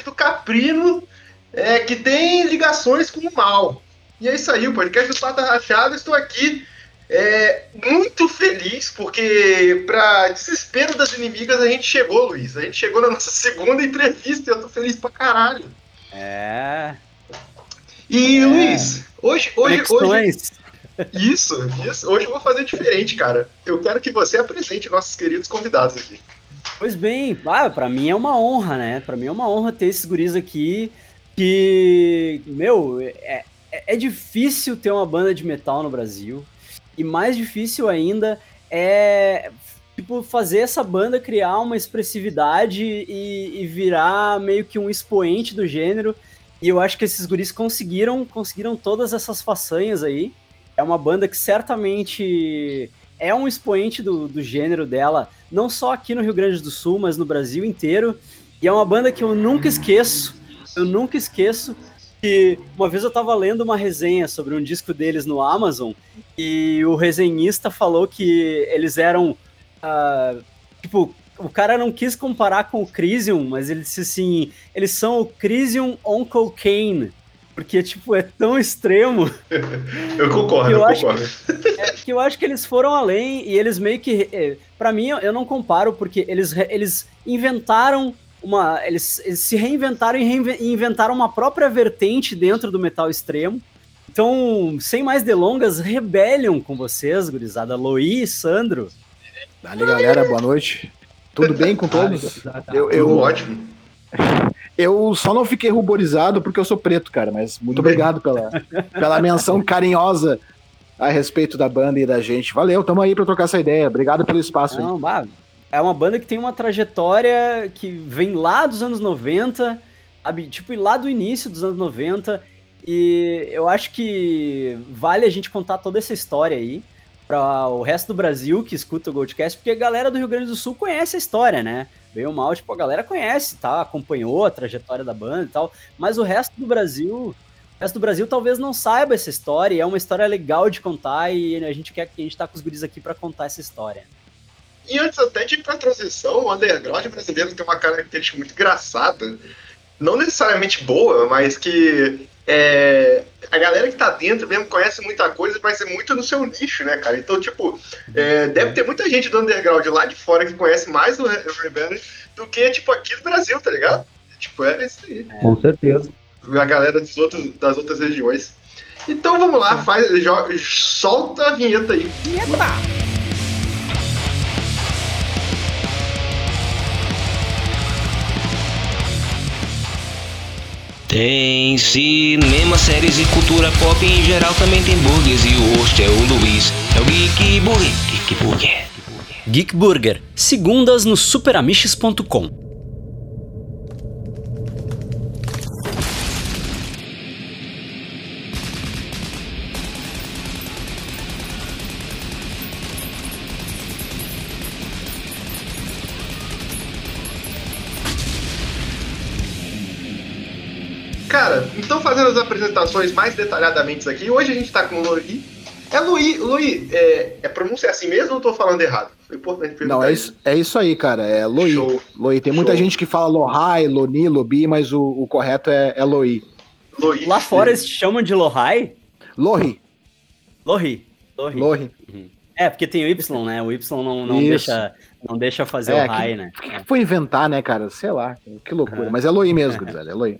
podcast do Caprino, é, que tem ligações com o mal. E é isso aí, o podcast do Pata Rachado. Estou aqui é, muito feliz, porque, para desespero das inimigas, a gente chegou, Luiz. A gente chegou na nossa segunda entrevista e eu tô feliz pra caralho. É. E, é. Luiz, hoje. hoje, hoje isso, isso. Hoje eu vou fazer diferente, cara. Eu quero que você apresente nossos queridos convidados aqui. Pois bem, ah, para mim é uma honra, né? Para mim é uma honra ter esses guris aqui que, meu, é, é difícil ter uma banda de metal no Brasil e mais difícil ainda é tipo fazer essa banda criar uma expressividade e, e virar meio que um expoente do gênero. E eu acho que esses guris conseguiram, conseguiram todas essas façanhas aí. É uma banda que certamente é um expoente do, do gênero dela, não só aqui no Rio Grande do Sul, mas no Brasil inteiro. E é uma banda que eu nunca esqueço, eu nunca esqueço que uma vez eu tava lendo uma resenha sobre um disco deles no Amazon e o resenhista falou que eles eram, uh, tipo, o cara não quis comparar com o Crisium, mas ele disse assim, eles são o Crisium on cocaine. Porque, tipo, é tão extremo. eu concordo, eu, eu acho concordo. Que, é, que eu acho que eles foram além e eles meio que. É, para mim, eu não comparo, porque eles, eles inventaram uma. Eles, eles se reinventaram e inventaram uma própria vertente dentro do metal extremo. Então, sem mais delongas, rebeliam com vocês, gurizada. Loí e Sandro. Dali, galera, boa noite. Tudo bem com todos? Eu, eu, ótimo. Eu só não fiquei ruborizado porque eu sou preto, cara, mas muito obrigado pela, pela menção carinhosa a respeito da banda e da gente. Valeu, tamo aí pra trocar essa ideia. Obrigado pelo espaço não. É uma banda que tem uma trajetória que vem lá dos anos 90, sabe? Tipo, lá do início dos anos 90. E eu acho que vale a gente contar toda essa história aí para o resto do Brasil que escuta o Goldcast, porque a galera do Rio Grande do Sul conhece a história, né? Bem ou mal, tipo, a galera conhece, tá? Acompanhou a trajetória da banda e tal, mas o resto do Brasil, o resto do Brasil talvez não saiba essa história, e é uma história legal de contar, e a gente quer que a gente tá com os guris aqui para contar essa história. E antes até de ir pra transição, o underground brasileiro tem uma característica muito engraçada, não necessariamente boa, mas que é, a galera que tá dentro mesmo conhece muita coisa, mas é muito no seu nicho, né, cara? Então, tipo, é, deve ter muita gente do underground lá de fora que conhece mais o Rebellion do que, tipo, aqui no Brasil, tá ligado? Tipo, é isso aí. Com certeza. A galera dos outros, das outras regiões. Então vamos lá, faz, joga, solta a vinheta aí. Vinheta! Tem cinema, séries e cultura pop em geral também tem burgers e o host é o Luiz. É o Geek Burger. Geek Burger. Geek Burger, segundas no superamiches.com. Cara, então fazendo as apresentações mais detalhadamente aqui, hoje a gente tá com o Luí. É Luí, Luí, é, é pronúncia assim mesmo ou eu tô falando errado? Foi importante Não, é isso, é isso aí, cara, é Luí. Show. Luí. Tem muita Show. gente que fala Lohai, Loni, Lobi, mas o, o correto é, é Luí. Lá fora eles chamam de Lohai? Lohi. Lohi. Lohi. Lohi. Uhum. É, porque tem o Y, né? O Y não, não deixa não deixa fazer é, o high, né? O que, foi inventar, né, cara? Sei lá, que loucura. Uhum. Mas é Loi mesmo, velho, é Loi.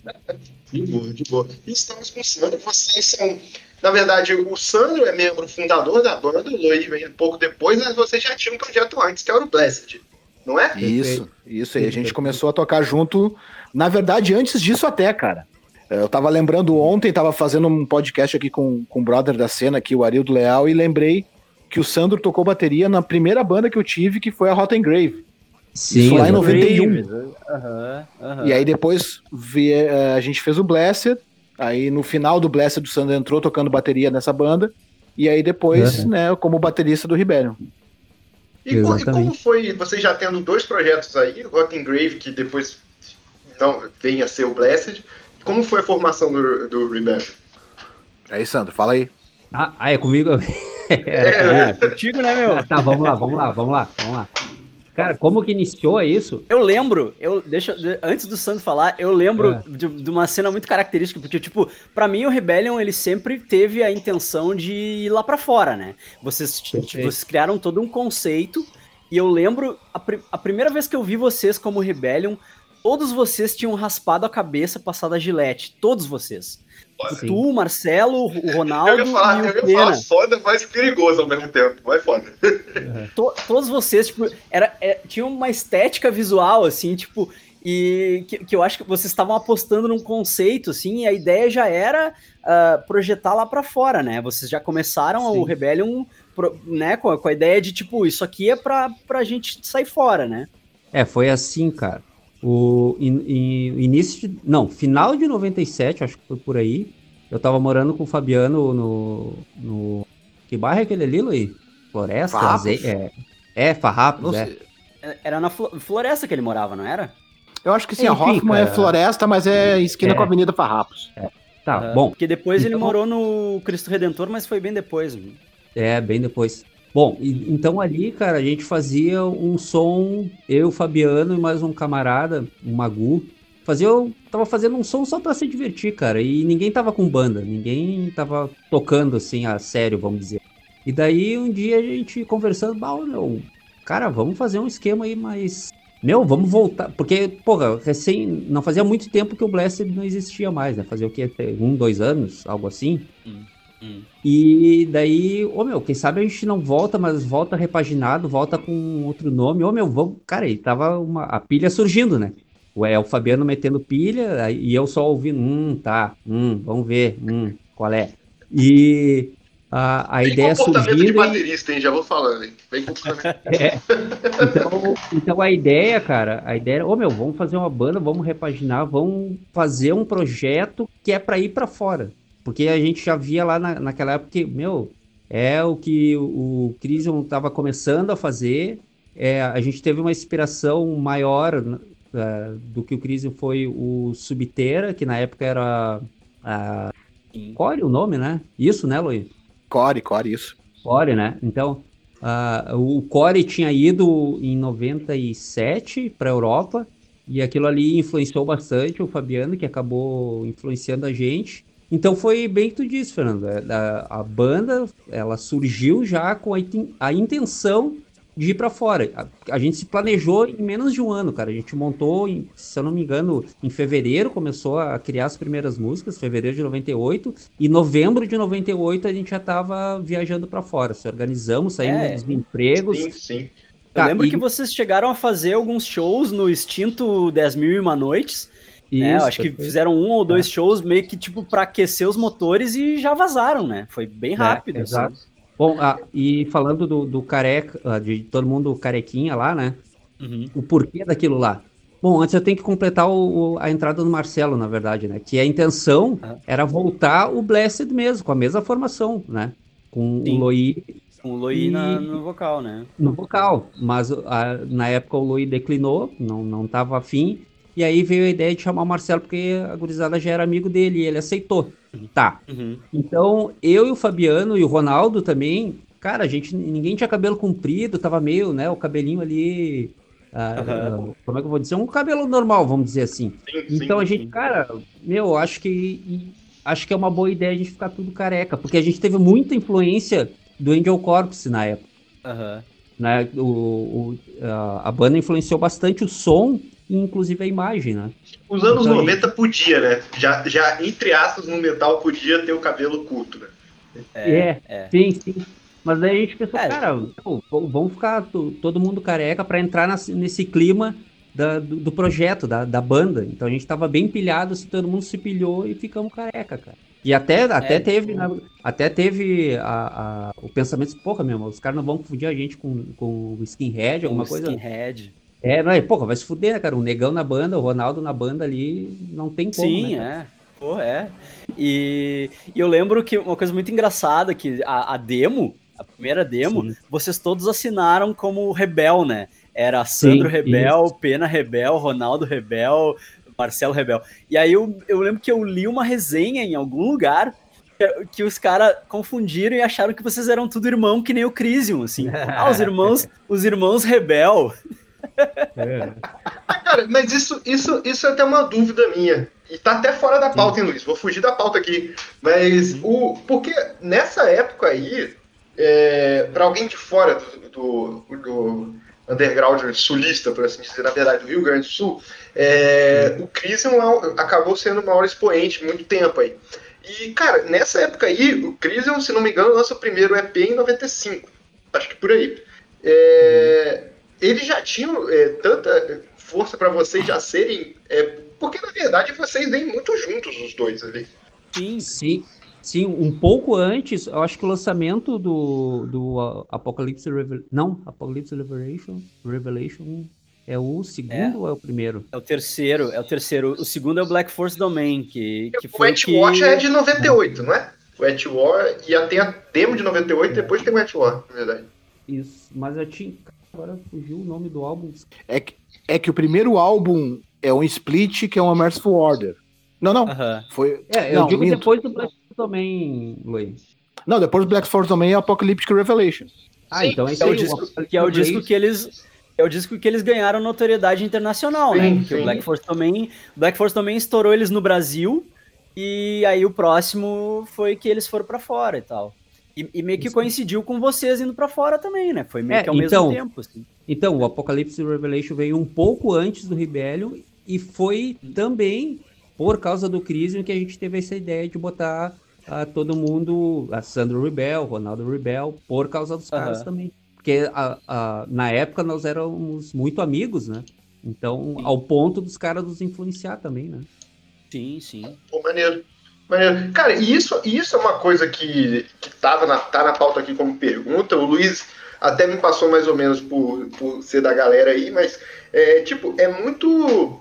De boa, de boa. E estamos com o Sandro, vocês são... Na verdade, o Sandro é membro fundador da banda, o Loi vem um pouco depois, mas vocês já tinham um projeto antes, que era o Blessed, não é? Isso, isso aí. A gente começou a tocar junto, na verdade, antes disso até, cara. Eu tava lembrando ontem, tava fazendo um podcast aqui com, com o brother da cena aqui, o Arildo Leal, e lembrei que o Sandro tocou bateria na primeira banda que eu tive, que foi a Rotten Grave. Sim, Isso lá em 91. Uhum, uhum. E aí depois vi, eh, a gente fez o Blessed, aí no final do Blessed o Sandro entrou tocando bateria nessa banda, e aí depois, uhum. né, como baterista do Rebellion. E, e, como foi, você já tendo dois projetos aí, Rotten Grave, que depois não vem a ser o Blessed, como foi a formação do, do Rebellion? Aí, Sandro, fala aí. Ah, ah é comigo? É, é, contigo, né, meu? Tá, vamos lá, vamos lá, vamos lá, vamos lá. Cara, como que iniciou isso? Eu lembro, eu deixa, antes do Sandro falar, eu lembro É. de, de uma cena muito característica, porque, tipo, pra mim o Rebellion, ele sempre teve a intenção de ir lá pra fora, né? Vocês, tipo, vocês criaram todo um conceito, e eu lembro, a, pri- a primeira vez que eu vi vocês como Rebellion, todos vocês tinham raspado a cabeça passada a gilete, todos vocês. Sim. Tu, o Marcelo, o Eu Ronaldo ia falar, e eu o ia Pena. falar foda, mas perigoso ao mesmo tempo. Vai foda. To- todos vocês, tipo, era, é, tinha uma estética visual, assim, tipo, e que, que eu acho que vocês estavam apostando num conceito, assim, e a ideia já era ah, projetar lá pra fora, né? Vocês já começaram o Sim. Rebellion, pro- né, com a, com a ideia de, tipo, isso aqui é pra, pra gente sair fora, né? É, foi assim, cara. O in- in- início de, não, final de 97, acho que foi por aí. Eu tava morando com o Fabiano no, no que bairro é aquele ali, Luiz? Floresta? Farrapos? Aze- É, é Farrapos, é. Era na flo- floresta que ele morava, não era? Eu acho que sim, a Enfim, Hoffman é cara. floresta, mas é esquina É. com a Avenida Farrapos. Tá, Ah, bom. Porque depois ele então- morou no Cristo Redentor, mas foi bem depois. É, bem depois. Bom, então ali, cara, a gente fazia um som, eu, Fabiano e mais um camarada, um Magu, fazia, eu tava fazendo um som só pra se divertir, cara, e ninguém tava com banda, ninguém tava tocando assim a sério, vamos dizer. E daí um dia a gente conversando, bah, meu, cara, vamos fazer um esquema aí, mas meu, vamos voltar, porque, porra, recém, não fazia muito tempo que o Blessed não existia mais, né? Fazia o quê? Um, dois anos, algo assim. E daí, ô meu, quem sabe a gente não volta, mas volta repaginado, volta com outro nome. Ô meu, vamos. Cara, e tava uma, a pilha surgindo, né? O, é, o Fabiano metendo pilha aí- e eu só ouvindo, hum, tá, hum, vamos ver, hum, qual é. E a, a Bem ideia comportamento de surgindo. e- baterista, hein? Já vou falando, hein? Bem comportamento. é. Então, então a ideia, cara, a ideia, ô meu, vamos fazer uma banda, vamos repaginar, vamos fazer um projeto que é pra ir pra fora. Porque a gente já via lá na, naquela época que, meu, é o que o, o Crisium tava começando a fazer. É, a gente teve uma inspiração maior eh, do que o Crisium foi o Subterra, que na época era a Core o nome, né? Isso, né, Luiz? Core, core, isso. Core, né? Então, ah, o Core tinha ido em 97 para a Europa e aquilo ali influenciou bastante o Fabiano, que acabou influenciando a gente. Então foi bem que tu disse, Fernando. é, A, a banda, ela surgiu já com a, a intenção de ir para fora. A, a gente se planejou em menos de um ano, cara. A gente montou, em- se eu não me engano, em fevereiro, começou a criar as primeiras músicas, fevereiro de 98, e novembro de 98 a gente já estava viajando para fora. Se organizamos, saímos É. dos empregos. Sim, sim. Eu Tá, lembro e- que vocês chegaram a fazer alguns shows no extinto 10 mil e uma noites. Né? Eu Isso, acho que fizeram um ou dois shows meio que tipo pra aquecer os motores e já vazaram, né? Foi bem rápido. É, assim. exato. Bom, ah, e falando do, do careca, ah, de todo mundo carequinha lá, né? Uhum. O porquê daquilo lá. Bom, antes eu tenho que completar o- o- a entrada do Marcelo, na verdade, né? Que a intenção Ah. era voltar o Blessed mesmo, com a mesma formação, né? Com Sim. o Loi Com o Loi E- na- no vocal, né? no vocal, mas ah, na época o Loi declinou, não, não tava afim, e aí veio a ideia de chamar o Marcelo, porque a gurizada já era amigo dele, e ele aceitou. Tá, Uhum. então, eu e o Fabiano e o Ronaldo também, cara, a gente ninguém tinha cabelo comprido, tava meio, né, o cabelinho ali, ah, como é que eu vou dizer, um cabelo normal, vamos dizer assim. sim, sim. Então a gente, cara, meu, acho que acho que é uma boa ideia a gente ficar tudo careca, porque a gente teve muita influência do Angel Corpse na época, Aham. né? O, o- a, a banda influenciou bastante o som e inclusive a imagem, né? Os anos Então, 90 podia, né? Já, já, entre aspas, no metal podia ter o cabelo curto, né? É, é. Sim, sim. Mas daí a gente pensou, É. cara, pô, vamos ficar to- todo mundo careca para entrar nas- nesse clima da- do, do projeto, da, da banda. Então a gente tava bem pilhado, assim, todo mundo se pilhou e ficamos careca, cara. E até, até É, teve, né, até teve a, a- o pensamento, porra, meu, os caras não vão confundir a gente com, com o skinhead, alguma Um coisa. Skinhead. É, não é, porra, vai se fuder, né, cara? Um negão na banda, o Ronaldo na banda ali, não tem como, Sim, né, é. Pô, é. E, e eu lembro que uma coisa muito engraçada que a, a demo, a primeira demo, Sim. vocês todos assinaram como Rebel, né? Era Sandro Sim, Rebel, Pena Rebel, Ronaldo Rebel, Marcelo Rebel. E aí eu, eu lembro que eu li uma resenha em algum lugar que, que os caras confundiram e acharam que vocês eram tudo irmão, que nem o Crisium, assim. Ah, os irmãos, os irmãos Rebel. É. Cara, mas isso, isso, isso é até uma dúvida minha. E tá até fora da pauta, hein, Luiz? Vou fugir da pauta aqui. Mas o. Porque nessa época aí, é, para alguém de fora do, do, do underground sulista, por assim dizer, na verdade, do Rio Grande do Sul, é, o Crisium é acabou sendo o maior expoente muito tempo aí. E, cara, nessa época aí, o Crisium, se não me engano, lança o primeiro EP em 95. Acho que por aí. É, eles já tinham é, tanta força para vocês já serem. É, porque, na verdade, vocês vêm muito juntos, os dois ali. Sim, sim. Sim, um pouco antes, eu acho que o lançamento do, do Apocalypse Revelation. Não, Apocalypse Revelation. Revelation é o segundo é. ou é o primeiro? É o terceiro, é o terceiro. O segundo é o Black Force Domain, que, que foi. O Wet que... War é de 98, não é? O Wet War e até a demo de 98, é. depois tem o Wet War, na verdade. Isso, mas eu tinha. Agora fugiu o nome do álbum. É que, é que o primeiro álbum é um split que é uma Merciful Order. Não, não. Uh -huh. Foi. É, eu não, digo minto. depois do Black também, Luiz. Não, depois do Black Force também é Apocalyptic Revelation. Ah, então esse é o disco, que é o disco que eles é o disco que eles ganharam notoriedade internacional, né? sim, né? Porque o Black Force também, Black Force também estourou eles no Brasil e aí o próximo foi que eles foram para fora e tal. E, e, meio que Isso. coincidiu com vocês indo para fora também, né? Foi meio é, que ao então, mesmo tempo. Assim. Então, o Apocalipse Revelation veio um pouco antes do Rebellion e foi também por causa do Crisium que a gente teve essa ideia de botar a todo mundo, a Sandro Rebel, Ronaldo Rebel, por causa dos caras uhum. também. Porque a, a, na época nós éramos muito amigos, né? Então, sim. ao ponto dos caras nos influenciar também, né? Sim, sim. Pô, maneiro. Cara, e isso, isso é uma coisa que, que tava na, tá na pauta aqui como pergunta. O Luiz até me passou mais ou menos por, por ser da galera aí, mas é, tipo, é muito.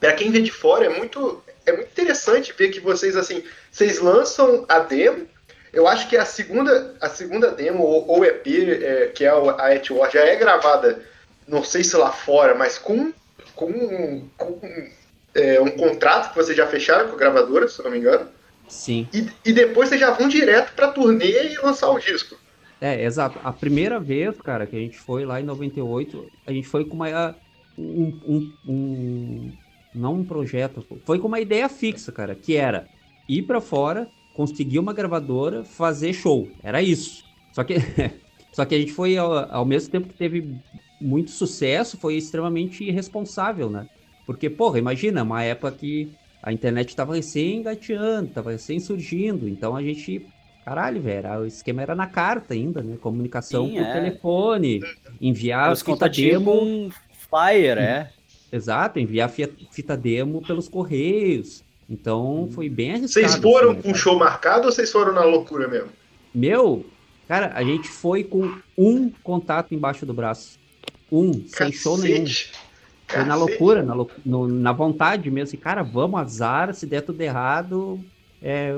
Para quem vê de fora, é muito é muito interessante ver que vocês, assim, vocês lançam a demo, eu acho que a segunda, a segunda demo, ou, ou EP, é, que é a At War, já é gravada, não sei se lá fora, mas com, com, com é, um contrato que vocês já fecharam com a gravadora, se não me engano. Sim. E, e depois vocês já vão direto pra turnê e lançar o disco. É, exato. A primeira vez, cara, que a gente foi lá em 98, a gente foi com uma, um, um, um não um projeto, foi com uma ideia fixa, cara, que era ir para fora, conseguir uma gravadora, fazer show. Era isso. Só que, só que a gente foi, ao, ao mesmo tempo que teve muito sucesso, foi extremamente irresponsável, né? Porque, porra, imagina, uma época que a internet estava recém engateando, estava recém surgindo, então a gente Caralho, velho, o esquema era na carta ainda, né? Comunicação Sim, por é. telefone, enviar os fita demo. Um Fire, é. Exato, enviar fita demo pelos correios. Então hum. foi bem arriscado. Vocês foram assim, com um show marcado ou vocês foram na loucura mesmo? Meu, cara, a gente foi com um contato embaixo do braço. Um, Cacete. sem show nenhum. Foi na loucura, na, lou no, na vontade mesmo. Assim, cara, vamos, azar, se der tudo errado, é,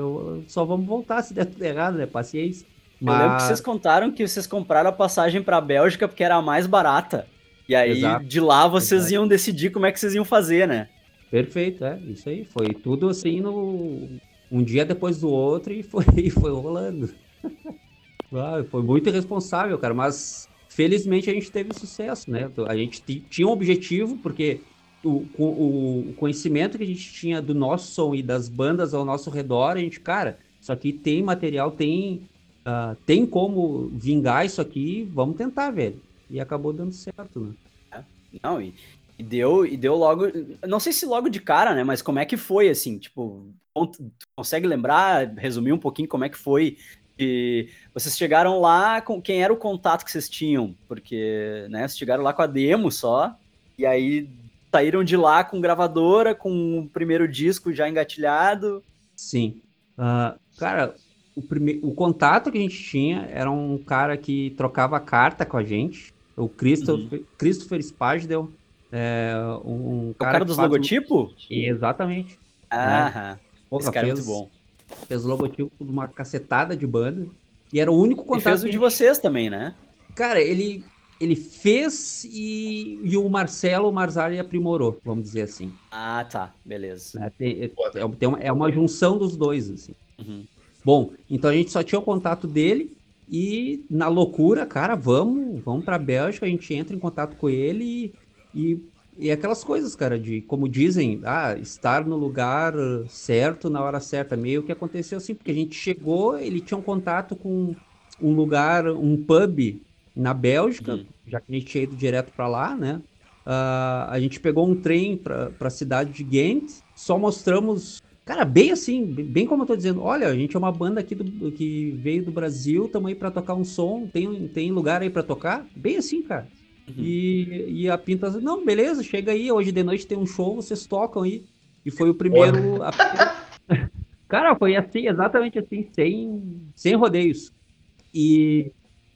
só vamos voltar se der tudo errado, né? Paciência. Mas... Eu lembro que vocês contaram que vocês compraram a passagem pra Bélgica porque era a mais barata. E aí, Exato. de lá, vocês Exato. iam decidir como é que vocês iam fazer, né? Perfeito, é. Isso aí. Foi tudo assim no. Um dia depois do outro e foi, foi rolando. ah, foi muito irresponsável, cara. Mas felizmente a gente teve sucesso, né? A gente tinha um objetivo, porque o, o, o, conhecimento que a gente tinha do nosso som e das bandas ao nosso redor, a gente, cara, isso aqui tem material, tem, uh, tem como vingar isso aqui, vamos tentar, velho. E acabou dando certo, né? É. Não, e, e, deu, e deu logo. Não sei se logo de cara, né? Mas como é que foi, assim? Tipo, consegue lembrar, resumir um pouquinho como é que foi? Vocês chegaram lá com quem era o contato que vocês tinham? Porque, né, vocês chegaram lá com a demo só, e aí saíram de lá com gravadora, com o primeiro disco já engatilhado. Sim. Uh, cara, o, prime... o contato que a gente tinha era um cara que trocava carta com a gente. O Christopher, uhum. Christopher Spadel, é, um cara, o cara dos faz... logotipos? Exatamente. Ah, né? esse cara fez, é muito bom. Fez logotipo de uma cacetada de banda. E era o único contato. E fez o de vocês também, né? Cara, ele, ele fez e, e o Marcelo o Marzari aprimorou, vamos dizer assim. Ah, tá. Beleza. É, tem, é, tem uma, é uma junção dos dois, assim. Uhum. Bom, então a gente só tinha o contato dele e na loucura, cara, vamos, vamos para Bélgica, a gente entra em contato com ele e E, e aquelas coisas, cara, de como dizem, ah, estar no lugar certo na hora certa. Meio que aconteceu assim, porque a gente chegou, ele tinha um contato com um lugar, um pub na Bélgica, Uhum. já que a gente tinha ido direto para lá, né? Ah, a gente pegou um trem para a cidade de Ghent, só mostramos, cara, bem assim, bem como eu tô dizendo, olha, a gente é uma banda aqui do, que veio do Brasil, estamos aí para tocar um som, tem, tem lugar aí para tocar? Bem assim, cara. E, e a Pinta, não, beleza, chega aí, hoje de noite tem um show, vocês tocam aí. E foi o primeiro. a Cara, foi assim, exatamente assim, sem, sem rodeios. E,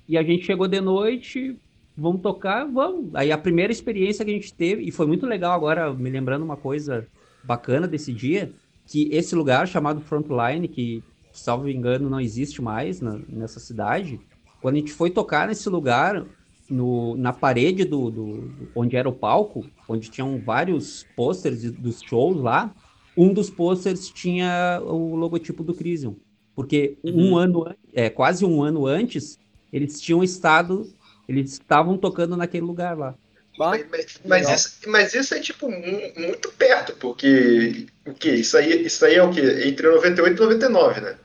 e a gente chegou de noite, vamos tocar, vamos. Aí a primeira experiência que a gente teve, e foi muito legal agora, me lembrando uma coisa bacana desse dia, que esse lugar chamado Frontline, que, salvo engano, não existe mais na- nessa cidade, quando a gente foi tocar nesse lugar, no, na parede do, do- onde era o palco, onde tinham vários pôsteres dos shows lá, um dos pôsteres tinha o logotipo do Crisium. Porque um ano, an- é, quase um ano antes, eles tinham estado, eles estavam tocando naquele lugar lá. Mas, mas- mas isso, mas isso é tipo mu- muito perto, porque o que? Isso aí, isso aí é o quê? Entre 98 e 99, né?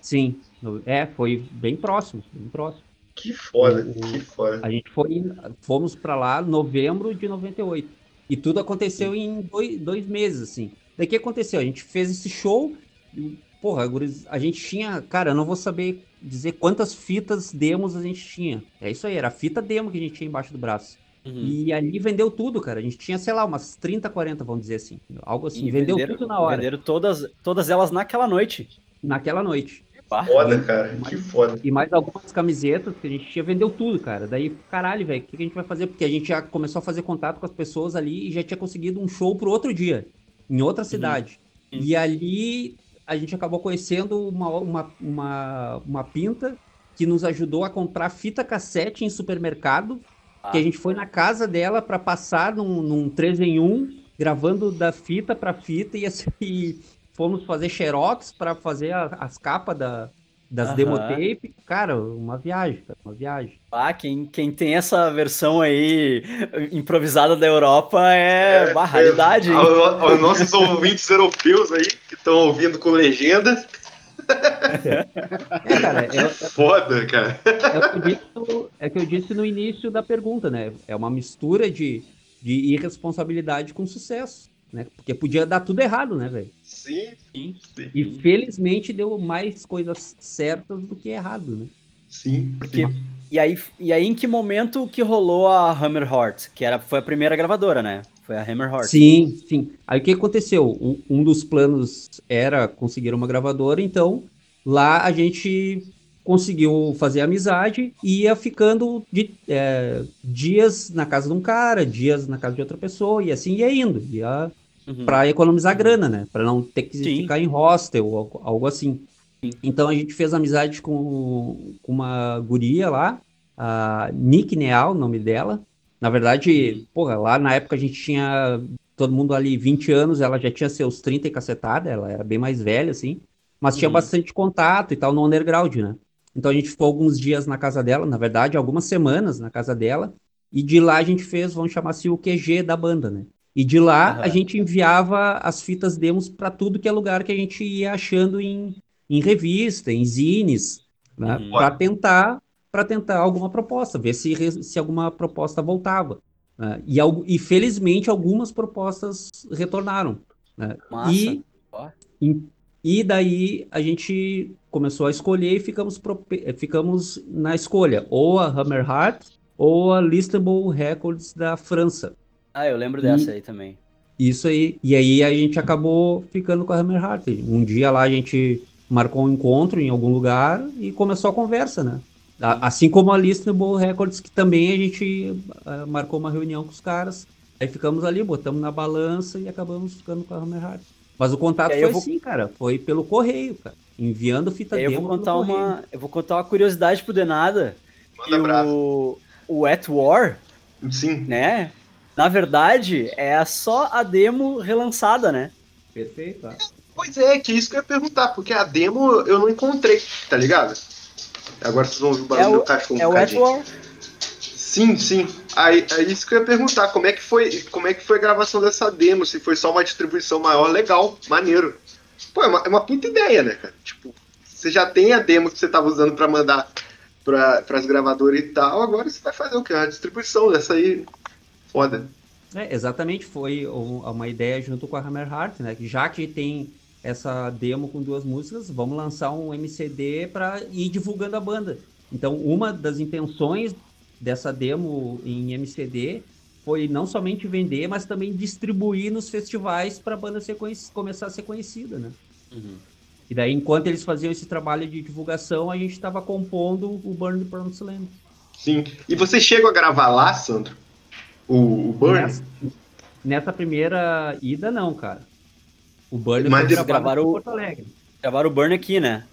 Sim, é, foi bem próximo, bem próximo. Que foda, O- que foda. A gente foi, fomos para lá em novembro de 98. E tudo aconteceu em dois, dois meses, assim. Daí o que aconteceu? A gente fez esse show. e, Porra, a gente tinha. Cara, eu não vou saber dizer quantas fitas demos a gente tinha. É isso aí, era a fita demo que a gente tinha embaixo do braço. Uhum. E ali vendeu tudo, cara. A gente tinha, sei lá, umas 30, 40, vamos dizer assim. Algo assim. E vendeu venderam- tudo na hora, Venderam todas, todas elas naquela noite. naquela noite. Foda, cara, que foda. E mais algumas camisetas que a gente tinha, vendeu tudo, cara. Daí, caralho, velho, o que que a gente vai fazer? Porque a gente já começou a fazer contato com as pessoas ali e já tinha conseguido um show pro outro dia, em outra cidade. Uhum. E ali a gente acabou conhecendo uma, uma, uma, uma pinta que nos ajudou a comprar fita cassete em supermercado. Ah. Que a gente foi na casa dela para passar num, num 3 em 1, gravando da fita para fita e, assim, e fomos fazer xerox para fazer a- as capas da, das Aham. demotape. Cara, uma viagem, cara, uma viagem. Ah, quem, quem tem essa versão aí improvisada da Europa é, raridade, hein? Ao- Aos nossos ouvintes europeus aí, que estão ouvindo com legenda, É, cara, é, foda, cara. é o que eu disse no- é o que eu disse no início da pergunta, né? É uma mistura de, de irresponsabilidade com sucesso, né? Porque podia dar tudo errado, né, velho? Sim, Sim. sim, E felizmente deu mais coisas certas do que errado, né? sim. Porque, e, aí, e aí, em que momento que rolou a Hammer Heart? Que era, foi a primeira gravadora, né? Foi a Hammer Heart. Sim, sim. Aí o que aconteceu? Um, um dos planos era conseguir uma gravadora, então lá a gente conseguiu fazer amizade e ia ficando de, é, dias na casa de um cara, dias na casa de outra pessoa, e assim ia indo, ia Uhum. para economizar grana, né? Para não ter que Sim. ficar em hostel ou algo- assim. Então a gente fez amizade com, com uma guria lá, a Nick Neal, o nome dela. Na verdade, porra, lá na época a gente tinha todo mundo ali 20 anos, ela já tinha seus 30 e cacetada, ela era bem mais velha, assim, mas tinha Uhum. bastante contato e tal no underground, né? Então a gente ficou alguns dias na casa dela, na verdade, algumas semanas na casa dela, e de lá a gente fez, vamos chamar assim, o QG da banda, né? E de lá Aham. a gente enviava as fitas demos para tudo que é lugar que a gente ia achando em, em revista, em zines, né? Uhum. Para tentar para tentar alguma proposta, ver se, se alguma proposta voltava. né? E, e felizmente algumas propostas retornaram. né? E, e daí a gente começou a escolher e ficamos, ficamos na escolha, ou a Hammer Heart ou a Listable Records da França. Ah, eu lembro dessa aí também. Isso aí. E aí a gente acabou ficando com a Hammer Heart. Um dia lá a gente marcou um encontro em algum lugar e começou a conversa, né? Assim como a Listenable Records, que também a gente ah, marcou uma reunião com os caras. Aí ficamos ali, botamos na balança e acabamos ficando com a Hammer Heart. Mas o contato foi vou- assim, cara. Foi pelo correio, cara. Enviando fita eu vou pelo contar correio. uma, eu vou contar uma curiosidade pro Denada. Manda o, o At War, Sim. né? Na verdade, é só a demo relançada, né? Perfeito. Pois é, que isso que eu ia perguntar, porque a demo eu não encontrei, tá ligado? Agora vocês vão ouvir o barulho É o- do cachorro um É o At bocadinho. War. Sim, Sim, sim. Aí, é isso que eu ia perguntar. Como é que foi, como é que foi a gravação dessa demo? Se foi só uma distribuição maior, legal, maneiro. Pô, é uma, é uma puta ideia, né, cara? Tipo, você já tem a demo que você tava usando para mandar para as gravadoras e tal, agora você vai fazer o quê? A distribuição dessa aí. Foda. É, exatamente, foi uma ideia junto com a Hammer Heart, né? Já que tem essa demo com duas músicas, vamos lançar um MCD para ir divulgando a banda. Então, uma das intenções dessa demo em MCD foi não somente vender, mas também distribuir nos festivais para a banda ser começar a ser conhecida, né? Uhum. E daí, enquanto eles faziam esse trabalho de divulgação, a gente estava compondo o Burn the Promised Land. Sim. E você chegou a gravar lá, Sandro? O, o Burn? Nessa, nessa, primeira ida, não, cara. O Burn Mas eles gravaram o Porto Alegre. Gravaram o Burn aqui, né?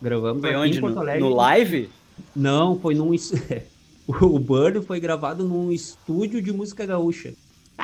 Gravamos foi onde? No, no, live? Não, foi num. o Burn foi gravado num estúdio de música gaúcha.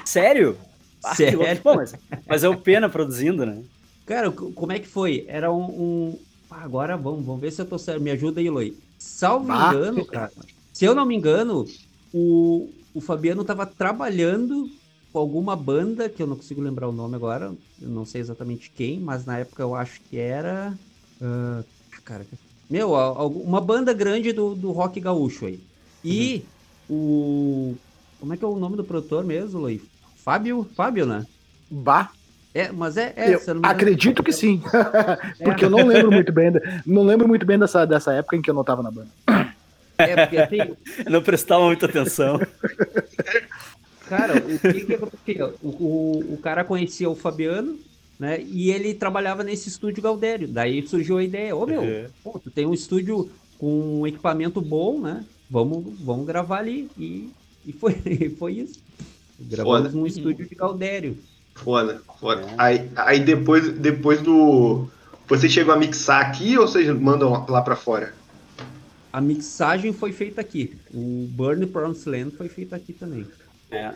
Sério? Ah, Sério? Pô, mas, mas é o Pena produzindo, né? Cara, como é que foi? Era um. um... Ah, agora vamos, vamos ver se eu tô certo. Me ajuda aí, Eloy. Salvo ah. engano, cara. Se eu não me engano, o, o Fabiano tava trabalhando com alguma banda, que eu não consigo lembrar o nome agora, eu não sei exatamente quem, mas na época eu acho que era. Uh, cara, meu, uma banda grande do, do rock gaúcho aí. E uhum. o. Como é que é o nome do produtor mesmo, Luiz? Fábio? Fábio, né? Bah. É, mas é. é acredito que sim. porque é. eu não lembro muito bem. Não lembro muito bem dessa, dessa época em que eu não tava na banda. É, porque assim. não prestava muita atenção. Cara, o que, que acontecia? O, o, o cara conhecia o Fabiano, né? E ele trabalhava nesse estúdio Galdério. Daí surgiu a ideia, ô meu, uhum. pô, tu tem um estúdio com um equipamento bom, né? Vamos, vamos gravar ali. E, e foi, foi isso. Gravamos Foda. num estúdio de Galdério. Foda, foda. É. Aí, aí depois, depois do. Você chegou a mixar aqui ou vocês mandam lá para fora? A mixagem foi feita aqui. O Burn Promised Land foi feito aqui também. É.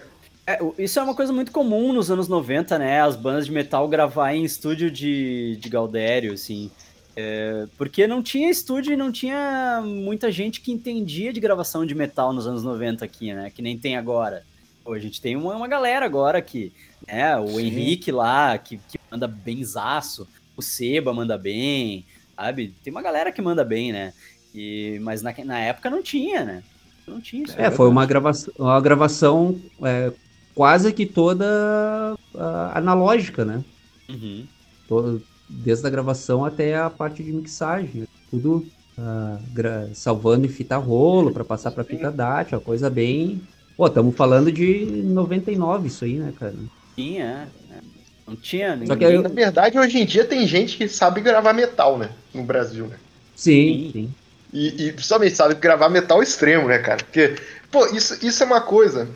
É, isso é uma coisa muito comum nos anos 90, né? As bandas de metal gravar em estúdio de, de Galdério, assim. É, porque não tinha estúdio e não tinha muita gente que entendia de gravação de metal nos anos 90 aqui, né? Que nem tem agora. Pô, a gente tem uma, uma galera agora que, né? O Sim. Henrique lá, que, que manda benzaço. O Seba manda bem, sabe? Tem uma galera que manda bem, né? E, mas na, na época não tinha, né? Não tinha isso. É, foi uma gravação, uma gravação é, quase que toda uh, analógica, né? Uhum. Todo, desde a gravação até a parte de mixagem. Né? Tudo uh, salvando em fita rolo para passar para fita DAT, uma coisa bem. Pô, estamos falando de 99 isso aí, né, cara? Sim, é. é. Não tinha ninguém. Só que aí, na verdade, hoje em dia tem gente que sabe gravar metal, né? No Brasil, né? Sim, sim. E, e principalmente sabe gravar metal extremo, né, cara? Porque, pô, isso, isso é uma coisa.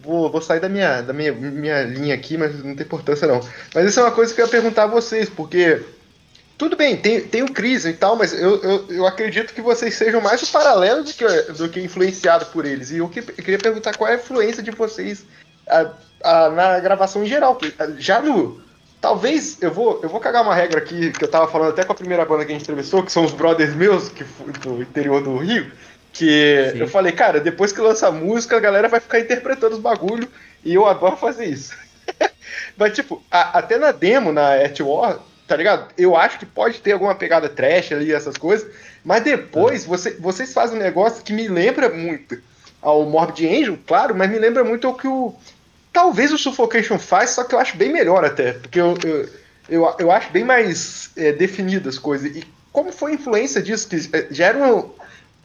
Vou, vou sair da, minha, da minha, minha linha aqui, mas não tem importância não. Mas isso é uma coisa que eu ia perguntar a vocês, porque. Tudo bem, tem, tem o Chris e tal, mas eu, eu, eu acredito que vocês sejam mais o paralelo do que, do que influenciado por eles. E eu, que, eu queria perguntar qual é a influência de vocês a, a, na gravação em geral. Já no, Talvez eu vou, eu vou cagar uma regra aqui que eu tava falando até com a primeira banda que a gente entrevistou, que são os brothers meus, que do interior do Rio, que Sim. eu falei, cara, depois que lança a música, a galera vai ficar interpretando os bagulho e eu adoro fazer isso. Mas, tipo, a, até na demo, na At War, tá ligado? Eu acho que pode ter alguma pegada trash ali, essas coisas, mas depois você, vocês fazem um negócio que me lembra muito ao Morbid Angel, claro, mas me lembra muito o que o Talvez o Suffocation faz, só que eu acho bem melhor até, porque eu, eu, eu, eu acho bem mais é, definidas as coisas. E como foi a influência disso? Que é, já era um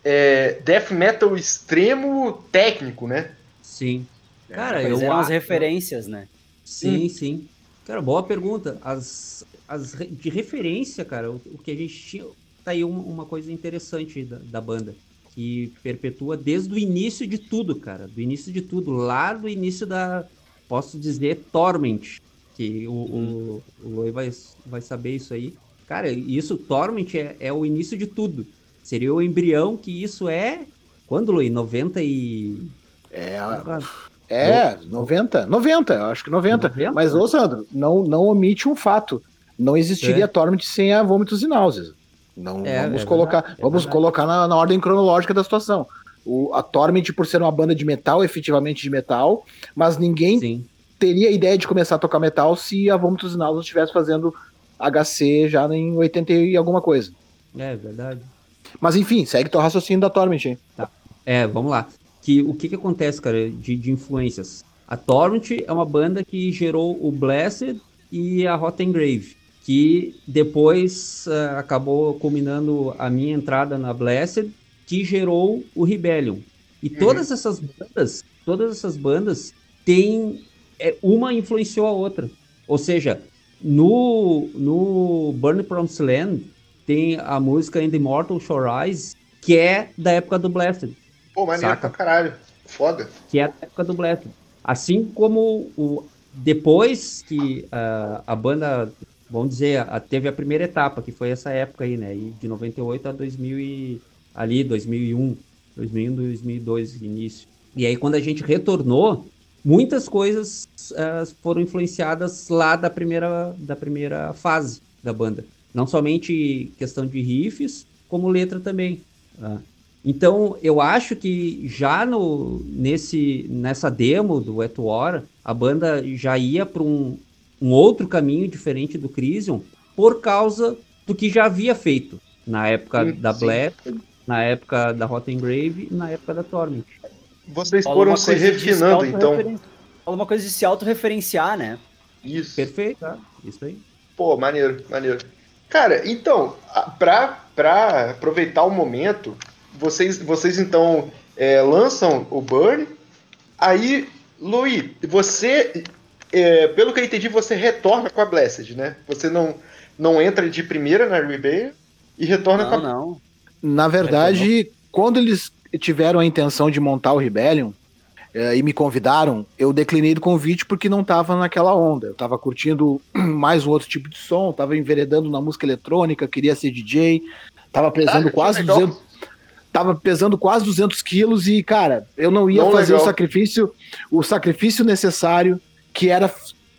é, death metal extremo técnico, né? Sim. Cara, eu eram as referências, né? Sim, hum. sim. Cara, boa pergunta. As, as de referência, cara, o, o que a gente tinha. Tá aí uma, uma coisa interessante da, da banda que perpetua desde o início de tudo, cara. Do início de tudo, lá do início da, posso dizer Torment, que o, uhum. o, o Loi vai, vai saber isso aí. Cara, isso, Torment é, é o início de tudo. Seria o embrião que isso é. Quando, Loi? 90 e. É. É, 90, 90, eu acho que 90. 90? Mas, ô Sandro, não, não omite um fato. Não existiria é. Torment sem a vômitos e náuseas. Não, é, vamos é colocar, verdade, é vamos colocar na, na, ordem cronológica da situação. O, a Torment por ser uma banda de metal, efetivamente de metal, mas ninguém Sim. teria ideia de começar a tocar metal se a Vômitos Náuseos estivesse fazendo HC já em 80 e alguma coisa. É verdade. Mas enfim, segue teu raciocínio da Torment aí. É, vamos lá. Que, o que que acontece, cara, de, de influências? A Torrent é uma banda que gerou o Blessed e a Rotten Grave, que depois eh, acabou culminando a minha entrada na Blessed, que gerou o Rebellion. E todas essas bandas, todas essas bandas têm é, uma influenciou a outra. Ou seja, no no Burn Promised Land tem a música In the Immortal Shore Rise, que é da época do Blessed Pô, maneiro Saca. pra caralho. Foda. que é a época do Black. Assim como o, depois que ah, a banda, vamos dizer, a- teve a primeira etapa, que foi essa época aí, né? E de 98 a 2000 e, ali, 2001, 2001, 2002, início. E aí quando a gente retornou, muitas coisas ah, foram influenciadas lá da primeira, da primeira fase da banda. Não somente questão de riffs, como letra também. ah. Então, eu acho que já no, nesse, nessa demo do Wet War, a banda já ia para um, um outro caminho diferente do Crisium, por causa do que já havia feito na época Sim, da sim. Na época da Rotten Grave e na época da Torment. Vocês Fala foram uma se refinando, se então. Fala uma coisa de se autorreferenciar, né? Isso. Perfeito, tá? Isso aí. Pô, maneiro, maneiro. Cara, então, pra, pra aproveitar o momento, vocês, vocês então é, lançam o Burn. Aí, Luiz, você, é, pelo que eu entendi, você retorna com a Blessed, né? Você não, não entra de primeira na Rebellion e retorna com Não, a. não. Na verdade, quando eles tiveram a intenção de montar o Rebellion eh, e me convidaram, eu declinei do convite porque não tava naquela onda. Eu tava curtindo mais um outro tipo de som, tava enveredando na música eletrônica, queria ser DJ, tava pesando Ah, quase legal. 200 tava pesando quase 200 quilos e, cara, eu não ia Não fazer legal. o sacrifício, o sacrifício necessário que era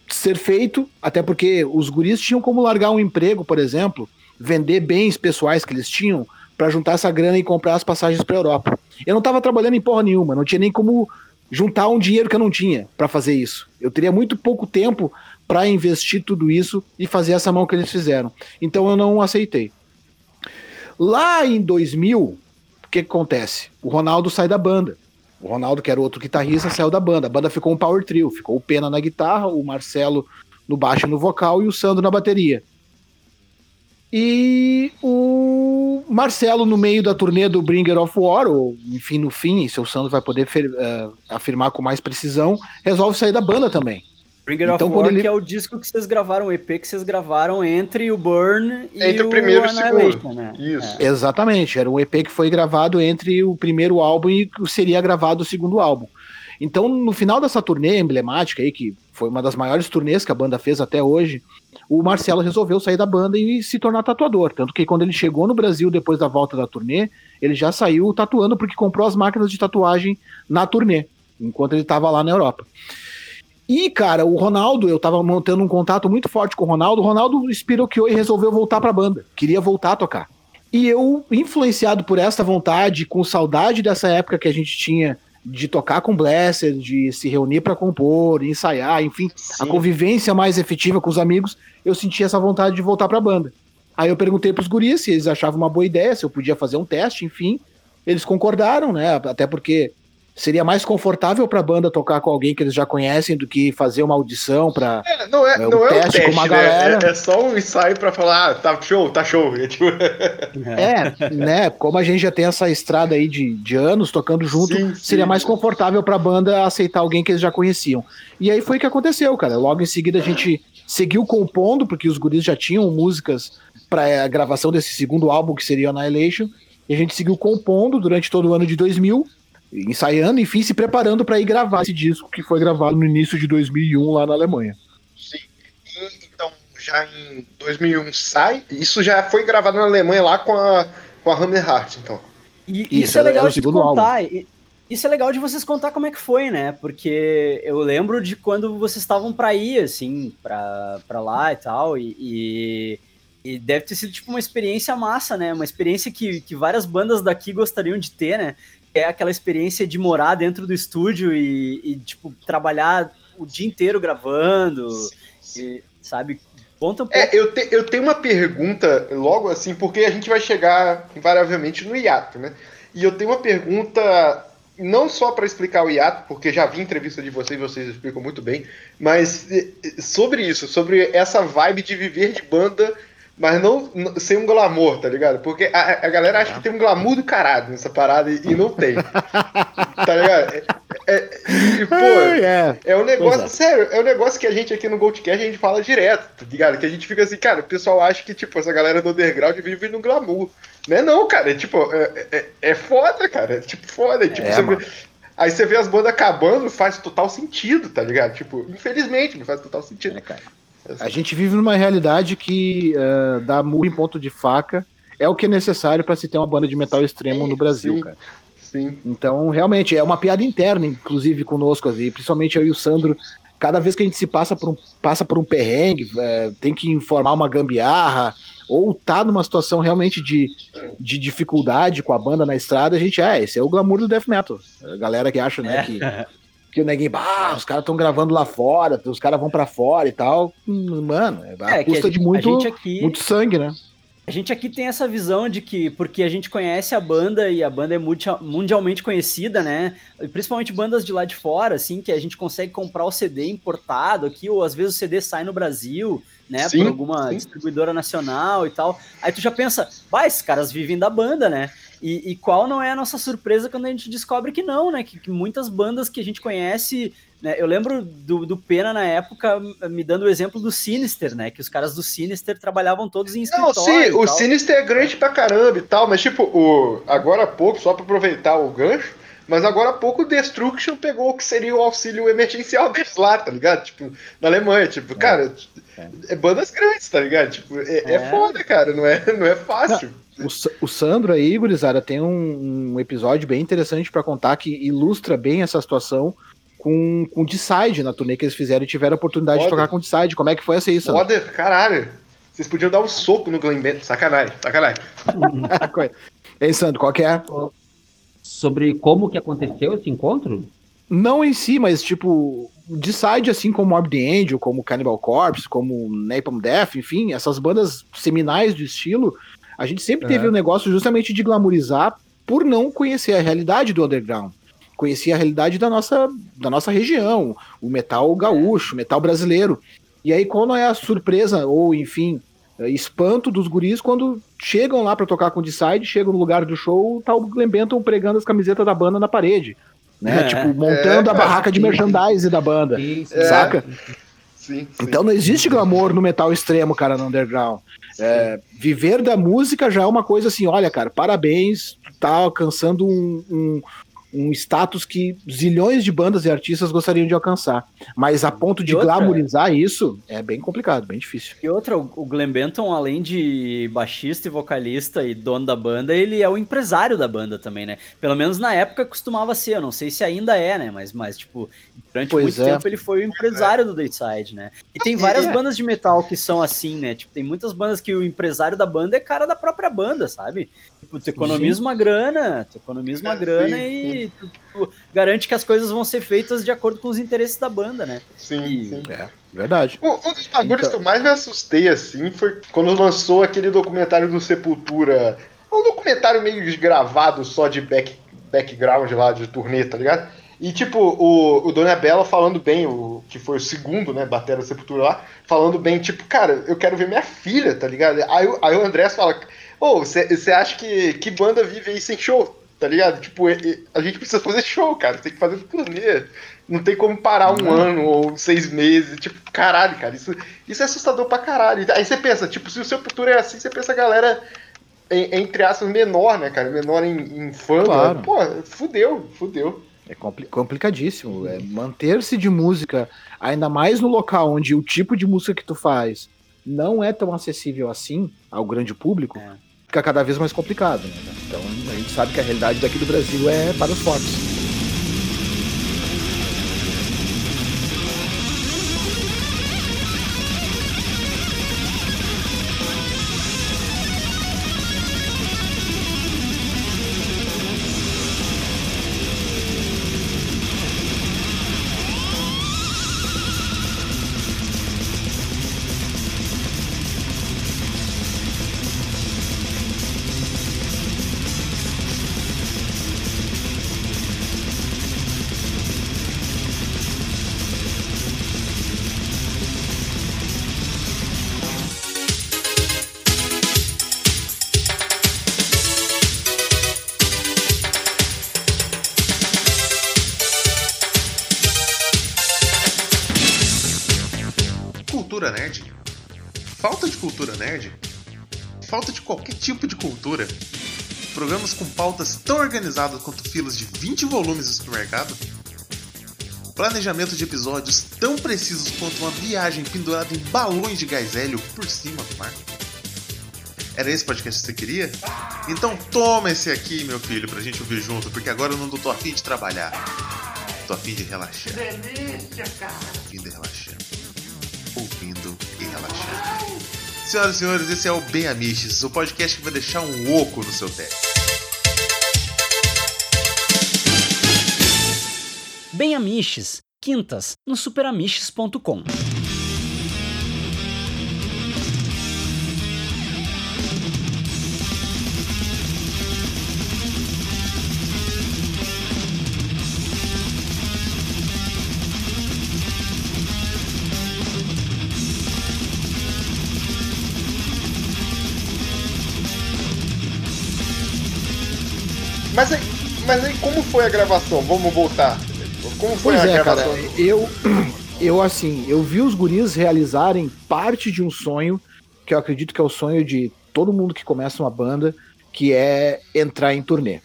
ser feito, até porque os guris tinham como largar um emprego, por exemplo, vender bens pessoais que eles tinham para juntar essa grana e comprar as passagens para Europa. Eu não tava trabalhando em porra nenhuma, não tinha nem como juntar um dinheiro que eu não tinha para fazer isso. Eu teria muito pouco tempo para investir tudo isso e fazer essa mão que eles fizeram. Então eu não aceitei. Lá em 2000, o que, que acontece? O Ronaldo sai da banda. O Ronaldo, que era outro guitarrista, saiu da banda. A banda ficou um power trio. Ficou o Pena na guitarra, o Marcelo no baixo e no vocal e o Sandro na bateria. E o Marcelo, no meio da turnê do Bringer of War, ou enfim, no fim, se o Sandro vai poder fer- eh, afirmar com mais precisão, resolve sair da banda também. Bringer Então, of War, ele- que é o disco que vocês gravaram, o EP que vocês gravaram entre o Burn e Entre o primeiro e o segundo. né? Isso. É. Exatamente, era um EP que foi gravado entre o primeiro álbum e o seria gravado o segundo álbum. Então, no final dessa turnê emblemática aí, que foi uma das maiores turnês que a banda fez até hoje, o Marcelo resolveu sair da banda e se tornar tatuador. Tanto que quando ele chegou no Brasil depois da volta da turnê, ele já saiu tatuando porque comprou as máquinas de tatuagem na turnê, enquanto ele estava lá na Europa. E, cara, o Ronaldo, eu tava mantendo um contato muito forte com o Ronaldo. O Ronaldo espiroqueou e resolveu voltar pra banda. Queria voltar a tocar. E eu, influenciado por essa vontade, com saudade dessa época que a gente tinha de tocar com Blessed, de se reunir pra compor, ensaiar, enfim, a Sim. convivência mais efetiva com os amigos, eu senti essa vontade de voltar pra banda. Aí eu perguntei pros guris se eles achavam uma boa ideia, se eu podia fazer um teste, enfim. Eles concordaram, né? Até porque seria mais confortável pra banda tocar com alguém que eles já conhecem do que fazer uma audição pra. É, não é, É um não é um teste teste, com uma né? galera. É, é só um ensaio pra falar, ah, tá show, tá show. É tipo, É, né? Como a gente já tem essa estrada aí de, de anos tocando junto, Sim, seria sim. mais confortável pra banda aceitar alguém que eles já conheciam. E aí foi o que aconteceu, cara. Logo em seguida a gente seguiu compondo, porque os guris já tinham músicas para a gravação desse segundo álbum, que seria Annihilation. E a gente seguiu compondo durante todo o ano de 2000, ensaiando, enfim, se preparando para ir gravar esse disco que foi gravado no início de 2001 lá na Alemanha. Sim. E, então, já em 2001 sai. Isso já foi gravado na Alemanha lá com a, com a Hammer Heart, então. E Isso, isso, é legal de contar. e- Isso é legal de vocês contar como é que foi, né? Porque eu lembro de quando vocês estavam pra ir, assim, pra, pra lá e tal, e, e, e deve ter sido tipo uma experiência massa, né? Uma experiência que, que várias bandas daqui gostariam de ter, né? É aquela experiência de morar dentro do estúdio e, e tipo, trabalhar o dia inteiro gravando, e, sabe? Conta um pouco. É, eu, te, eu tenho uma pergunta logo assim, porque a gente vai chegar invariavelmente no hiato, né? E eu tenho uma pergunta não só para explicar o hiato, porque já vi entrevista de vocês e vocês explicam muito bem, mas sobre isso, sobre essa vibe de viver de banda mas não, sem um glamour, tá ligado? Porque a, a galera acha que tem um glamour do caralho nessa parada e, e não tem. tá ligado? É, é, e, pô, é, é um negócio, é. sério, é um negócio que a gente aqui no Goldcast a gente fala direto, tá ligado? Que a gente fica assim, cara, o pessoal acha que, tipo, essa galera do underground vive no glamour. Não é não, cara, é tipo, é, é, é foda, cara, é tipo foda, tipo, você Aí você vê as bandas acabando, faz total sentido, tá ligado? Tipo, infelizmente, não faz total sentido. É, cara. A gente vive numa realidade que uh, dá murro em ponto de faca é o que é necessário para se ter uma banda de metal extremo sim, no Brasil, sim, cara. Sim. Então, realmente, é uma piada interna, inclusive, conosco, assim, principalmente eu e o Sandro. Cada vez que a gente se passa por um, passa por um perrengue, é, tem que informar uma gambiarra, ou tá numa situação realmente de, de dificuldade com a banda na estrada, a gente, é, esse é o glamour do death metal. A galera que acha, né, é. que que o neguinho, ah, os caras estão gravando lá fora, os caras vão para fora e tal. Mano, é é, custa gente, de muito, aqui, muito sangue, né? A gente aqui tem essa visão de que, porque a gente conhece a banda e a banda é mundialmente conhecida, né? Principalmente bandas de lá de fora, assim, que a gente consegue comprar o CD importado aqui, ou às vezes o CD sai no Brasil, né? Sim, por alguma sim. distribuidora nacional e tal. Aí tu já pensa, vai, esses caras vivem da banda, né? E, e, qual não é a nossa surpresa quando a gente descobre que não, né? Que, que muitas bandas que a gente conhece. Né? Eu lembro do, do Pena na época me dando o exemplo do Sinister, né? Que os caras do Sinister trabalhavam todos em escritório. Não, sim, o Sinister é grande pra caramba e tal, mas tipo, o, agora há pouco, só pra aproveitar o gancho, mas agora há pouco o Destruction pegou o que seria o auxílio emergencial deles lá, tá ligado? Tipo, na Alemanha, tipo, é. cara, é. é. bandas grandes, tá ligado? Tipo, é, é. é foda, cara, não é, não é fácil. Não. O, o Sandro aí, gurizada, tem um, um episódio bem interessante para contar que ilustra bem essa situação com, com o Decide na turnê que eles fizeram e tiveram a oportunidade Foda. de tocar com o Decide. Como é que foi essa aí, Sandro? Foda, caralho. Vocês podiam dar um soco no Glenn Bennett. Sacanagem, sacanagem. Ei, Sandro, qual que é? Sobre como que aconteceu esse encontro? Não em si, mas tipo, Decide, assim como Morbid Angel, como Cannibal Corpse, como Napalm Death, enfim, essas bandas seminais do estilo, a gente sempre teve um negócio justamente de glamorizar por não conhecer a realidade do underground. Conhecer a realidade da nossa, da nossa região, o metal gaúcho, o metal brasileiro. E aí, quando é a surpresa, ou enfim, é, espanto dos guris quando chegam lá para tocar com o Decide, chegam no lugar do show, tá o Glenn Benton pregando as camisetas da banda na parede. Né? É, tipo, montando é, a barraca de merchandise da banda. saca? Sim, sim. Então não existe glamour no metal extremo, cara, no underground. É, viver da música já é uma coisa assim, olha, cara, parabéns, tá alcançando um, um, um status que zilhões de bandas e artistas gostariam de alcançar. Mas a ponto de outra, glamourizar isso é bem complicado, bem difícil. E outra, o Glenn Benton, além de baixista e vocalista e dono da banda, ele é o empresário da banda também, né? Pelo menos na época costumava ser, eu não sei se ainda é, né? Mas, mas tipo, durante pois muito é. tempo ele foi o empresário do Dayside, né? E tem várias é. bandas de metal que são assim, né? Tipo, tem muitas bandas que o empresário da banda é cara da própria banda, sabe? Tipo, tu economiza uma grana, tu economiza uma grana sim, tu, tu, garante que as coisas vão ser feitas de acordo com os interesses da banda, né? Sim, e... sim. É, verdade. Um, um dos bagulhos então... que eu mais me assustei, assim, foi quando lançou aquele documentário do Sepultura. É um documentário meio gravado só de back, background lá, de turnê, tá ligado? E, tipo, o, o Dona Bela falando bem, o que foi o segundo, né, batera Sepultura lá, falando bem, tipo, cara, eu quero ver minha filha, tá ligado? Aí, aí o André fala, Ô, oh, você acha que, que banda vive aí sem show? Tá ligado? Tipo, a gente precisa fazer show, cara. Tem que fazer turnê. Não tem como parar um ano ou seis meses. Tipo, caralho, cara. Isso, isso é assustador pra caralho. Aí você pensa, tipo, se o seu futuro é assim, você pensa a galera, entre aspas, menor, né, cara? Menor em, em fã. Claro. Pô, fudeu, fudeu. É complicadíssimo. É manter-se de música, ainda mais no local onde o tipo de música que tu faz não é tão acessível assim ao grande público. É fica cada vez mais complicado. Né? Então a gente sabe que a realidade daqui do Brasil é para os fortes. Cultura nerd, falta de qualquer tipo de cultura, programas com pautas tão organizadas quanto filas de 20 volumes no supermercado, planejamento de episódios tão precisos quanto uma viagem pendurada em balões de gás hélio por cima do mar. Era esse podcast que você queria? Então toma esse aqui, meu filho, pra gente ouvir junto, porque agora eu não tô afim de trabalhar. Tô afim de relaxar. Delícia, cara. Ouvindo e relaxando. Senhoras e senhores, esse é o Bem Amiches, o podcast que vai deixar um oco no seu teto. Bem Amiches, quintas, no superamiches.com. Mas aí, mas aí, como foi a gravação? Vamos voltar. Como foi Pois a é, cara, gravação? eu, eu assim, eu vi os guris realizarem parte de um sonho, que eu acredito que é o sonho de todo mundo que começa uma banda, que é entrar em turnê,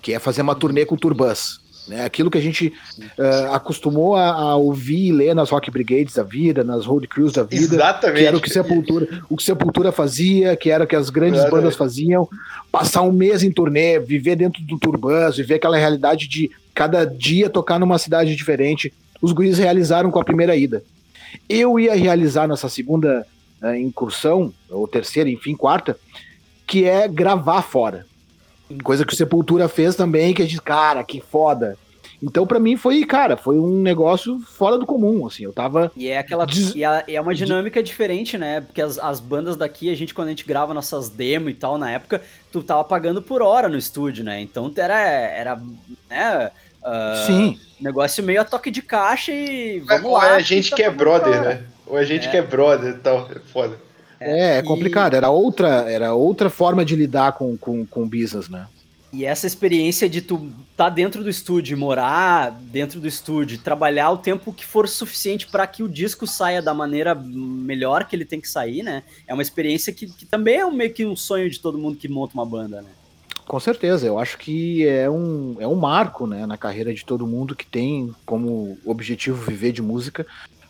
que é fazer uma turnê com turbans. Né? Aquilo que a gente eh, acostumou a, a ouvir e ler nas Rock Brigades da vida, nas Road Crews da vida, Exatamente. que era o que Sepultura, o que Sepultura fazia, que era o que as grandes Exatamente. bandas faziam, passar um mês em turnê, viver dentro do Turbans, viver aquela realidade de cada dia tocar numa cidade diferente. Os guris realizaram com a primeira ida. Eu ia realizar nessa segunda eh, incursão, ou terceira, enfim, quarta, que é gravar fora. Coisa que o Sepultura fez também, que a gente, cara, que foda. Então, pra mim, foi, cara, foi um negócio fora do comum, assim. Eu tava. E é aquela. Diz- E é, é uma dinâmica diferente, né? Porque as, as bandas daqui, a gente, quando a gente grava nossas demos e tal, na época, tu tava pagando por hora no estúdio, né? Então era. era né, ah, Sim. Negócio meio a toque de caixa e. Vamos ou lá. é a gente tá que é brother, cara. né? Ou a gente É. que é brother e tal. É foda. É, é e- complicado. Era outra, era outra forma de lidar com, com, com o business, né? E essa experiência de tu tá dentro do estúdio, morar dentro do estúdio, trabalhar o tempo que for suficiente para que o disco saia da maneira melhor que ele tem que sair, né? É uma experiência que, que também é um- meio que um sonho de todo mundo que monta uma banda, né? Com certeza, eu acho que é um, é um marco né, na carreira de todo mundo que tem como objetivo viver de música,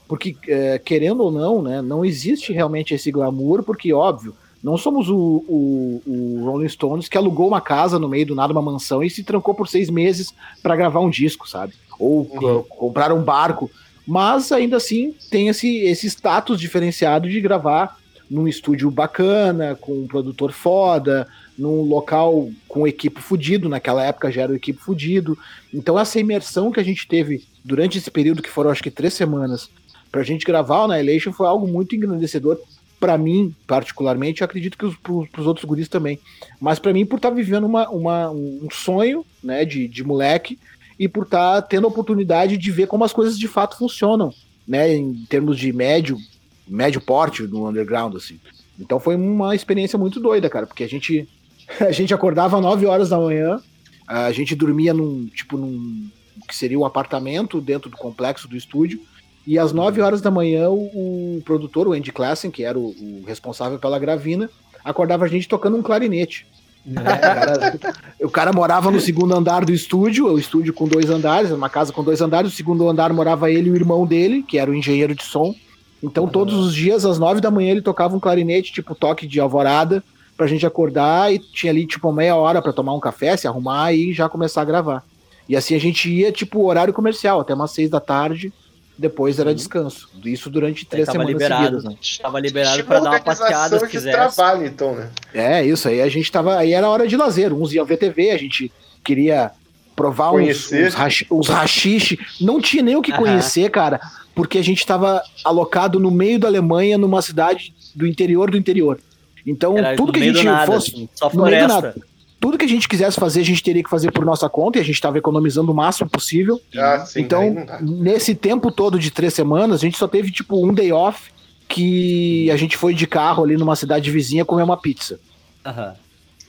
porque é, querendo ou não, né, não existe realmente esse glamour, porque óbvio, não somos o, o, o Rolling Stones que alugou uma casa no meio do nada, uma mansão, e se trancou por seis meses para gravar um disco, sabe? Ou co- comprar um barco, mas ainda assim tem esse, esse status diferenciado de gravar num estúdio bacana, com um produtor foda, num local com equipe fudido, naquela época já era o equipe fudido. Então essa imersão que a gente teve durante esse período, que foram acho que três semanas, pra gente gravar o Annihilation foi algo muito engrandecedor pra mim, particularmente, eu acredito que os, pros, pros outros guris também. Mas pra mim, por estar vivendo uma, uma- um sonho, né, de, de moleque, e por estar tendo a oportunidade de ver como as coisas de fato funcionam, né, em termos de médio, médio porte no underground, assim. Então foi uma experiência muito doida, cara, porque a gente a gente acordava às 9 horas da manhã, a gente dormia num, tipo, num que seria um apartamento dentro do complexo do estúdio, e às 9 horas da manhã o, o produtor, o Andy Klassen, que era o, o responsável pela gravina, acordava a gente tocando um clarinete. O cara, o cara morava no segundo andar do estúdio, o estúdio com dois andares, uma casa com dois andares, o segundo andar morava ele e o irmão dele, que era o engenheiro de som. Então todos os dias, às nove da manhã, ele tocava um clarinete, tipo toque de alvorada, pra gente acordar e tinha ali tipo meia hora pra tomar um café, se arrumar e já começar a gravar. E assim a gente ia, tipo, horário comercial, até umas seis da tarde, depois era descanso. Isso durante três tava semanas liberado. seguidas, né? Tava liberado pra dar uma passeada se de quisesse. trabalho, então, né? É, isso aí a gente tava. Aí era hora de lazer. Uns iam ver TV, a gente queria provar uns, Conhecer. uns, rachixe. Não tinha nem o que Aham. conhecer, cara, porque a gente tava alocado no meio da Alemanha, numa cidade do interior do interior. Então, Era tudo que a gente nada, fosse. assim, só no meio do floresta. Tudo que a gente quisesse fazer, a gente teria que fazer por nossa conta, e a gente tava economizando o máximo possível. Ah, sim, então, nesse tempo todo de três semanas, a gente só teve, tipo, um day off que a gente foi de carro ali numa cidade vizinha comer uma pizza. Aham.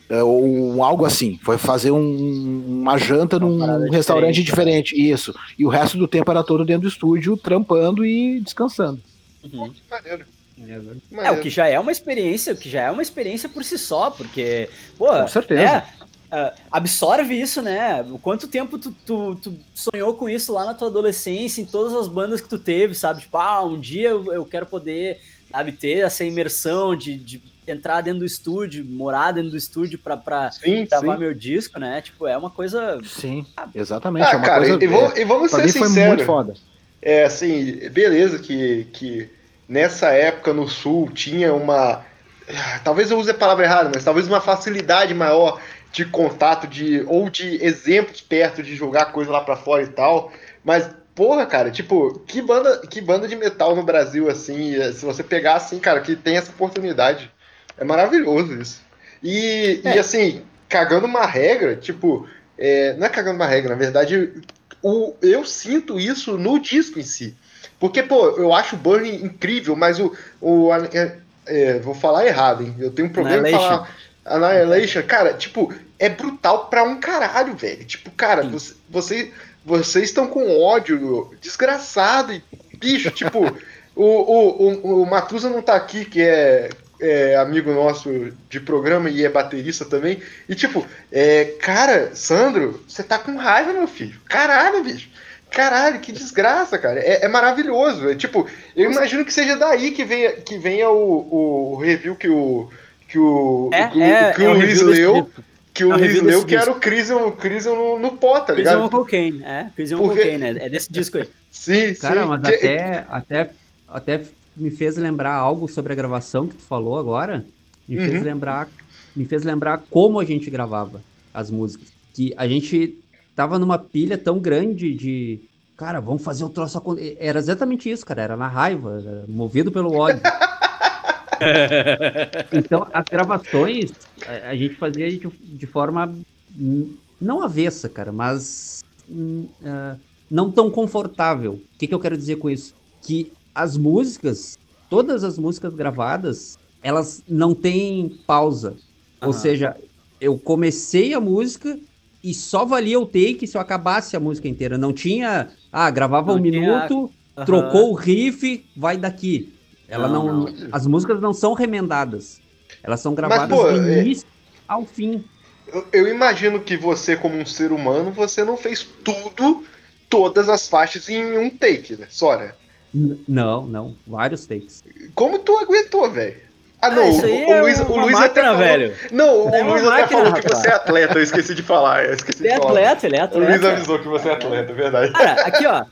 É, ou algo assim. Foi fazer um- uma janta num parada restaurante diferente, diferente. Isso. E o resto do tempo era todo dentro do estúdio, trampando e descansando. Uhum. Maneiro. Mas É, o que já é uma experiência, o que já é uma experiência por si só, porque, pô, Com certeza. é, ah, absorve isso, né? O Quanto tempo tu, tu, tu sonhou com isso lá na tua adolescência, em todas as bandas que tu teve, sabe? Tipo, ah, um dia eu, eu quero poder, sabe, ter essa imersão de, de entrar dentro do estúdio, morar dentro do estúdio pra, pra Sim, gravar sim. meu disco, né? Tipo, é uma coisa. Sim, exatamente. Ah, é uma cara, coisa, e, vamos, é, e vamos ser mim foi muito sinceros. foda. É assim, beleza que, que nessa época no sul tinha uma. Talvez eu use a palavra errada, mas talvez uma facilidade maior de contato de ou de exemplos perto de jogar coisa lá pra fora e tal. Mas, porra, cara, tipo, que banda, que banda de metal no Brasil, assim, eh, se você pegar assim, cara, que tem essa oportunidade. É maravilhoso isso. E, e assim, cagando uma regra, tipo, é, não é cagando uma regra, na verdade, o, eu sinto isso no disco em si. Porque, pô, eu acho o Burning incrível, mas o. o é, é, vou falar errado, hein? Eu tenho um problema em Annihilation. falar. Annihilation, cara, tipo, é brutal pra um caralho, velho. Tipo, cara, você, você- vocês estão com ódio desgraçado e, bicho, tipo, o, o, o, o Matusa não tá aqui, que é, é amigo nosso de programa e é baterista também. E, tipo, é, cara, Sandro, você tá com raiva, meu filho. Caralho, bicho. Caralho, que desgraça, cara. É, é maravilhoso. É, tipo, eu imagino que seja daí que venha, que venha o, o review que o. Que o, É, que o, é, que é o um Luiz desse leu, que o É Luiz leu, que era o Crisium, Crisium no, no pó, tá ligado? Cocaine, é, Prison Porque- Cocaine, é, é desse disco aí. Sim, Cara, sim. mas Que- até, até, até me fez lembrar algo sobre a gravação que tu falou agora. Me fez Uhum. lembrar, me fez lembrar como a gente gravava as músicas. Que a gente tava numa pilha tão grande de, cara, vamos fazer o troço acontecer. Era exatamente isso, cara. Era na raiva, era movido pelo ódio. então, as gravações a, a gente fazia de, de forma não avessa, cara, mas ah, não tão confortável. O que, que eu quero dizer com isso? Que as músicas, todas as músicas gravadas, elas não têm pausa. Ou Aham. seja, eu comecei a música e só valia o take se eu acabasse a música inteira. Não tinha, ah, gravava Não um tinha- minuto, Aham. trocou o riff, vai daqui. Ela Não, não, não. as músicas não são remendadas. Elas são gravadas pô, do é- início ao fim. Eu, eu imagino que você, como um ser humano, você não fez tudo, todas as faixas em um take, né? Só, né? N- Não, não, vários takes. Como tu aguentou, velho? Ah, Ah, não, isso o, o é Luiz, o Luiz máquina, até falou. velho. Não, o É uma Luiz até máquina, falou que você é atleta, eu esqueci de falar. Eu esqueci Ele é de falar. atleta, ele é O Luiz atleta. avisou que você é atleta, é verdade. Cara, aqui ó,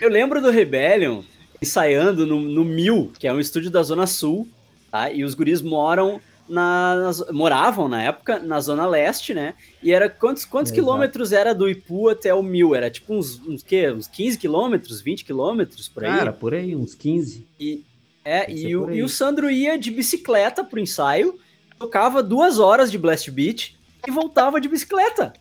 eu lembro do Rebellion ensaiando no, no Mil, que é um estúdio da Zona Sul, tá? E os guris moram na, nas- moravam na época na Zona Leste, né? E era quantos, quantos É, quilômetros era do Ipu até o Mil? Era tipo uns, uns, quê? uns 15 quilômetros, 20 quilômetros por aí? Cara, por aí, uns 15. E, é, e, o, e o Sandro ia de bicicleta pro ensaio, tocava duas horas de Blast Beat e voltava de bicicleta.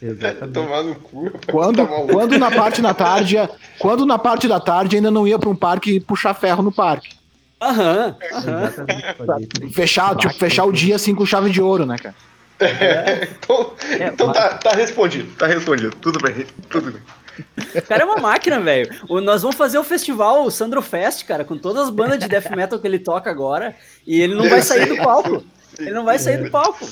Exatamente. Tomar no cu. Quando, tá quando na parte da tarde, quando na parte da tarde ainda não ia para um parque puxar ferro no parque. Aham, aham. Fechar, tipo, fechar o dia assim com chave de ouro, né, cara? Então, É, então tá, tá respondido, tá respondido. Tudo bem, tudo bem. O cara é uma máquina, velho. O- Nós vamos fazer o festival o Sandro Fest, cara, com todas as bandas de death metal que ele toca agora. E ele não vai sair do palco. Ele não vai sair do palco.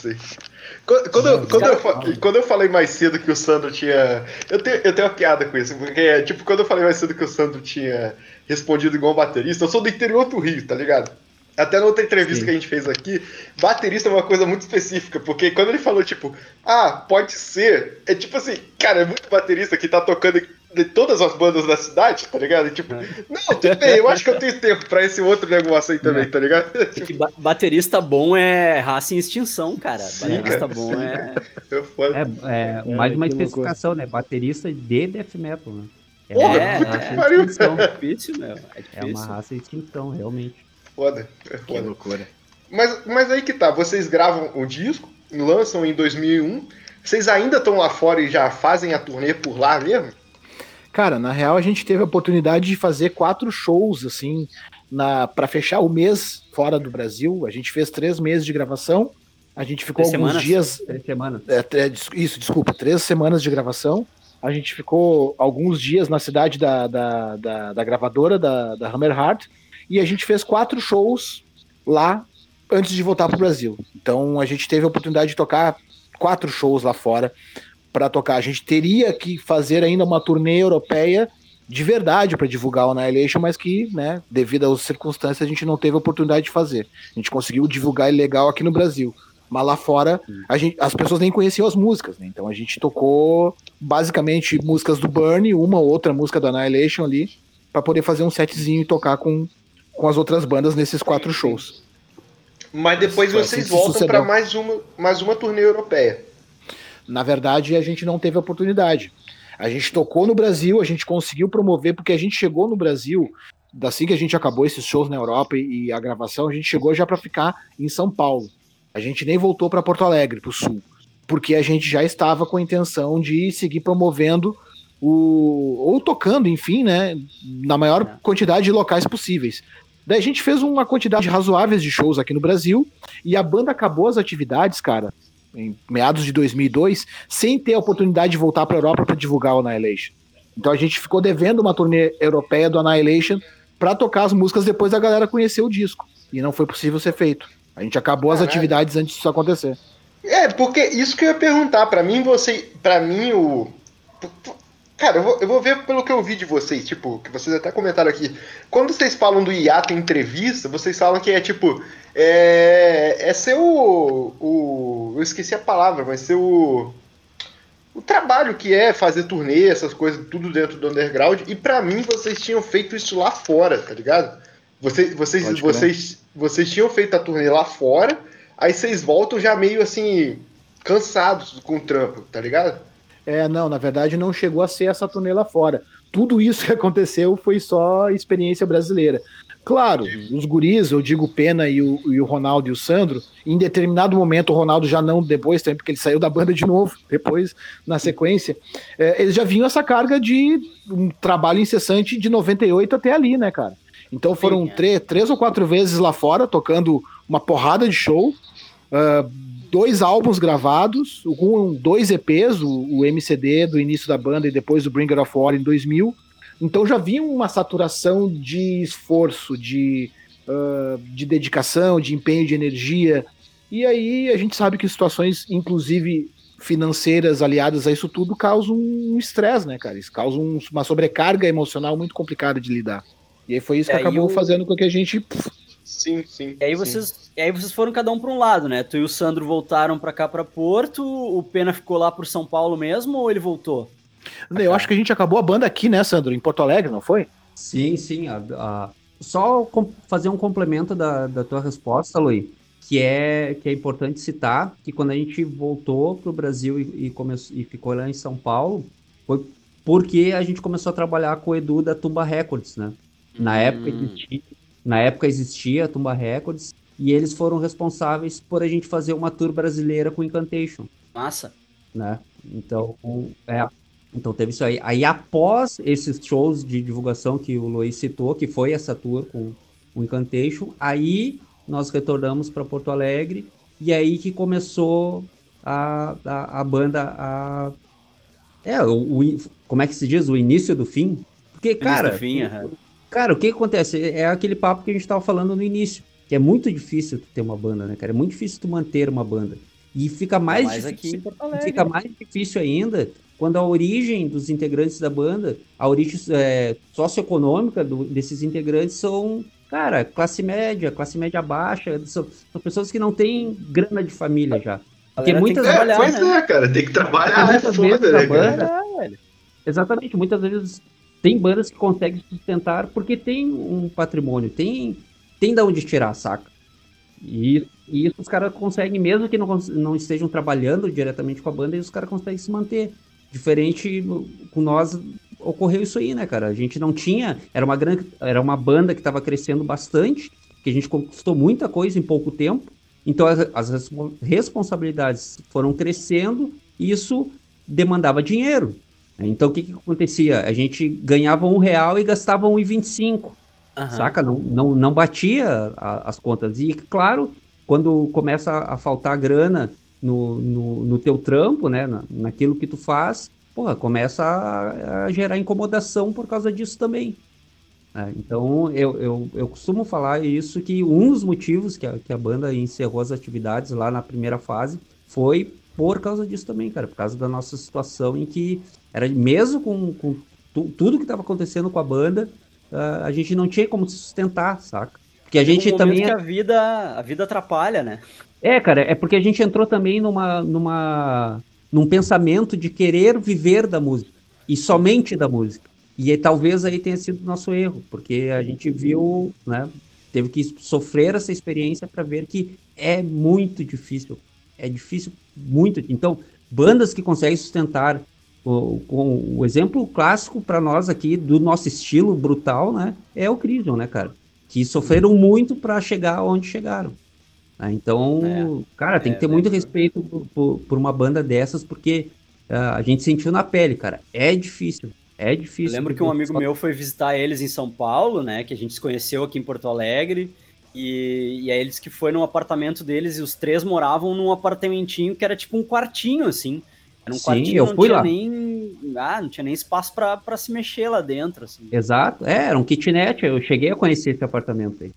Quando, quando, eu, quando, eu, quando eu falei mais cedo que o Sandro tinha. Eu tenho, eu tenho uma piada com isso, porque, tipo, quando eu falei mais cedo que o Sandro tinha respondido igual um baterista, eu sou do interior do Rio, tá ligado? Até na outra entrevista Sim. que a gente fez aqui, baterista é uma coisa muito específica, porque quando ele falou, tipo, ah, pode ser, é tipo assim, cara, é muito baterista que tá tocando de todas as bandas da cidade, tá ligado? E, tipo, não, tudo bem, eu acho que eu tenho tempo pra esse outro negócio aí também, tá ligado? Porque ba- baterista bom é raça em extinção, cara. Sim, baterista cara, bom sim. é. Eu foda. É, é, mais uma especificação, né? Baterista de death metal, né? É, Porra, É, é. extinção. É difícil, meu. É É uma raça em extinção, realmente. Foda, é Que foda. loucura. Mas, mas aí que tá, vocês gravam o disco, lançam em 2001, vocês ainda estão lá fora e já fazem a turnê por lá mesmo? Cara, na real a gente teve a oportunidade de fazer quatro shows, assim, na para fechar o mês fora do Brasil. A gente fez três meses de gravação. A gente ficou Três alguns semanas? dias. Três semanas. é, isso, desculpa, três semanas de gravação. A gente ficou alguns dias na cidade da, da, da, da gravadora, da, da Hammerheart. E a gente fez quatro shows lá antes de voltar para o Brasil. Então a gente teve a oportunidade de tocar quatro shows lá fora para tocar. A gente teria que fazer ainda uma turnê europeia de verdade para divulgar o Annihilation, mas que, né, devido às circunstâncias, a gente não teve a oportunidade de fazer. A gente conseguiu divulgar legal aqui no Brasil. Mas lá fora, gente, as pessoas nem conheciam as músicas, né? Então a gente tocou basicamente músicas do Burn, uma ou outra música do Annihilation ali, para poder fazer um setzinho e tocar com, com as outras bandas nesses quatro shows. Mas depois Foi vocês assim voltam para mais uma, mais uma turnê europeia. Na verdade, a gente não teve oportunidade. A gente tocou no Brasil, a gente conseguiu promover, porque a gente chegou no Brasil, assim que a gente acabou esses shows na Europa e, e a gravação, a gente chegou já para ficar em São Paulo. A gente nem voltou para Porto Alegre, para o sul, porque a gente já estava com a intenção de seguir promovendo o ou tocando, enfim, né, na maior quantidade de locais possíveis. Daí a gente fez uma quantidade razoável de shows aqui no Brasil e a banda acabou as atividades, cara, em meados de 2002, sem ter a oportunidade de voltar para a Europa para divulgar o Annihilation. Então a gente ficou devendo uma turnê europeia do Annihilation para tocar as músicas depois da galera conhecer o disco. E não foi possível ser feito. A gente acabou as Caralho. atividades antes disso acontecer. É, porque isso que eu ia perguntar. Pra mim, você. para mim, o. Cara, eu vou, eu vou ver pelo que eu vi de vocês, tipo, que vocês até comentaram aqui. Quando vocês falam do hiato em entrevista, vocês falam que é tipo. É, é ser o, o. Eu esqueci a palavra, mas ser o. O trabalho que é fazer turnê, essas coisas, tudo dentro do underground. E pra mim, vocês tinham feito isso lá fora, tá ligado? Vocês, vocês, Pode vocês, vocês tinham feito a turnê lá fora, aí vocês voltam já meio assim, cansados com o trampo, tá ligado? É, não, na verdade não chegou a ser essa turnê lá fora. Tudo isso que aconteceu foi só experiência brasileira. Claro, os guris, eu digo Pena e o, e o Ronaldo e o Sandro, em determinado momento, o Ronaldo já não depois, também porque ele saiu da banda de novo, depois, na sequência, é, eles já vinham essa carga de um trabalho incessante de 98 até ali, né, cara? Então foram Sim, é. três, três ou quatro vezes lá fora, tocando uma porrada de show, ah, dois álbuns gravados, um, dois EPs, o, o MCD do início da banda e depois o Bringer of War em 2000. Então já vinha uma saturação de esforço, de, ah, de dedicação, de empenho, de energia. E aí a gente sabe que situações, inclusive financeiras aliadas a isso tudo, causam um estresse, né, cara? Isso causa um- uma sobrecarga emocional muito complicada de lidar. E aí foi isso que É, acabou o- fazendo com que a gente pff, Sim, sim. E aí sim. vocês, e aí vocês foram cada um para um lado, né? Tu e o Sandro voltaram para cá para Porto, o Pena ficou lá por São Paulo mesmo ou ele voltou? Eu acho que a gente acabou a banda aqui, né, Sandro? Em Porto Alegre, não foi? Sim, sim. a- a- Só fazer um complemento da, da tua resposta, Luiz, que é, que é importante citar que quando a gente voltou para o Brasil e, e, come- e ficou lá em São Paulo, foi porque a gente começou a trabalhar com o Edu da Tumba Records, né? Na época existia, na época existia a Tumba Records e eles foram responsáveis por a gente fazer uma tour brasileira com Incantation Massa. né? Então, é, então teve isso aí. Aí após esses shows de divulgação que o Luiz citou, que foi essa tour com o Incantation, aí nós retornamos para Porto Alegre e aí que começou a, a, a banda a é, o, o- como é que se diz? O início do fim? Porque, cara, do fim, aham. Cara, o que acontece? É aquele papo que a gente tava falando no início, que é muito difícil tu ter uma banda, né, cara? É muito difícil tu manter uma banda. E fica mais, mais difícil, fica mais difícil ainda quando a origem dos integrantes da banda, a origem é, socioeconômica do- desses integrantes são, cara, classe média, classe média baixa, são, são pessoas que não têm grana de família já. Porque muitas que É, trabalhar, pois né? é, cara, tem que trabalhar, é Muitas foda, vezes né, banda- É, velho. Exatamente, muitas vezes tem bandas que conseguem sustentar porque tem um patrimônio, tem, tem da onde tirar, saca? E, e isso os caras conseguem, mesmo que não, não estejam trabalhando diretamente com a banda, os caras conseguem se manter. Diferente com nós, ocorreu isso aí, né, cara? A gente não tinha, era uma grande, era uma banda que estava crescendo bastante, que a gente conquistou muita coisa em pouco tempo, então as, as respo- responsabilidades foram crescendo e isso demandava dinheiro. Então o que, que acontecia? A gente ganhava um real e gastava um e vinte e cinco, saca? Não, não, não batia a- as contas. E claro, quando começa a, a faltar grana no, no, no teu trampo, né? na- naquilo que tu faz, porra, começa a, a gerar incomodação por causa disso também. É, então, eu, eu, eu costumo falar isso, que um dos motivos que a, que a banda encerrou as atividades lá na primeira fase foi por causa disso também, cara, por causa da nossa situação em que era mesmo com, com tu, tudo que estava acontecendo com a banda, uh, a gente não tinha como se sustentar, saca? Porque a gente um também que a vida a vida atrapalha, né? É, cara, é porque a gente entrou também numa numa num pensamento de querer viver da música e somente da música. E aí, talvez aí tenha sido nosso erro, porque a gente viu, né, teve que sofrer essa experiência para ver que é muito difícil. É difícil muito. Então, bandas que conseguem sustentar o, o, o exemplo clássico para nós aqui do nosso estilo brutal, né, é o Crisium, né, cara? Que sofreram muito para chegar onde chegaram. Né? Então, é, cara, tem é, que ter muito respeito por, por, por, uma banda dessas, porque uh, a gente sentiu na pele, cara. É difícil. É difícil. Eu lembro que um amigo meu foi visitar eles em São Paulo, né? Que a gente se conheceu aqui em Porto Alegre. E, e aí eles que foi no apartamento deles e os três moravam num apartamentinho que era tipo um quartinho, assim. Era um Sim, quartinho, eu fui não tinha lá. nem. Ah, não tinha nem espaço para se mexer lá dentro, assim. Exato. É, era um kitnet. Eu cheguei a conhecer esse apartamento aí.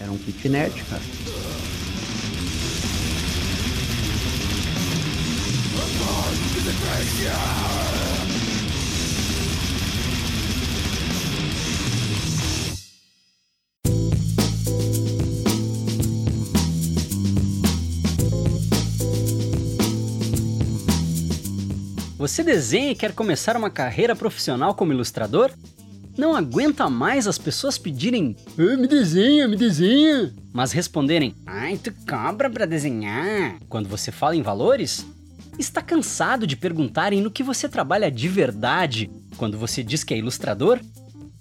Era um kitnet, cara. Você desenha e quer começar uma carreira profissional como ilustrador? Não aguenta mais as pessoas pedirem me desenha, me desenha. Mas responderem Ai, tu cobra pra desenhar quando você fala em valores? Está cansado de perguntarem no que você trabalha de verdade quando você diz que é ilustrador?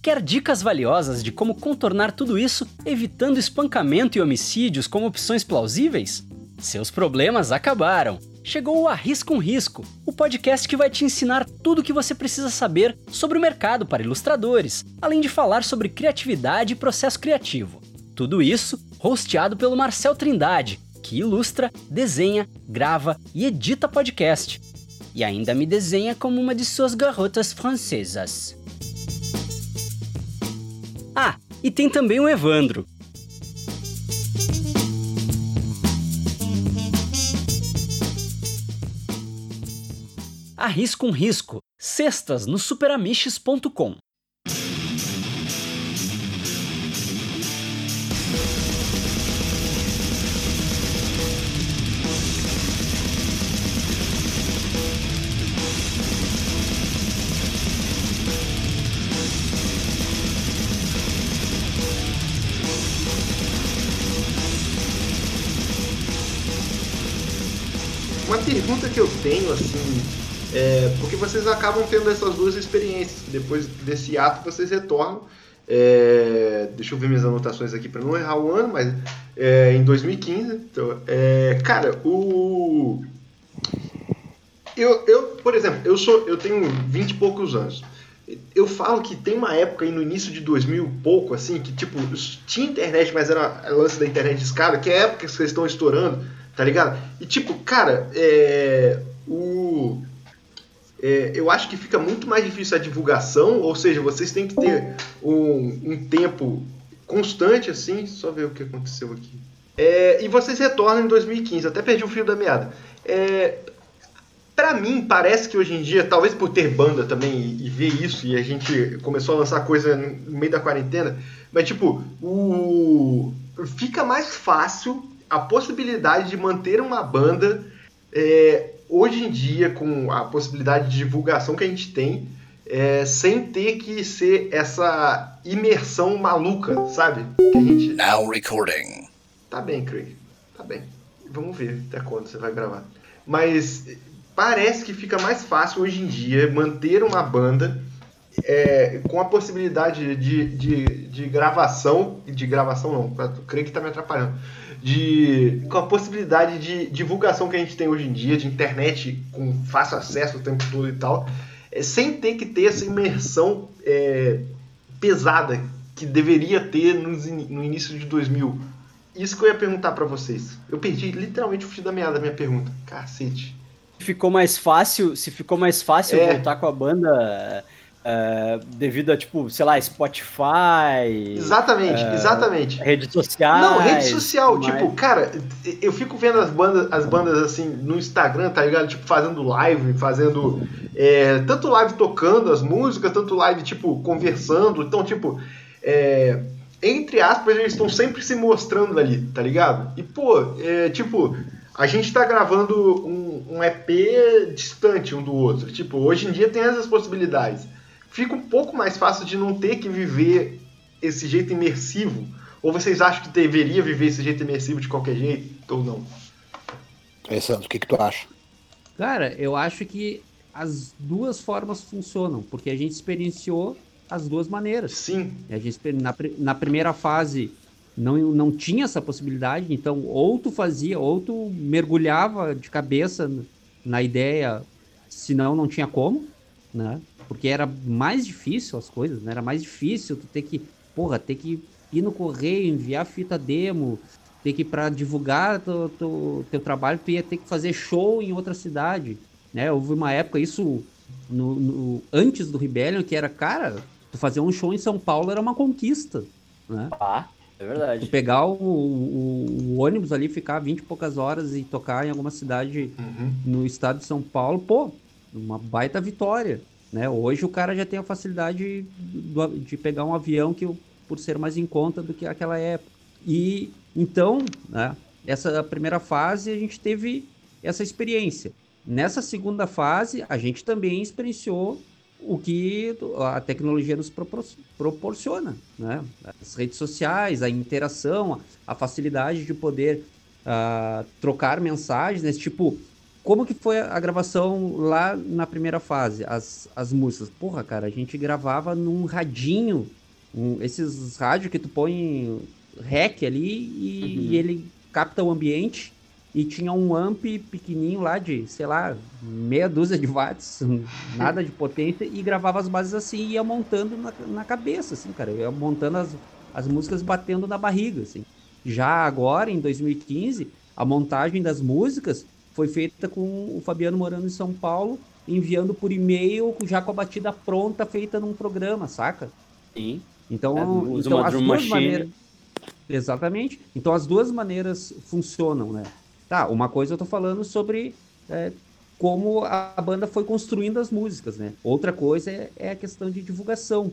Quer dicas valiosas de como contornar tudo isso, evitando espancamento e homicídios como opções plausíveis? Seus problemas acabaram! Chegou o Arrisca um Risco, o podcast que vai te ensinar tudo o que você precisa saber sobre o mercado para ilustradores, além de falar sobre criatividade e processo criativo. Tudo isso hosteado pelo Marcel Trindade, que ilustra, desenha, grava e edita podcast. E ainda me desenha como uma de suas garotas francesas. Ah, e tem também o Evandro, Arrisca um Risco, sextas no superamiches.com. Uma pergunta que eu tenho, assim, é, porque vocês acabam tendo essas duas experiências. Depois desse ato, vocês retornam. É, deixa eu ver minhas anotações aqui para não errar o ano, mas é, em 2015. Então, é, cara, o. Eu, eu, por exemplo, eu sou, eu tenho 20 e poucos anos. Eu falo que tem uma época aí no início de 2000 pouco, assim, que tipo, tinha internet, mas era lance da internet de escada, que é a época que vocês estão estourando, tá ligado? E tipo, cara, é, o, é, eu acho que fica muito mais difícil a divulgação, ou seja, vocês têm que ter um, um tempo constante, assim, só ver o que aconteceu aqui. É, e vocês retornam em 2015, até perdi o fio da meada. É, para mim, parece que hoje em dia, talvez por ter banda também e, e, ver isso, e a gente começou a lançar coisa no meio da quarentena, mas tipo, o, fica mais fácil a possibilidade de manter uma banda é, hoje em dia, com a possibilidade de divulgação que a gente tem, é, sem ter que ser essa imersão maluca, sabe? Que a gente... Now recording. Tá bem, Craig. Tá bem. Vamos ver até quando você vai gravar. Mas parece que fica mais fácil hoje em dia manter uma banda é, com a possibilidade de, de, de gravação. De gravação não, creio que tá me atrapalhando de com a possibilidade de divulgação que a gente tem hoje em dia, de internet com fácil acesso o tempo todo e tal, é, sem ter que ter essa imersão é, pesada que deveria ter no, no, início de 2000. Isso que eu ia perguntar para vocês. Eu perdi literalmente o fio da meada da minha pergunta. Cacete. Ficou mais fácil, se ficou mais fácil É. voltar com a banda é, devido a, tipo, sei lá, Spotify. Exatamente, é, exatamente. Redes sociais. Não, rede social, tipo, mais. cara, eu fico vendo as bandas, as bandas assim no Instagram, tá ligado? Tipo, fazendo live, fazendo. é, tanto live tocando as músicas, tanto live, tipo, conversando. Então, tipo, é, entre aspas, eles estão sempre se mostrando ali, tá ligado? E, pô, é, tipo, a gente tá gravando um, um EP distante um do outro. Tipo, hoje em dia tem essas possibilidades. Fica um pouco mais fácil de não ter que viver esse jeito imersivo. Ou vocês acham que deveria viver esse jeito imersivo de qualquer jeito ou não? Sandro, o que, que tu acha? Cara, eu acho que as duas formas funcionam, porque a gente experienciou as duas maneiras. Sim, A gente, na, na primeira fase não, não tinha essa possibilidade, então ou tu fazia, ou tu mergulhava de cabeça na ideia, senão não tinha como, né? Porque era mais difícil as coisas, né? Era mais difícil tu ter que, porra, ter que ir no correio, enviar fita demo, ter que para divulgar teu, teu, teu trabalho, tu ia ter que fazer show em outra cidade, né? Houve uma época, isso no, no- antes do Rebellion, que era, cara, tu fazer um show em São Paulo era uma conquista, né? Ah, é Tu verdade. pegar o, o- o ônibus ali, ficar 20 e poucas horas e tocar em alguma cidade Uhum. no estado de São Paulo, pô, uma baita vitória, né? Hoje o cara já tem a facilidade do- de pegar um avião que por ser mais em conta do que aquela época. E então, né, essa primeira fase a gente teve essa experiência. Nessa segunda fase, a gente também experienciou o que a tecnologia nos propor- proporciona, né? As redes sociais, a interação, a facilidade de poder ah, trocar mensagens, né? tipo, como que foi a gravação lá na primeira fase, as, as músicas? Porra, cara, a gente gravava num radinho, um- esses rádios que tu põe rec ali e, Uhum. e ele capta o ambiente e tinha um amp pequenininho lá de, sei lá, meia dúzia de watts, nada de potência, e gravava as bases assim e ia montando na, na cabeça, assim, cara. Eu ia montando as, as músicas batendo na barriga, assim. Já agora, em 2015, a montagem das músicas foi feita com o Fabiano morando em São Paulo, enviando por e-mail, já com a batida pronta, feita num programa, saca? Sim. Então, É, então uma as duas machine. maneiras. Exatamente. Então as duas maneiras funcionam, né? Tá, uma coisa eu tô falando sobre é, como a a banda foi construindo as músicas, né? Outra coisa é, é a questão de divulgação.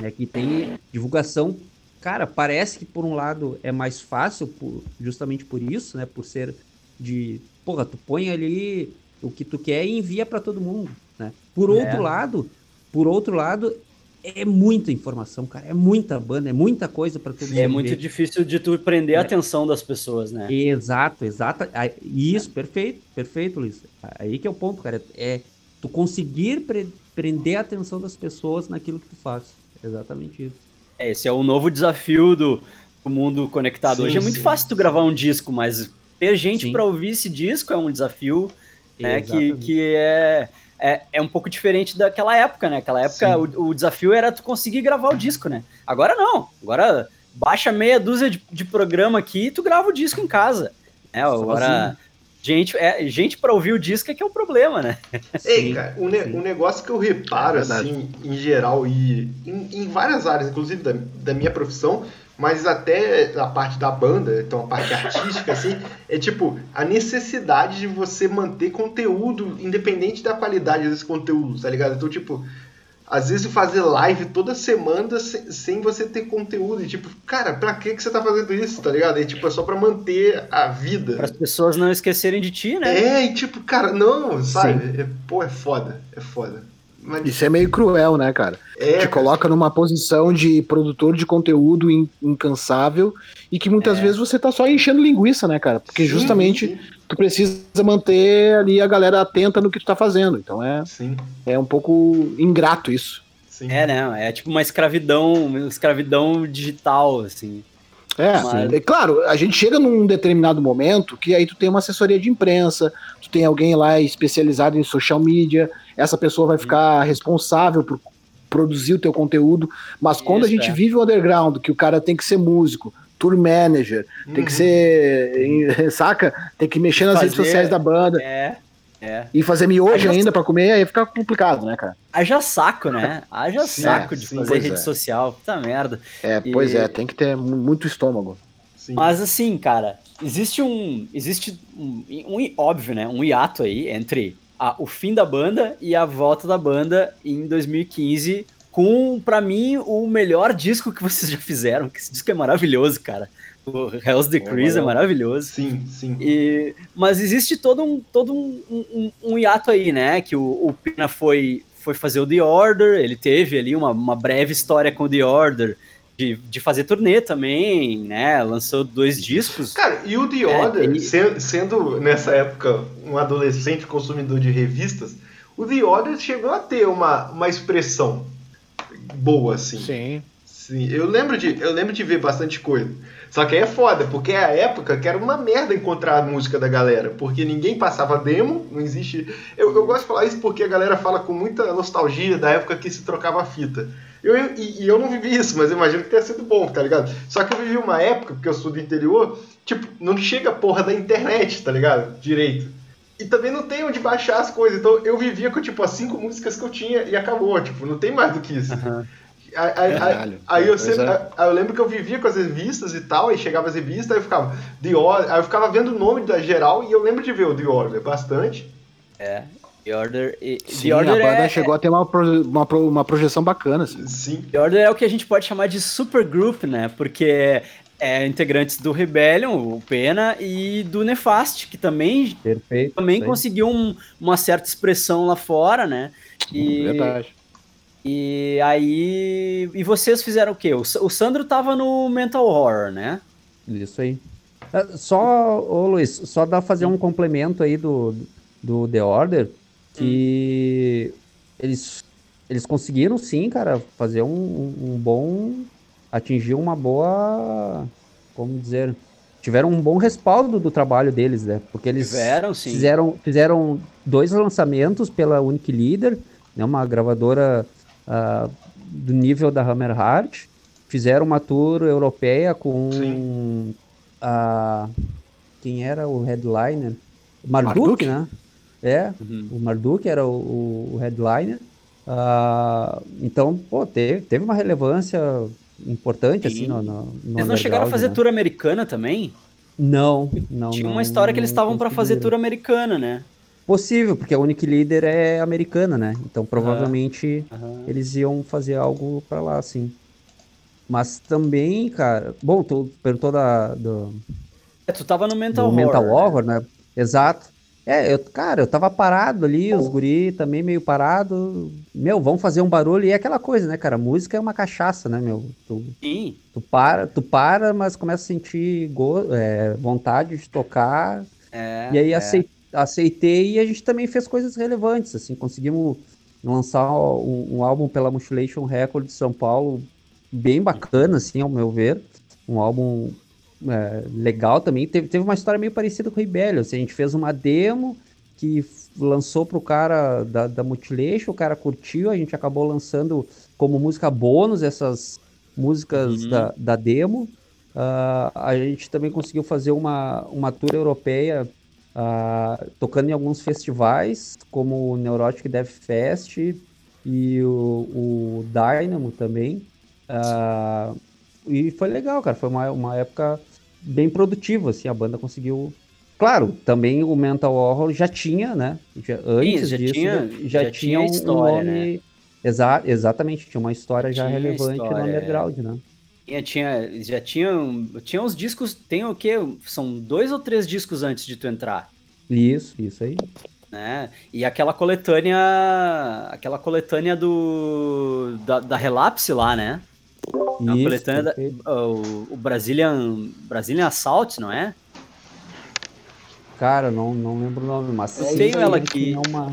Né? Que tem divulgação. Cara, parece que por um lado é mais fácil, por- justamente por isso, né? Por ser de. Porra, tu põe ali o que tu quer e envia para todo mundo, né? Por É. outro lado, por outro lado, é muita informação, cara. É muita banda, é muita coisa para todo mundo. É muito ver. difícil de tu prender a É. atenção das pessoas, né? Exato, exato. Isso, perfeito, perfeito, Luiz. Aí que é o ponto, cara. É tu conseguir pre- prender a atenção das pessoas naquilo que tu faz. Exatamente isso. Esse é o novo desafio do, do mundo conectado. Sim, Hoje é muito sim, fácil tu gravar um disco, mas ter gente pra ouvir esse disco é um desafio né, que, que é, é, é um pouco diferente daquela época, né? Aquela época o, o desafio era tu conseguir gravar o disco, né? Agora não. Agora baixa meia dúzia de, de programa aqui e tu grava o disco em casa. né? agora, gente, é, gente para ouvir o disco é que é o problema, né? Ei, Sim, cara, um, ne- um negócio que eu reparo, É assim, em geral, e em, em várias áreas, inclusive da, da minha profissão, mas até a parte da banda, então a parte artística, assim, é tipo, a necessidade de você manter conteúdo, independente da qualidade desse conteúdo, tá ligado? Então, tipo, às vezes fazer live toda semana sem, sem você ter conteúdo, e tipo, cara, pra que, que você tá fazendo isso, tá ligado? E tipo, é só pra manter a vida. Para as pessoas não esquecerem de ti, né? É, e tipo, cara, não, sabe? É, pô, é foda, é foda. Mas, Isso é meio cruel, né, cara? é, Te cara, coloca numa posição de produtor de conteúdo in- incansável e que muitas É. vezes você tá só enchendo linguiça, né, cara? Porque sim, justamente Sim, tu precisa manter ali a galera atenta no que tu tá fazendo. Então é, sim. é um pouco ingrato isso. sim. É, né? É tipo uma escravidão, uma escravidão digital, assim. É, Mas- é claro, a gente chega num determinado momento que aí tu tem uma assessoria de imprensa, tu tem alguém lá especializado em social media, essa pessoa vai ficar responsável por produzir o teu conteúdo, mas quando a gente é. vive o underground, que o cara tem que ser músico, tour manager, tem que Uhum. ser, saca? Tem que mexer nas redes Fazer- sociais da banda. É. É. E fazer miojo ainda pra comer, aí fica complicado, né, cara? Haja saco, né? Haja saco é, de sim, fazer rede é. social. Puta merda. É, E- pois é, tem que ter mu- muito estômago. Sim. Mas assim, cara, existe um. Existe um, um óbvio, né? Um hiato aí entre a- o fim da banda e a volta da banda em 2015. Com, pra mim, o melhor disco que vocês já fizeram. Que esse disco é maravilhoso, cara. O Hell's Decrease é valeu. maravilhoso. Sim, sim. E, mas existe todo um, todo um, um, um hiato aí, né? Que o, o Pena foi, foi fazer o The Order, ele teve ali uma, uma breve história com o The Order de, de fazer turnê também, né? Lançou dois discos. Cara, e o The É, Order, e- se- sendo nessa época um adolescente consumidor de revistas, o The Order chegou a ter uma, uma expressão boa, assim. Sim. Sim, eu lembro de, eu lembro de ver bastante coisa. Só que aí é foda, porque é a época que era uma merda encontrar a música da galera, porque ninguém passava demo, não existe. Eu, eu gosto de falar isso porque a galera fala com muita nostalgia da época que se trocava fita. Eu, e, e eu não vivi isso, mas eu imagino que tenha sido bom, tá ligado? Só que eu vivi uma época, porque eu sou do interior, tipo, não chega a porra da internet, tá ligado? Direito. E também não tem onde baixar as coisas. Então eu vivia com, tipo, as cinco músicas que eu tinha e acabou. Tipo, não tem mais do que isso. Aí, aí- aí- Caralho. aí eu Pois sempre, é. aí eu lembro que eu vivia com as revistas e tal, aí chegava as revistas, aí eu ficava The Order, aí eu ficava vendo o nome da geral e eu lembro de ver o The Order bastante. The Order. E, Sim, The a Order banda é, chegou a ter uma, pro- uma, pro- uma projeção bacana, assim. Sim. The Order é o que a gente pode chamar de supergroup, né? Porque é integrantes do Rebellion, o Pena, e do Nefast, que também Perfeito. também conseguiu um- uma certa expressão lá fora, né? E, Verdade. e aí. E vocês fizeram o quê? O, o Sandro tava no Mental Horror, né? Isso aí. Ah, Só, ô Luiz, só dá pra fazer um complemento aí do, do The Order, que eles, eles conseguiram sim, cara, fazer um, um bom. atingir uma boa. como dizer. tiveram um bom respaldo do trabalho deles, né? Porque eles Tiveram, sim. fizeram, fizeram dois lançamentos pela Unique Leader, né, uma gravadora ah, do nível da Hammer Heart. Fizeram uma tour europeia com a quem era o headliner? Marduk, Marduk? né? É, Uhum. o Marduk era o, o- headliner. Ah, então, pô, teve, teve uma relevância importante assim Sim. no, no, no Eles não chegaram a fazer né? tour americana também? Não, não. Tinha não, uma história que eles não estavam pra fazer tour americana, né? Possível, porque a Unique Leader é americana, né? Então provavelmente eles iam fazer algo pra lá, sim. Mas também, cara. Bom, tu perguntou da, do, É, tu tava no Mental Horror. Mental né? Horror, né? Exato. É, eu, cara, eu tava parado ali, os guri também meio parado. Meu, vamos fazer um barulho. E é aquela coisa, né, cara? Música é uma cachaça, né, meu? Tu, Sim. tu para, tu para, mas começa a sentir go- é, vontade de tocar. É, E aí é. acei- aceitei e a gente também fez coisas relevantes, assim, conseguimos lançar um, um álbum pela Mutilation Records de São Paulo bem bacana, assim, ao meu ver, um álbum é, legal também, teve, teve uma história meio parecida com o Rebellion, assim, a gente fez uma demo que lançou pro cara da, da Mutilation, o cara curtiu, a gente acabou lançando como música bônus essas músicas Uhum. da, da demo, Ah, a gente também conseguiu fazer uma, uma tour europeia ah, tocando em alguns festivais, como o Neurotic Death Fest e o, o Dynamo também. Ah, e foi legal, cara. Foi uma, uma época bem produtiva, assim. A banda conseguiu... Claro, também o Mental Horror já tinha, né? Já, antes já disso, tinha- já, já tinha tinha um história, nome... Exa exatamente, tinha uma história já Tinha relevante no história, é. underground, né? Tinha, tinha, já tinham, tinha os discos, tem o quê? São dois ou três discos antes de tu entrar, Isso, isso aí. né? E aquela coletânea, aquela coletânea do, da, da Relapse lá, né? A Isso, coletânea da- o, o Brazilian, Brazilian Assault, não é? Cara, não, não lembro o nome, mas Eu sim, tenho ela aqui. tinha uma...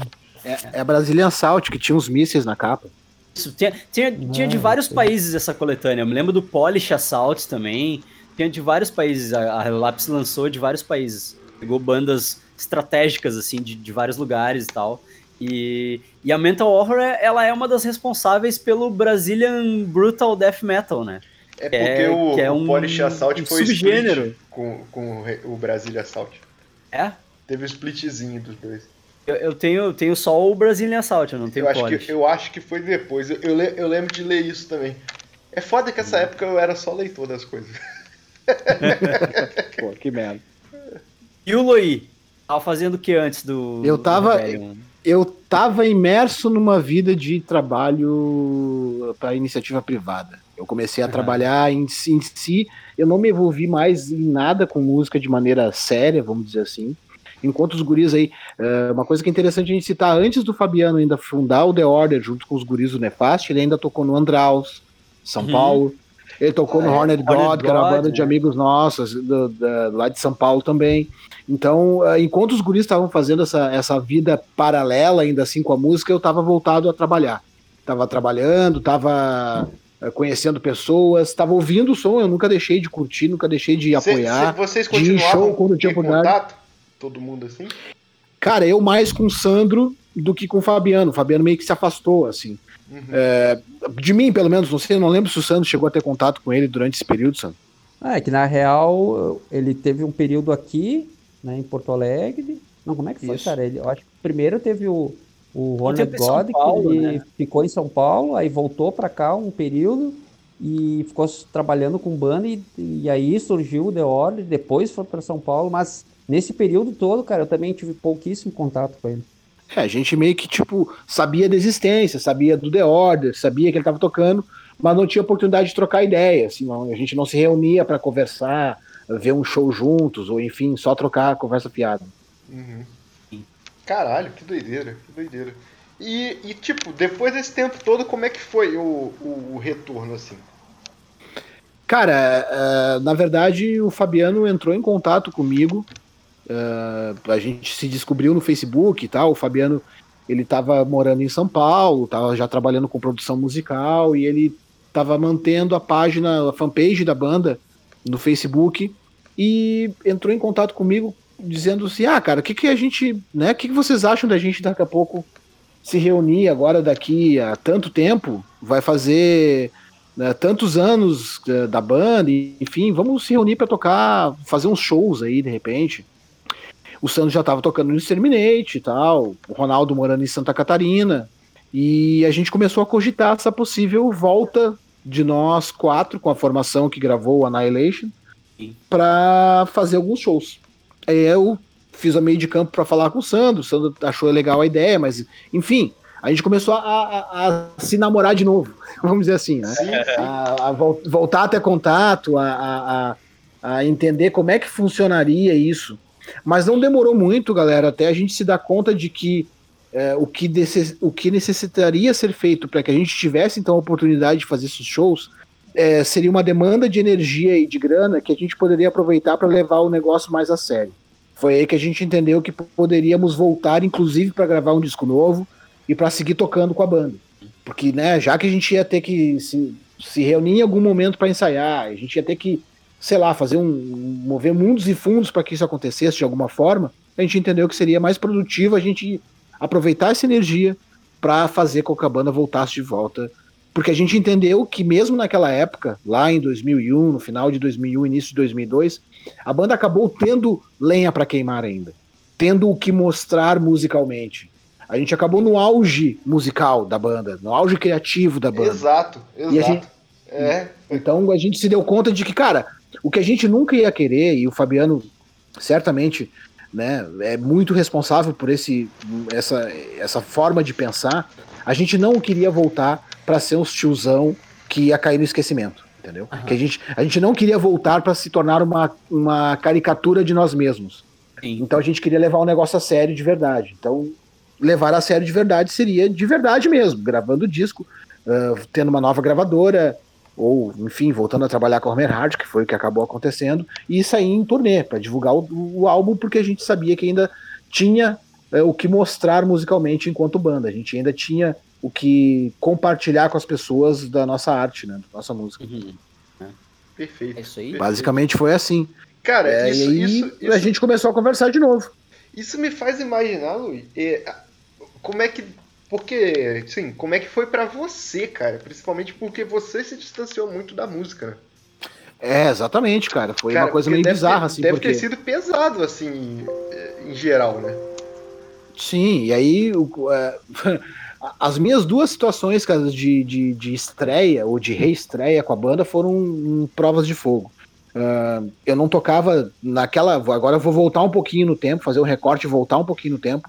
É a Brazilian Salt, que tinha uns mísseis na capa. Isso, tinha, tinha, tinha de Ah, vários sei. países essa coletânea. Eu me lembro do Polish Assault também. Tinha de vários países. A, a Relapse lançou de vários países. Pegou bandas estratégicas, assim, de, de vários lugares e tal. E, e a Mental Horror, é- ela é uma das responsáveis pelo Brazilian Brutal Death Metal, né? É porque É, o, que é o um- Polish Assault um foi subgênero. split com, com o, Brasília Assault. É? Teve o splitzinho dos dois. Eu, eu tenho, eu tenho só o Brazilian Assault, eu não tenho Eu acho, Polish. que, eu acho que foi depois. Eu, eu, le- eu lembro de ler isso também. É foda que essa época eu era só leitor das coisas. Pô, que merda. E o Loi? Tava fazendo o que antes do. Eu do tava- Rebellion? Eu tava imerso numa vida de trabalho para iniciativa privada. Eu comecei a trabalhar em, si- em si, eu não me envolvi mais em nada com música de maneira séria, vamos dizer assim. Enquanto os guris aí, é, uma coisa que é interessante a gente citar, antes do Fabiano ainda fundar o The Order junto com os guris do Nefast, ele ainda tocou no Andraus, São Uhum. Paulo. Ele tocou Ah, no é. Hornet Hornet God, que era uma banda de né? amigos nossos, do- da- lá de São Paulo também. Então, eh, enquanto os guris estavam fazendo essa, essa vida paralela, ainda assim, com a música, eu estava voltado a trabalhar. Tava trabalhando, tava eh, conhecendo pessoas, tava ouvindo o som, eu nunca deixei de curtir, nunca deixei de apoiar. vocês de ir em continuavam show quando tinha oportunidade. contato? Todo mundo assim? Cara, eu mais com o Sandro do que com o Fabiano. O Fabiano meio que se afastou, assim. Uhum. É, de mim, pelo menos, não sei, eu não lembro se o Sandro chegou a ter contato com ele durante esse período, Sandro. Ah, é que na real ele teve um período aqui, né, em Porto Alegre. Não, como é que foi, Isso. cara? Ele, eu acho que primeiro teve o, o São God, Paulo, que ele né? ficou em São Paulo, aí voltou pra cá um período e ficou trabalhando com banda e, e aí surgiu o The Order, depois foi pra São Paulo, mas nesse período todo, cara, eu também tive pouquíssimo contato com ele. É, a gente meio que, tipo, sabia da existência, sabia do The Order, sabia que ele tava tocando, mas não tinha oportunidade de trocar ideia, assim, não, a gente não se reunia para conversar, ver um show juntos, ou enfim, só trocar conversa fiada. Uhum. Caralho, que doideira, que doideira. E, e, tipo, depois desse tempo todo, como é que foi o, o, o retorno, assim? Cara, eh, na verdade, o Fabiano entrou em contato comigo. Eh, a gente se descobriu no Facebook e tal. O Fabiano ele estava morando em São Paulo, estava já trabalhando com produção musical e ele estava mantendo a página, a fanpage da banda no Facebook e entrou em contato comigo dizendo assim: "Ah, cara, o que que a gente, né? O que que vocês acham da gente daqui a pouco se reunir agora daqui a tanto tempo? Vai fazer né, tantos anos eh, da banda, enfim, vamos se reunir para tocar, fazer uns shows aí de repente. O Sandro já estava tocando no Exterminate e tal, o Ronaldo morando em Santa Catarina, e a gente começou a cogitar essa possível volta de nós quatro, com a formação que gravou o Annihilation, para fazer alguns shows. Aí eu fiz a meio de campo para falar com o Sandro, o Sandro achou legal a ideia, mas enfim, a gente começou a, a- a se namorar de novo, vamos dizer assim, né? a, a vol- voltar a ter contato, a entender como é que funcionaria isso. Mas não demorou muito, galera, até a gente se dar conta de que é, o, que o que necessitaria ser feito para que a gente tivesse então a oportunidade de fazer esses shows é, seria uma demanda de energia e de grana que a gente poderia aproveitar para levar o negócio mais a sério. Foi aí que a gente entendeu que poderíamos voltar, inclusive, para gravar um disco novo e para seguir tocando com a banda. Porque, né, já que a gente ia ter que se, se reunir em algum momento para ensaiar, a gente ia ter que, sei lá, fazer um. mover mundos e fundos para que isso acontecesse de alguma forma, a gente entendeu que seria mais produtivo a gente aproveitar essa energia para fazer com que a banda voltasse de volta. Porque a gente entendeu que mesmo naquela época, lá em 2001, no final de 2001, início de 2002, a banda acabou tendo lenha para queimar ainda, tendo o que mostrar musicalmente. A gente acabou no auge musical da banda, no auge criativo da banda. Exato, exato. Gente- É, Então a gente se deu conta de que, cara, o que a gente nunca ia querer, e o Fabiano certamente né, é muito responsável por esse, essa, essa forma de pensar, a gente não queria voltar para ser uns tiozão que ia cair no esquecimento, entendeu? Que a, gente, a gente não queria voltar para se tornar uma, uma caricatura de nós mesmos. Sim. Então a gente queria levar o negócio a sério de verdade. Então, levar a sério de verdade seria de verdade mesmo, gravando disco, ah, tendo uma nova gravadora, ou, enfim, voltando a trabalhar com a Homer Hard, que foi o que acabou acontecendo, e sair em turnê para divulgar o, o álbum, porque a gente sabia que ainda tinha eh, o que mostrar musicalmente enquanto banda. A gente ainda tinha o que compartilhar com as pessoas da nossa arte, né, da nossa música. Uhum. perfeito. É isso aí. Basicamente foi assim. Cara, É, isso, e aí isso, a isso, gente começou a conversar de novo. isso me faz imaginar, Luiz, é, como é que. Porque, sim, como é que foi pra você, cara? Principalmente porque você se distanciou muito da música, né? É, exatamente, cara. Foi Cara, uma coisa meio bizarra, ter, assim, Deve porque... ter sido pesado, assim, em geral, né? Sim, e aí o- é, as minhas duas situações, cara, de, de, de estreia ou de reestreia com a banda foram provas de fogo. Ah, eu não tocava naquela. Agora eu vou voltar um pouquinho no tempo, fazer um recorte e voltar um pouquinho no tempo.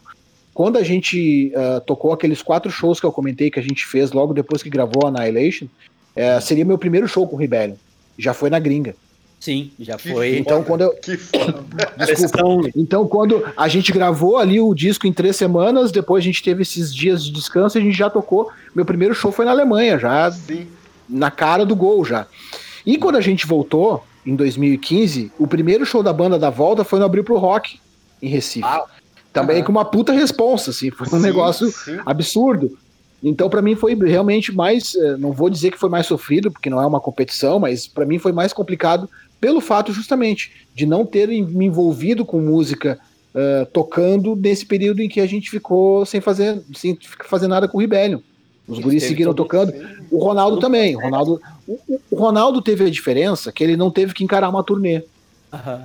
Quando a gente ah, tocou aqueles quatro shows que eu comentei que a gente fez logo depois que gravou Annihilation, eh, seria meu primeiro show com o Rebellion. Já foi na gringa. Sim, já Que foi. Então, quando eu. Que foda. Desculpa. Então, quando a gente gravou ali o disco em três semanas, depois a gente teve esses dias de descanso e a gente já tocou. Meu primeiro show foi na Alemanha, já Sim. na cara do gol já. E quando a gente voltou, em 2015, o primeiro show da banda da volta foi no Abril pro Rock, em Recife. Ah, Também aham. com uma puta responsa, assim, foi um Sim, negócio sim. absurdo. Então, pra mim, foi realmente mais. eh, Não vou dizer que foi mais sofrido, porque não é uma competição, mas pra mim foi mais complicado pelo fato, justamente, de não ter me envolvido com música eh, tocando nesse período em que a gente ficou sem fazer, sem fazer nada com o Rebellion. Os guris seguiram tocando. O Ronaldo também. O Ronaldo, o, o Ronaldo teve a diferença que ele não teve que encarar uma turnê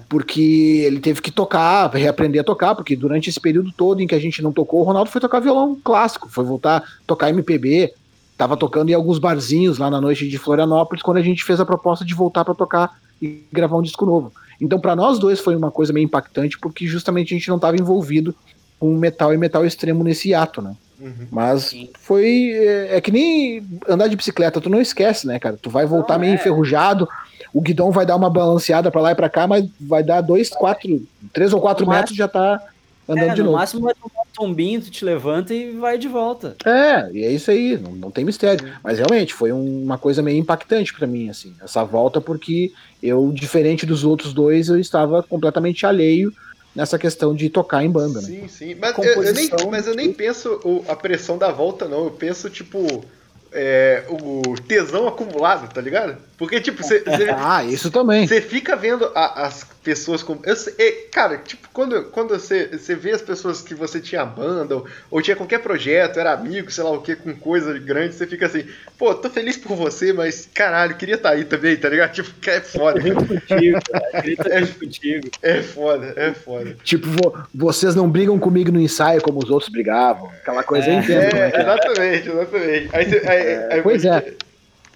Porque ele teve que tocar, reaprender a tocar, porque durante esse período todo em que a gente não tocou, o Ronaldo foi tocar violão clássico, foi voltar a tocar MPB, tava tocando em alguns barzinhos lá na noite de Florianópolis, quando a gente fez a proposta de voltar para tocar e gravar um disco novo. Então, para nós dois foi uma coisa meio impactante, porque justamente a gente não estava envolvido com metal e metal extremo nesse ato, né? Uhum. Mas Sim. foi. É, é que nem andar de bicicleta, tu não esquece, né, cara? Tu vai voltar Não, meio é. enferrujado, o guidão vai dar uma balanceada pra lá e pra cá, mas vai dar dois, quatro, três ou quatro No metros já tá andando É, de no novo. máximo vai tomar um tombinho, tu te levanta e vai de volta. É, e é isso aí, não, não tem mistério. Mas realmente foi um- uma coisa meio impactante pra mim, assim, essa volta, porque eu, diferente dos outros dois, eu estava completamente alheio nessa questão de tocar em banda, né? Sim, sim. Mas eu, eu nem, mas eu nem penso o- a pressão da volta, não. Eu penso, tipo, é, o tesão acumulado, tá ligado? Porque, tipo, você Ah, isso também. Você fica vendo a- as pessoas com. Eu é, cara, tipo, quando, quando você, você vê as pessoas que você tinha banda, ou, ou tinha qualquer projeto, era amigo, sei lá o que, com coisa grande, você fica assim, pô, tô feliz por você, mas caralho, queria estar aí também, tá ligado? Tipo, é foda. Contigo, cara. Grita junto contigo. É foda, é foda. Tipo, vo- vocês não brigam comigo no ensaio como os outros brigavam. Aquela coisa É. como é É, que é. exatamente, exatamente. Aí, aí, aí pois você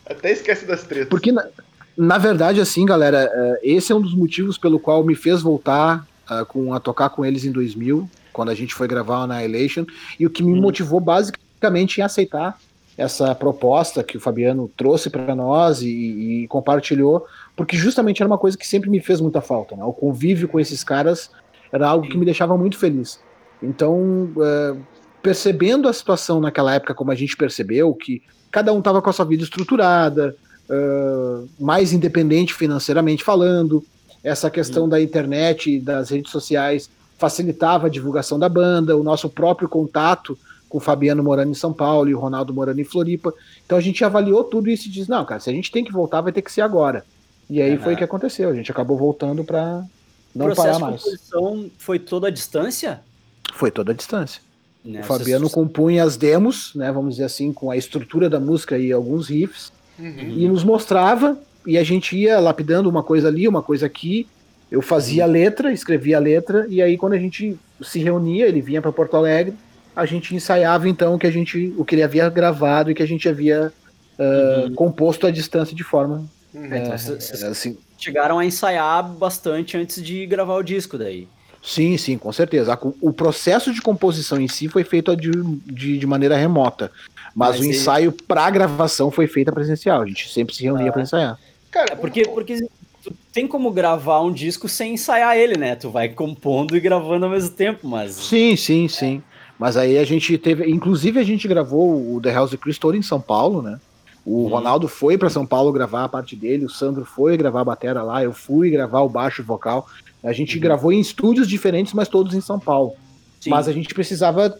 Até esquece das tretas. Porque, na, na verdade, assim, galera, é, esse é um dos motivos pelo qual me fez voltar ah, com, a tocar com eles em 2000, quando a gente foi gravar o Annihilation, e o que me motivou basicamente em aceitar essa proposta que o Fabiano trouxe para nós e, e compartilhou, porque justamente era uma coisa que sempre me fez muita falta. Né? O convívio com esses caras era algo que me deixava muito feliz. Então, é, percebendo a situação naquela época como a gente percebeu, que cada um estava com a sua vida estruturada, uh, mais independente financeiramente falando, essa questão da internet e das redes sociais facilitava a divulgação da banda, o nosso próprio contato com o Fabiano morando em São Paulo e o Ronaldo morando em Floripa. Então a gente avaliou tudo isso e disse: não, cara, se a gente tem que voltar, vai ter que ser agora. E aí Aham. foi o que aconteceu. A gente acabou voltando para não parar mais. composição foi toda a distância? Foi toda a distância. Né? O Fabiano compunha as demos, né, vamos dizer assim, com a estrutura da música e alguns riffs, Uhum. e nos mostrava, e a gente ia lapidando uma coisa ali, uma coisa aqui. Eu fazia a letra, escrevia a letra, e aí quando a gente se reunia, ele vinha para Porto Alegre, a gente ensaiava então o que a gente, o que ele havia gravado e que a gente havia ah, composto à distância de forma Uhum. É, então, assim. chegaram a ensaiar bastante antes de gravar o disco daí. Sim, sim, com certeza. O processo de composição em si foi feito de, de, de maneira remota, mas, Mas o ele- ensaio para gravação foi feito presencial. A gente sempre se reunia Ah. para ensaiar. Cara, É porque, porque tu tem como gravar um disco sem ensaiar ele, né? Tu vai compondo e gravando ao mesmo tempo, mas. Sim, sim, sim. Mas aí a gente teve, inclusive a gente gravou o The House of Chris todo em São Paulo, né? O Ronaldo foi para São Paulo gravar a parte dele, o Sandro foi gravar a batera lá, eu fui gravar o baixo vocal. A gente gravou em estúdios diferentes, mas todos em São Paulo. Sim. Mas a gente precisava,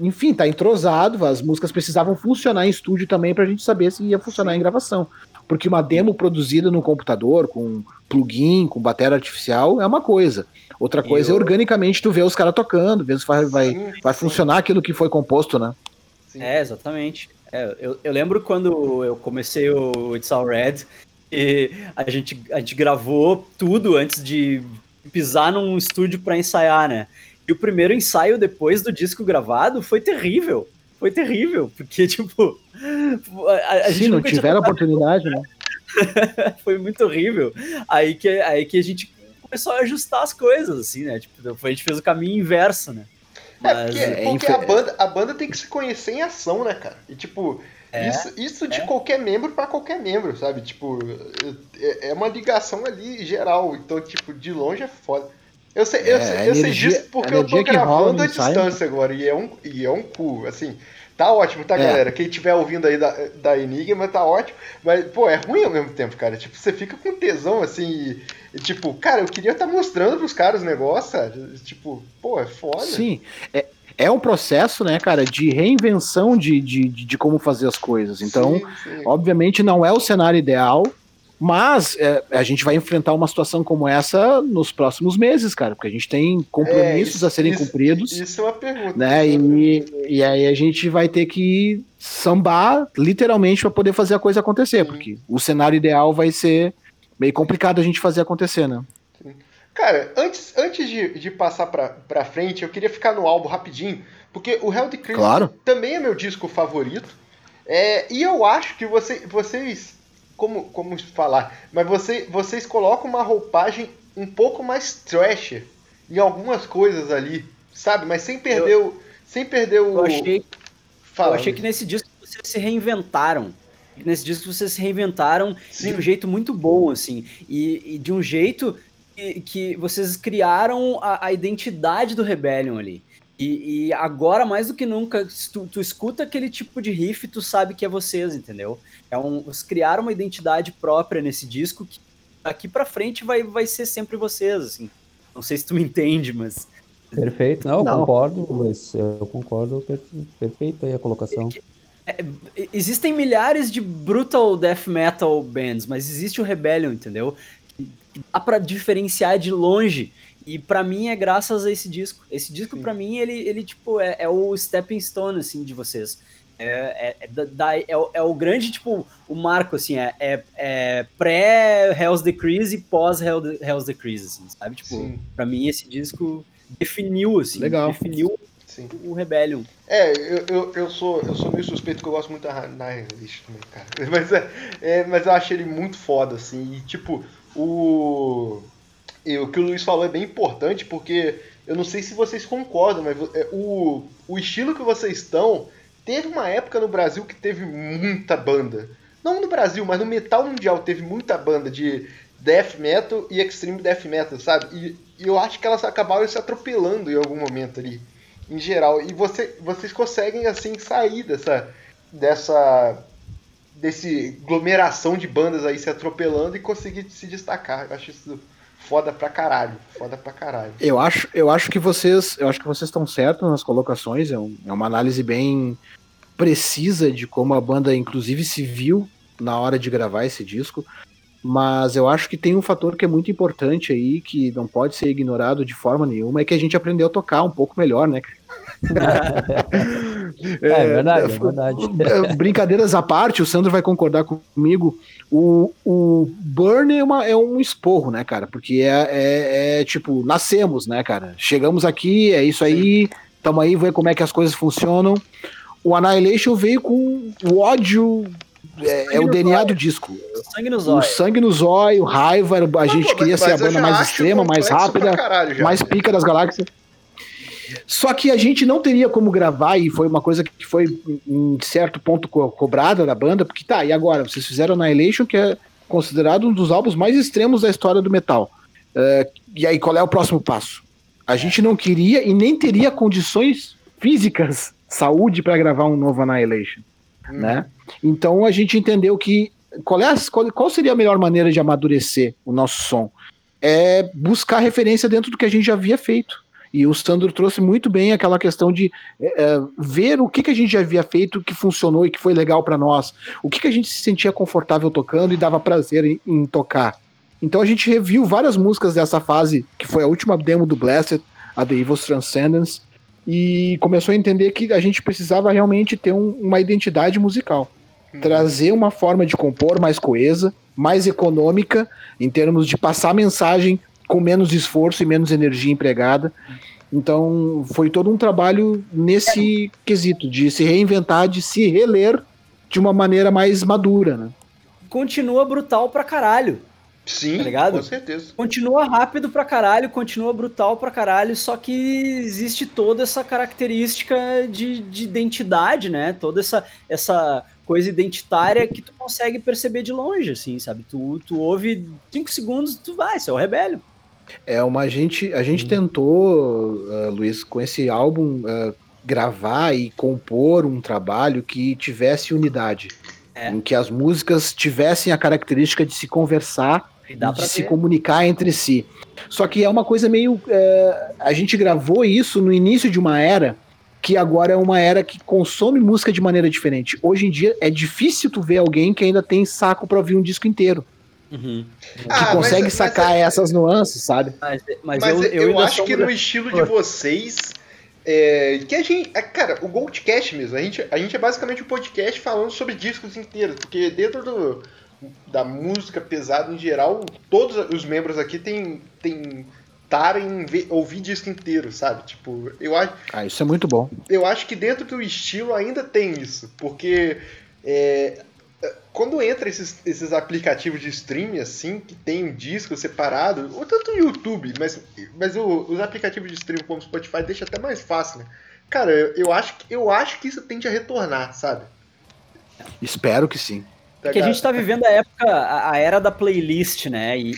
enfim, tá entrosado, as músicas precisavam funcionar em estúdio também pra gente saber se ia funcionar em gravação. Porque uma demo produzida no computador, com plugin, com bateria artificial, é uma coisa. Outra coisa eu- é organicamente tu ver os caras tocando, ver se vai, vai, Sim, vai sim. funcionar aquilo que foi composto, né? É, exatamente. É, eu, eu lembro quando eu comecei o It's All Red e a gente, a gente gravou tudo antes de pisar num estúdio para ensaiar, né? E o primeiro ensaio depois do disco gravado foi terrível. Foi terrível, porque, tipo. A, a Se não tiveram oportunidade, né? foi muito horrível. Aí que, aí que a gente começou a ajustar as coisas, assim, né? Tipo, a gente fez o caminho inverso, né? Mas, é, porque, é, porque a, banda, a banda tem que se conhecer em ação, né, cara? E tipo, é, isso, isso de é. qualquer membro para qualquer membro, sabe? Tipo, é, é uma ligação ali geral. Então, tipo, de longe é foda. Eu sei, eu, é, sei, eu sei disso porque eu tô gravando a distância agora, e é, um, e é um cu, assim. Tá ótimo, tá, galera? Quem estiver ouvindo aí da, da Enigma, tá ótimo. Mas, pô, é ruim ao mesmo tempo, cara. Tipo, você fica com tesão, assim, e tipo, cara, eu queria estar tá mostrando pros caras o negócio, sabe? Tipo, pô, é foda. Sim, é, é um processo, né, cara, de reinvenção de, de, de como fazer as coisas. Então, sim, sim. obviamente, não é o cenário ideal, mas é, a gente vai enfrentar uma situação como essa nos próximos meses, cara, porque a gente tem compromissos é, isso, a serem isso, cumpridos. Isso é uma pergunta. Né, e, e aí a gente vai ter que sambar literalmente para poder fazer a coisa acontecer, Sim. porque o cenário ideal vai ser meio complicado a gente fazer acontecer, né? Cara, antes, antes de, de passar pra, pra frente, eu queria ficar no álbum rapidinho, porque o Hell Decrease claro. também é meu disco favorito. É, e eu acho que você, vocês. Como, como falar? Mas você, vocês colocam uma roupagem um pouco mais trash em algumas coisas ali, sabe? Mas sem perder eu, o. Sem perder o. Eu achei, eu achei que nesse disco vocês se reinventaram. Nesse disco vocês se reinventaram Sim. de um jeito muito bom, assim. E, e de um jeito que, que vocês criaram a, a, identidade do Rebellion ali. E, e, agora, mais do que nunca, tu, tu, escuta aquele tipo de riff, tu sabe que é vocês, entendeu? É um, vocês criaram uma identidade própria nesse disco que daqui pra frente vai, vai ser sempre vocês, assim. Não sei se tu me entende, mas... Perfeito, não, eu não. concordo, mas eu concordo, perfeito aí a colocação. É, existem milhares de brutal death metal bands, mas existe o Rebellion, entendeu? Dá para diferenciar de longe. E para mim é graças a esse disco. Esse disco para mim ele, ele tipo é, é, o stepping stone assim de vocês. É, é, é, da, é, é, o grande tipo o marco assim é, é, é pré Hell's Decrease e pós Hell's Decrease assim, sabe tipo para mim esse disco definiu assim Legal. definiu Sim. o Rebellion. É, eu, eu, eu, sou, eu sou meio suspeito que eu gosto muito da Nihilist também, cara. Mas, é, é, mas eu acho ele muito foda, assim. E, tipo, o, o que o Luiz falou é bem importante, porque eu não sei se vocês concordam, mas é, o, o estilo que vocês estão. Teve uma época no Brasil que teve muita banda. Não no Brasil, mas no metal mundial teve muita banda de death metal e extreme death metal, sabe? E, e eu acho que elas acabaram se atropelando em algum momento ali, em geral. E você, vocês conseguem, assim, sair dessa, dessa desse aglomeração de bandas aí se atropelando e conseguir se destacar. Eu acho isso foda pra caralho. Foda pra caralho. Eu acho, eu acho que vocês. Eu acho que vocês estão certos nas colocações. É, um, é uma análise bem precisa de como a banda, inclusive, se viu na hora de gravar esse disco. Mas eu acho que tem um fator que é muito importante aí, que não pode ser ignorado de forma nenhuma, é que a gente aprendeu a tocar um pouco melhor, né? é, é, verdade, é verdade. É, brincadeiras à parte, o Sandro vai concordar comigo. O, o Burn é, uma, é um esporro, né, cara? Porque é, é, é, tipo, nascemos, né, cara? Chegamos aqui, é isso aí, tamo aí, ver como é que as coisas funcionam. O Annihilation veio com o ódio é, é, o DNA zóio. do disco. Sangue no zóio. O sangue no zóio, raiva, a gente queria ser a banda mais extrema, mais rápida, caralho, mais pica das galáxias. Só que a gente não teria como gravar, e foi uma coisa que foi em certo ponto co cobrada da banda, porque tá, e agora? Vocês fizeram Annihilation, que é considerado um dos álbuns mais extremos da história do metal. Uh, e aí, qual é o próximo passo? A gente não queria e nem teria condições físicas, saúde, para gravar um novo Annihilation. Hum. Né? Então a gente entendeu que qual, é a, qual, qual seria a melhor maneira de amadurecer o nosso som? É buscar referência dentro do que a gente já havia feito. E o Sandro trouxe muito bem aquela questão de é, é ver o que, que a gente já havia feito que funcionou e que foi legal para nós. O que, que a gente se sentia confortável tocando e dava prazer em, em, tocar. Então a gente reviu várias músicas dessa fase, que foi a última demo do Blessed, a The Evil's Transcendence, e começou a entender que a gente precisava realmente ter um, uma identidade musical. Uhum. Trazer uma forma de compor mais coesa, mais econômica, em termos de passar mensagem com menos esforço e menos energia empregada. Então foi todo um trabalho nesse quesito, de se reinventar, de se reler de uma maneira mais madura, né? Continua brutal pra caralho. Sim, Tá ligado? com certeza. Continua rápido pra caralho, continua brutal pra caralho, só que existe toda essa característica de, de identidade, né? Toda essa, essa coisa identitária que tu consegue perceber de longe, assim, sabe? Tu, tu ouve cinco segundos, tu vai, isso é o rebelho. É uma gente, a gente tentou, ah, Luiz, com esse álbum ah, gravar e compor um trabalho que tivesse unidade, É. em que as músicas tivessem a característica de se conversar E e de se ver. comunicar entre si. Só que é uma coisa meio, é, a gente gravou isso no início de uma era que agora é uma era que consome música de maneira diferente. Hoje em dia é difícil tu ver alguém que ainda tem saco pra ouvir um disco inteiro, Uhum. que Ah, mas- consegue mas sacar é- essas nuances, sabe? Mas, mas, Mas eu, eu, eu, ainda acho que no estilo de vocês. É, que a gente. é, Cara, o Goldcast mesmo, a gente, a gente é basicamente um podcast falando sobre discos inteiros, porque dentro do, da música pesada em geral, todos os membros aqui têm, têm tara em ver- ouvir disco inteiro, sabe? Tipo, eu acho, Ah, isso é muito bom. eu acho que dentro do estilo ainda tem isso, porque é, quando entra esses, esses aplicativos de streaming assim, que tem um disco separado, ou tanto o YouTube, mas, mas o- os aplicativos de streaming como o Spotify deixa até mais fácil, né? Cara, eu, eu acho, eu acho que isso tende a retornar, sabe? Espero que sim. Porque a gente tá vivendo a época, a, a era da playlist, né? E,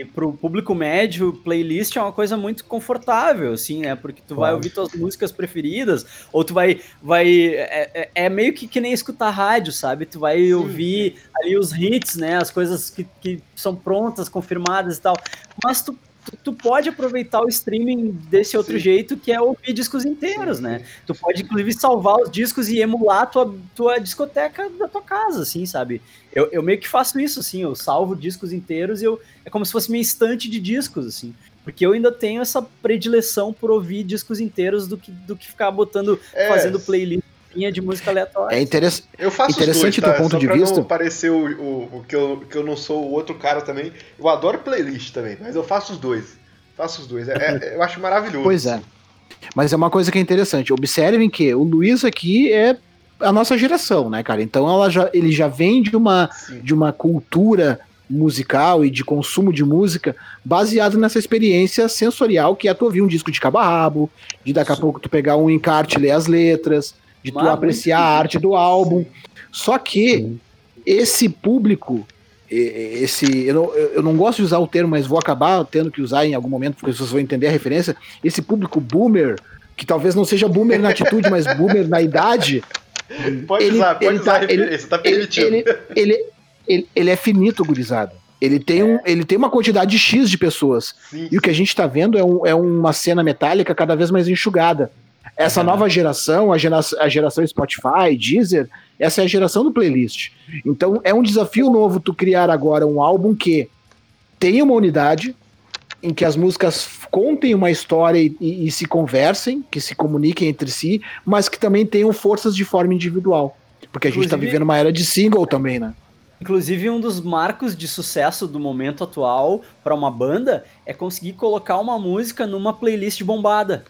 e pro público médio, playlist é uma coisa muito confortável, assim, né? Porque tu vai ouvir tuas músicas preferidas, ou tu vai. vai é, é- é meio que, que nem escutar rádio, sabe? Tu vai ouvir ali os hits, né? As coisas que, que são prontas, confirmadas e tal. Mas tu. Tu- Tu pode aproveitar o streaming desse outro Sim. jeito, que é ouvir discos inteiros, né? Tu pode, inclusive, salvar os discos e emular a tua, tua discoteca da tua casa, assim, sabe? Eu, eu meio que faço isso, assim, eu salvo discos inteiros e eu, é como se fosse minha estante de discos, assim. Porque eu ainda tenho essa predileção por ouvir discos inteiros do que, do que ficar botando, É. fazendo playlist de música aleatória. É interessante. Eu faço Interessante dois, tá? ponto Só de pra vista. não parecer o, o, o que, eu, que eu não sou o outro cara também. Eu adoro playlist também, mas eu faço os dois. Faço os dois. É- é- eu acho maravilhoso. Pois é. Mas é uma coisa que é interessante. Observem que o Luiz aqui é a nossa geração, né, cara? Então ela já, ele já vem de uma, Sim. de uma cultura musical e de consumo de música baseado nessa experiência sensorial que é tu ouvir um disco de cabo a rabo, de daqui a pouco tu pegar um encarte e ler as letras, de tu Ah, apreciar a arte do álbum. Só que esse público, esse eu não, eu não gosto de usar o termo, mas vou acabar tendo que usar em algum momento, porque as pessoas vão entender a referência. Esse público boomer, que talvez não seja boomer na atitude, mas boomer na idade, Pode ele- usar, pode ele usar tá- a referência, tá ele, permitido. ele, ele, ele, ele é finito, gurizada. Ele tem, um, ele tem uma quantidade X de pessoas. Sim, E o que a gente tá vendo é, um- é uma cena metálica cada vez mais enxugada. Essa nova geração, a, gera, a geração Spotify, Deezer, essa é a geração do playlist. Então é um desafio novo tu criar agora um álbum que tenha uma unidade, em que as músicas contem uma história e, e- se conversem, que se comuniquem entre si, mas que também tenham forças de forma individual. Porque a gente tá Inclusive- vivendo uma era de single também, né? Inclusive, um dos marcos de sucesso do momento atual para uma banda é conseguir colocar uma música numa playlist bombada.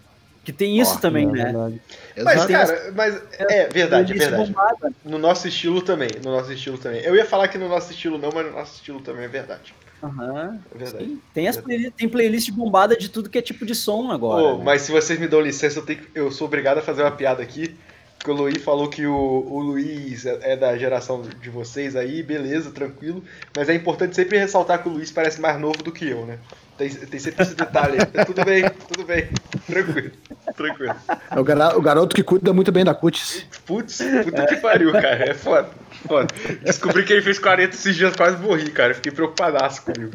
Que tem isso também, É né? verdade. Mas, cara, mas é verdade, é verdade. bombada. No nosso estilo também, no nosso estilo também. Eu ia falar que no nosso estilo não, mas no nosso estilo também é verdade. Aham. É verdade. Sim. Tem, as playli- tem playlist bombada de tudo que é tipo de som agora. Pô, né? mas se vocês me dão licença, eu, tenho eu sou obrigado a fazer uma piada aqui. Porque o Luiz falou que o, o Luiz é é da geração de vocês aí, beleza, tranquilo. Mas é importante sempre ressaltar que o Luiz parece mais novo do que eu, né? Tem, tem sempre esse detalhe. tudo bem, tudo bem. Tranquilo, tranquilo. É o, gara- o garoto que cuida muito bem da cutis. Putz, puta que pariu, cara. É foda. Foda. Descobri que ele fez 40 esses dias, quase morri, cara. Fiquei preocupadaço comigo.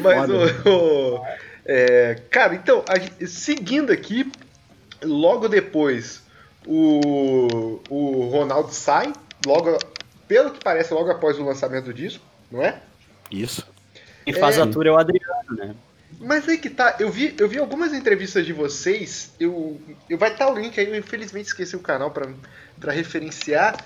Mas, foda, o, o- é, cara, então, a seguindo aqui, logo depois, o, o Ronaldo sai, logo, pelo que parece, logo após o lançamento do disco, não é? Isso. Quem faz é. a tour é o Adriano, né? Mas aí que tá, eu vi, eu vi algumas entrevistas de vocês, eu, eu vai estar o link aí, eu infelizmente esqueci o canal pra pra referenciar,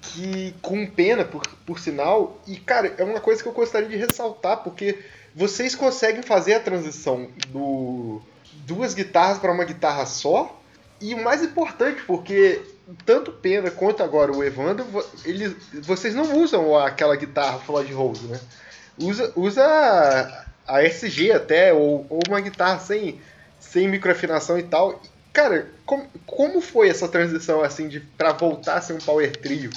que com pena, por, por sinal, e cara, é uma coisa que eu gostaria de ressaltar, porque vocês conseguem fazer a transição do duas guitarras para uma guitarra só. E o mais importante, porque tanto Pena quanto agora o Evandro, eles, vocês não usam aquela guitarra Floyd Rose, né? Usa, usa a- SG até, ou, ou uma guitarra sem, sem microafinação e tal. Cara, como, como foi essa transição assim de para voltar a ser um power trio?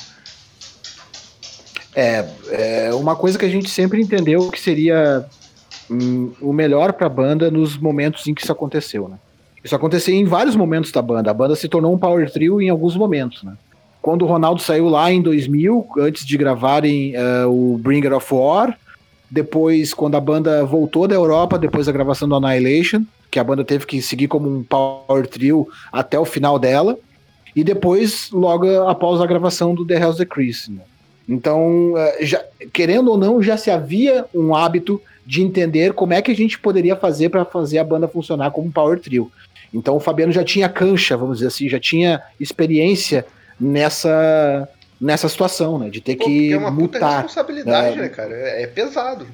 É, é uma coisa que a gente sempre entendeu que seria hum, o melhor pra banda nos momentos em que isso aconteceu, né? Isso aconteceu em vários momentos da banda. A banda se tornou um power trio em alguns momentos, né? Quando o Ronaldo saiu lá em 2000, antes de gravarem eh, o Bringer of War, depois quando a banda voltou da Europa, depois da gravação do Annihilation, que a banda teve que seguir como um power trio até o final dela, e depois logo após a gravação do The Hell's the Chris, né? Então, eh, já- querendo ou não, já se havia um hábito de entender como é que a gente poderia fazer para fazer a banda funcionar como um power trio. Então, o Fabiano já tinha cancha, vamos dizer assim, já tinha experiência nessa nessa situação, né, de ter Pô, que é uma puta mutar. responsabilidade, É. né, cara? É, é pesado.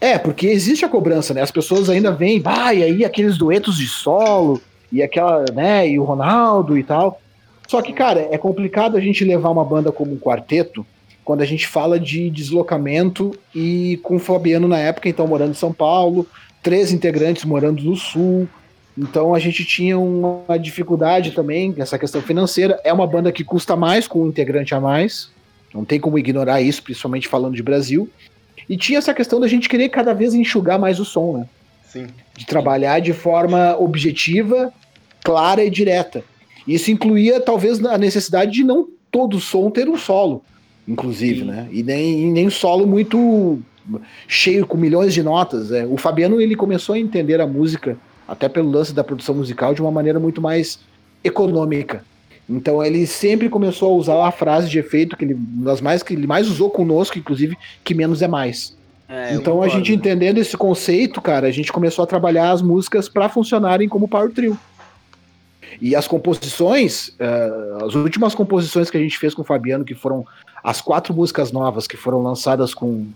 É, porque existe a cobrança, né? As pessoas ainda bah, e aí aqueles duetos de solo, e aquela, né, e o Ronaldo e tal. Só que, cara, é complicado a gente levar uma banda como um quarteto quando a gente fala de deslocamento e com o Fabiano na época, então, morando em São Paulo, três integrantes morando no Sul. Então a gente tinha uma dificuldade também, essa questão financeira. É uma banda que custa mais com um integrante a mais. Não tem como ignorar isso, principalmente falando de Brasil. E tinha essa questão da gente querer cada vez enxugar mais o som, né? Sim. De trabalhar de forma objetiva, clara e direta. Isso incluía talvez a necessidade de não todo som ter um solo, inclusive, Sim. né? E nem, nem solo muito cheio com milhões de notas. é. O Fabiano ele começou a entender a música até pelo lance da produção musical de uma maneira muito mais econômica. Então ele sempre começou a usar a frase de efeito que ele, das mais que ele mais usou conosco, inclusive, que menos é mais. É, então a gente entendendo esse conceito, cara, a gente começou a trabalhar as músicas para funcionarem como power trio. E as composições, eh, as últimas composições que a gente fez com o Fabiano, que foram as quatro músicas novas que foram lançadas com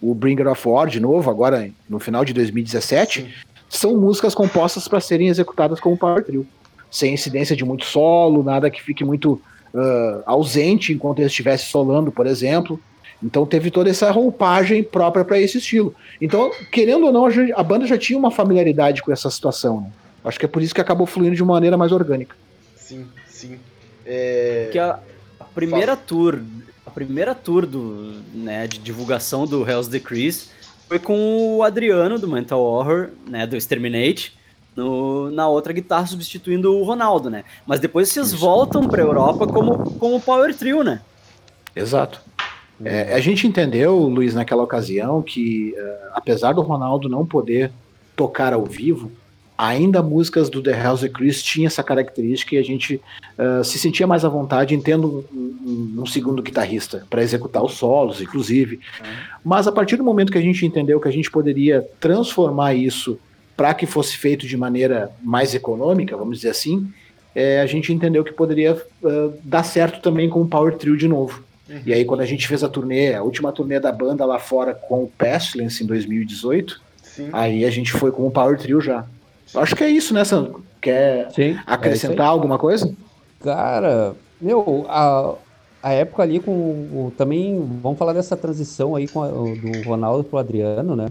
o Bringer of War de novo, agora no final de 2017, Sim. são músicas compostas para serem executadas como power trio, sem incidência de muito solo, nada que fique muito ah, ausente enquanto ele estivesse solando, por exemplo. Então teve toda essa roupagem própria para esse estilo. Então, querendo ou não, a banda já tinha uma familiaridade com essa situação. Né? Acho que é por isso que acabou fluindo de uma maneira mais orgânica. Sim, sim. É... Porque a, a primeira tour, a primeira tour do, né, de divulgação do Hell's Decrease foi com o Adriano do Mental Horror, né, do Exterminate, no, na outra guitarra substituindo o Ronaldo, né? Mas depois vocês voltam pra Europa como como Power Trio, né? Exato. É, a gente entendeu, Luiz, naquela ocasião, que eh, apesar do Ronaldo não poder tocar ao vivo, ainda músicas do The House of Chris tinha essa característica e a gente eh, se sentia mais à vontade em tendo um, um- um segundo guitarrista para executar os solos, inclusive. Mas a partir do momento que a gente entendeu que a gente poderia transformar isso para que fosse feito de maneira mais econômica, vamos dizer assim, eh, a gente entendeu que poderia eh, dar certo também com o Power Trio de novo. E aí, quando a gente fez a turnê, a última turnê da banda lá fora com o Pestilence em 2018, Sim. aí a gente foi com o Power Trio já. Acho que é isso, né, Sandro? Quer Sim. acrescentar alguma coisa? Cara, meu, a, a época ali com o, também, vamos falar dessa transição aí com a- do Ronaldo pro Adriano, né?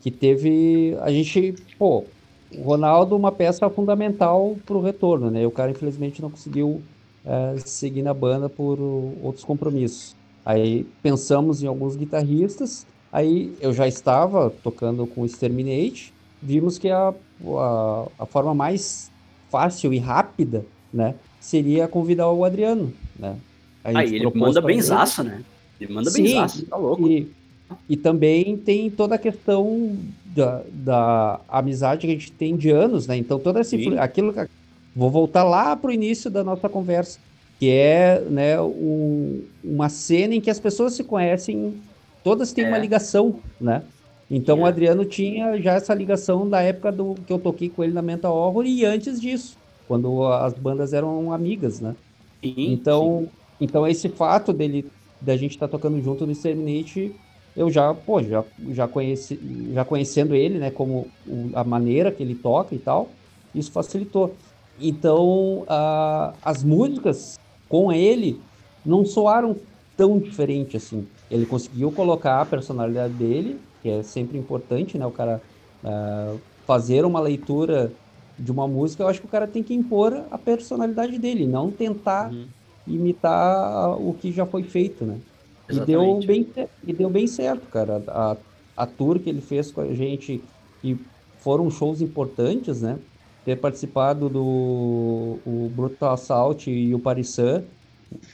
Que teve, a gente, pô, o Ronaldo uma peça fundamental pro retorno, né? E o cara infelizmente não conseguiu eh, seguir na banda por outros compromissos. Aí pensamos em alguns guitarristas, aí eu já estava tocando com o Exterminate, vimos que a, a, a forma mais fácil e rápida, né? seria convidar o Adriano, né? Aí ele manda ele. benzaço, né? Ele manda Sim, benzaço, tá louco. E, e também tem toda a questão da, da amizade que a gente tem de anos, né? Então toda essa influ- aquilo vou voltar lá pro início da nossa conversa, que é, né, um- uma cena em que as pessoas se conhecem, todas têm É. uma ligação, né? Então o. Adriano tinha já essa ligação da época do que eu toquei com ele na Mental Horror e antes disso, quando as bandas eram amigas, né? Sim, Então, então esse fato dele da gente estar tocando junto no Exterminate eu já, pô, já, já, conheci, já conhecendo ele, né, como o, a maneira que ele toca e tal, isso facilitou. Então, as músicas com ele não soaram tão diferente assim. Ele conseguiu colocar a personalidade dele, que é sempre importante, né, o cara uh, fazer uma leitura de uma música, eu acho que o cara tem que impor a personalidade dele, não tentar uhum. imitar o que já foi feito, né? E deu, bem, e deu bem certo, cara. A, a tour que ele fez com a gente, e foram shows importantes, né? Ter participado do o Brutal Assault e o Parissan,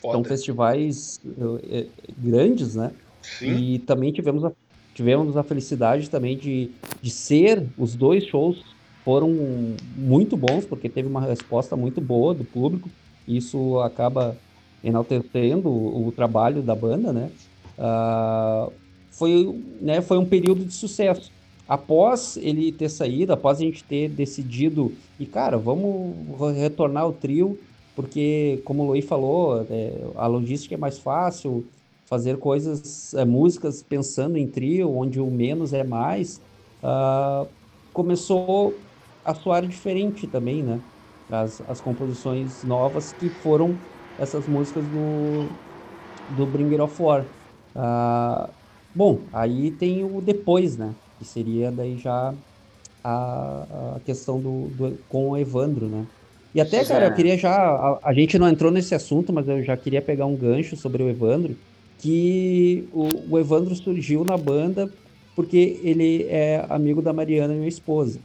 são festivais uh, grandes, né? Sim. E também tivemos a, tivemos a felicidade também de, de ser, os dois shows foram muito bons, porque teve uma resposta muito boa do público, isso acaba enaltecendo o, o trabalho da banda, né? Uh, foi, né? Foi um período de sucesso. Após ele ter saído, após a gente ter decidido, e cara, vamos retornar ao trio, porque, como o Luí falou, é, a logística é mais fácil, fazer coisas, é, músicas pensando em trio, onde o menos é mais, uh, começou a soar diferente também, né? As, as composições novas que foram essas músicas do, do Bring It Of War. Uh, bom, aí tem o depois, né? Que seria daí já a, a questão do, do, com o Evandro, né? E até, cara, eu queria já. A, a, gente não entrou nesse assunto, mas eu já queria pegar um gancho sobre o Evandro. Que o, o Evandro surgiu na banda porque ele é amigo da Mariana, minha esposa.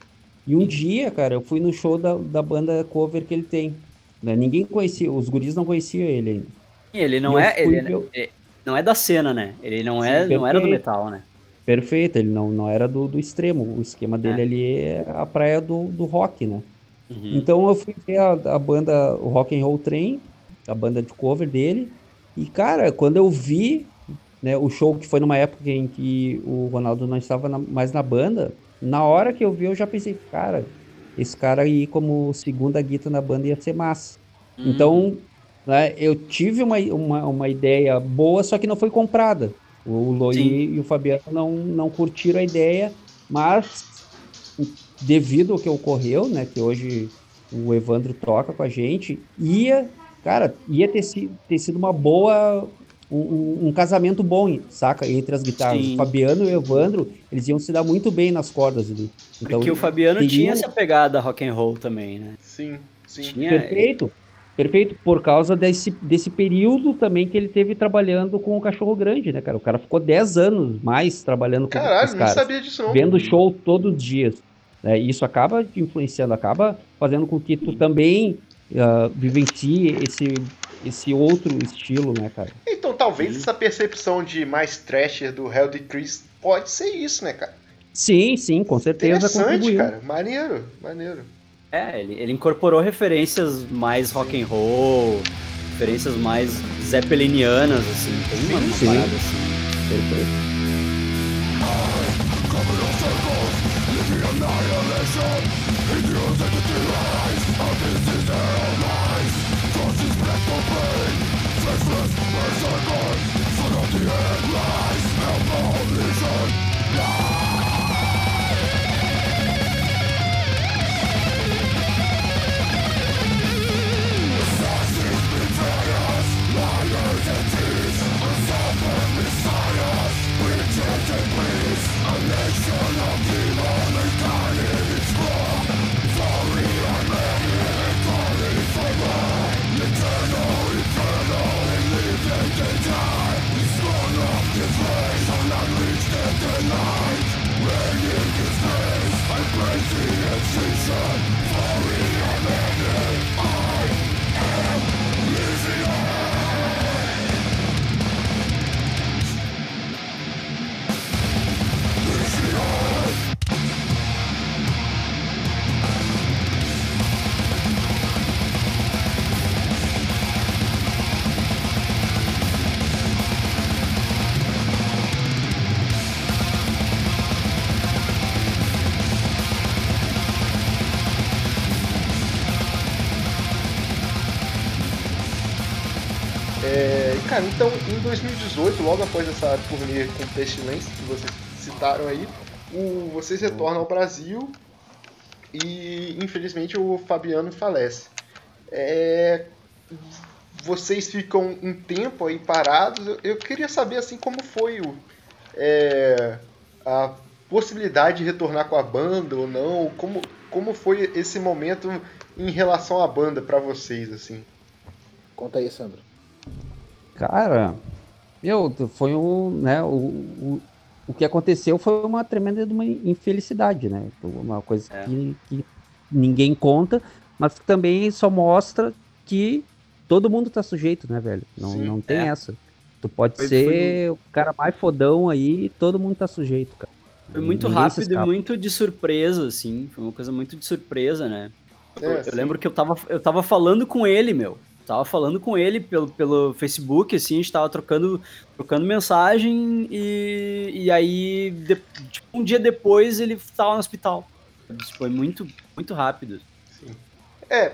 E um dia, cara, eu fui no show da, da banda cover que ele tem. Né? Ninguém conhecia, os guris não conheciam ele ainda. Ele não é, ele, ele, não é da cena, né? Ele não é, não era do metal, né? Perfeito, ele não, não era do, do extremo. O esquema dele é. ali é a praia do, do rock, né? Uhum. Então eu fui ver a, a, banda, o Rock and Roll Train, a banda de cover dele. E, cara, quando eu vi né, o show que foi numa época em que o Ronaldo não estava na, mais na banda, na hora que eu vi, eu já pensei, cara, esse cara aí como segunda guita na banda ia ser massa. Uhum. Então, né, eu tive uma, uma, uma, ideia boa, só que não foi comprada. O Loi e o Fabiano não, não curtiram a ideia, mas devido ao que ocorreu, né, que hoje o Evandro toca com a gente, ia, cara, ia ter, ter sido uma boa um, um, casamento bom, saca? Entre as guitarras. Sim. O Fabiano e o Evandro, eles iam se dar muito bem nas cordas ali. Então, Porque o Fabiano teria... tinha essa pegada rock and roll também, né? Sim, sim. Tinha... Perfeito. Perfeito, por causa desse, desse período também que ele teve trabalhando com o Cachorro Grande, né, cara? O cara ficou 10 anos mais trabalhando com Caralho, os caras. Caralho, não sabia disso não. Vendo show todos os dias. Né? E isso acaba te influenciando, acaba fazendo com que tu também uh, vivencie esse, esse outro estilo, né, cara? Então talvez sim. essa percepção de mais thrasher do Hell de Chris pode ser isso, né, cara? Sim, sim, com certeza. Interessante, contribuiu. cara. Maneiro, maneiro. É, ele, ele incorporou referências mais rock and roll, referências mais zeppelinianas, assim. Tem uma, sim. parada assim. Perfeito. Merciful, son of the end lies, malnutrition, lies. Revolution cara, então em 2018, logo após essa turnê com Pestilence que vocês citaram aí, o, vocês retornam ao Brasil e infelizmente o Fabiano falece. É, vocês ficam um tempo aí parados. Eu, eu queria saber assim como foi o, é, a possibilidade de retornar com a banda ou não. Como, como foi esse momento em relação à banda para vocês assim? Conta aí, Sandro. Cara, meu, foi um, né, o, o, o que aconteceu foi uma tremenda uma infelicidade, né? Uma coisa É. que, que ninguém conta, mas que também só mostra que todo mundo tá sujeito, né, velho? Não, Sim, não tem é. essa. Tu pode Foi- ser o cara mais fodão aí, todo mundo tá sujeito, cara. Foi muito Ninguém rápido e muito de surpresa, assim. Foi uma coisa muito de surpresa, né? Eu, É, eu sim. lembro que eu tava, eu tava falando com ele, meu. Tava falando com ele pelo, pelo Facebook, assim, a gente tava trocando, trocando mensagem e, e aí, de- tipo, um dia depois ele tava no hospital. Isso foi muito, muito rápido. É,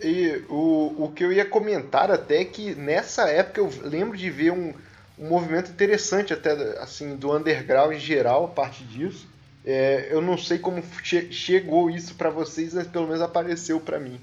e o, o que eu ia comentar até é que nessa época eu lembro de ver um, um movimento interessante até assim do underground em geral a partir disso. É, eu não sei como che- chegou isso pra vocês, mas pelo menos apareceu pra mim.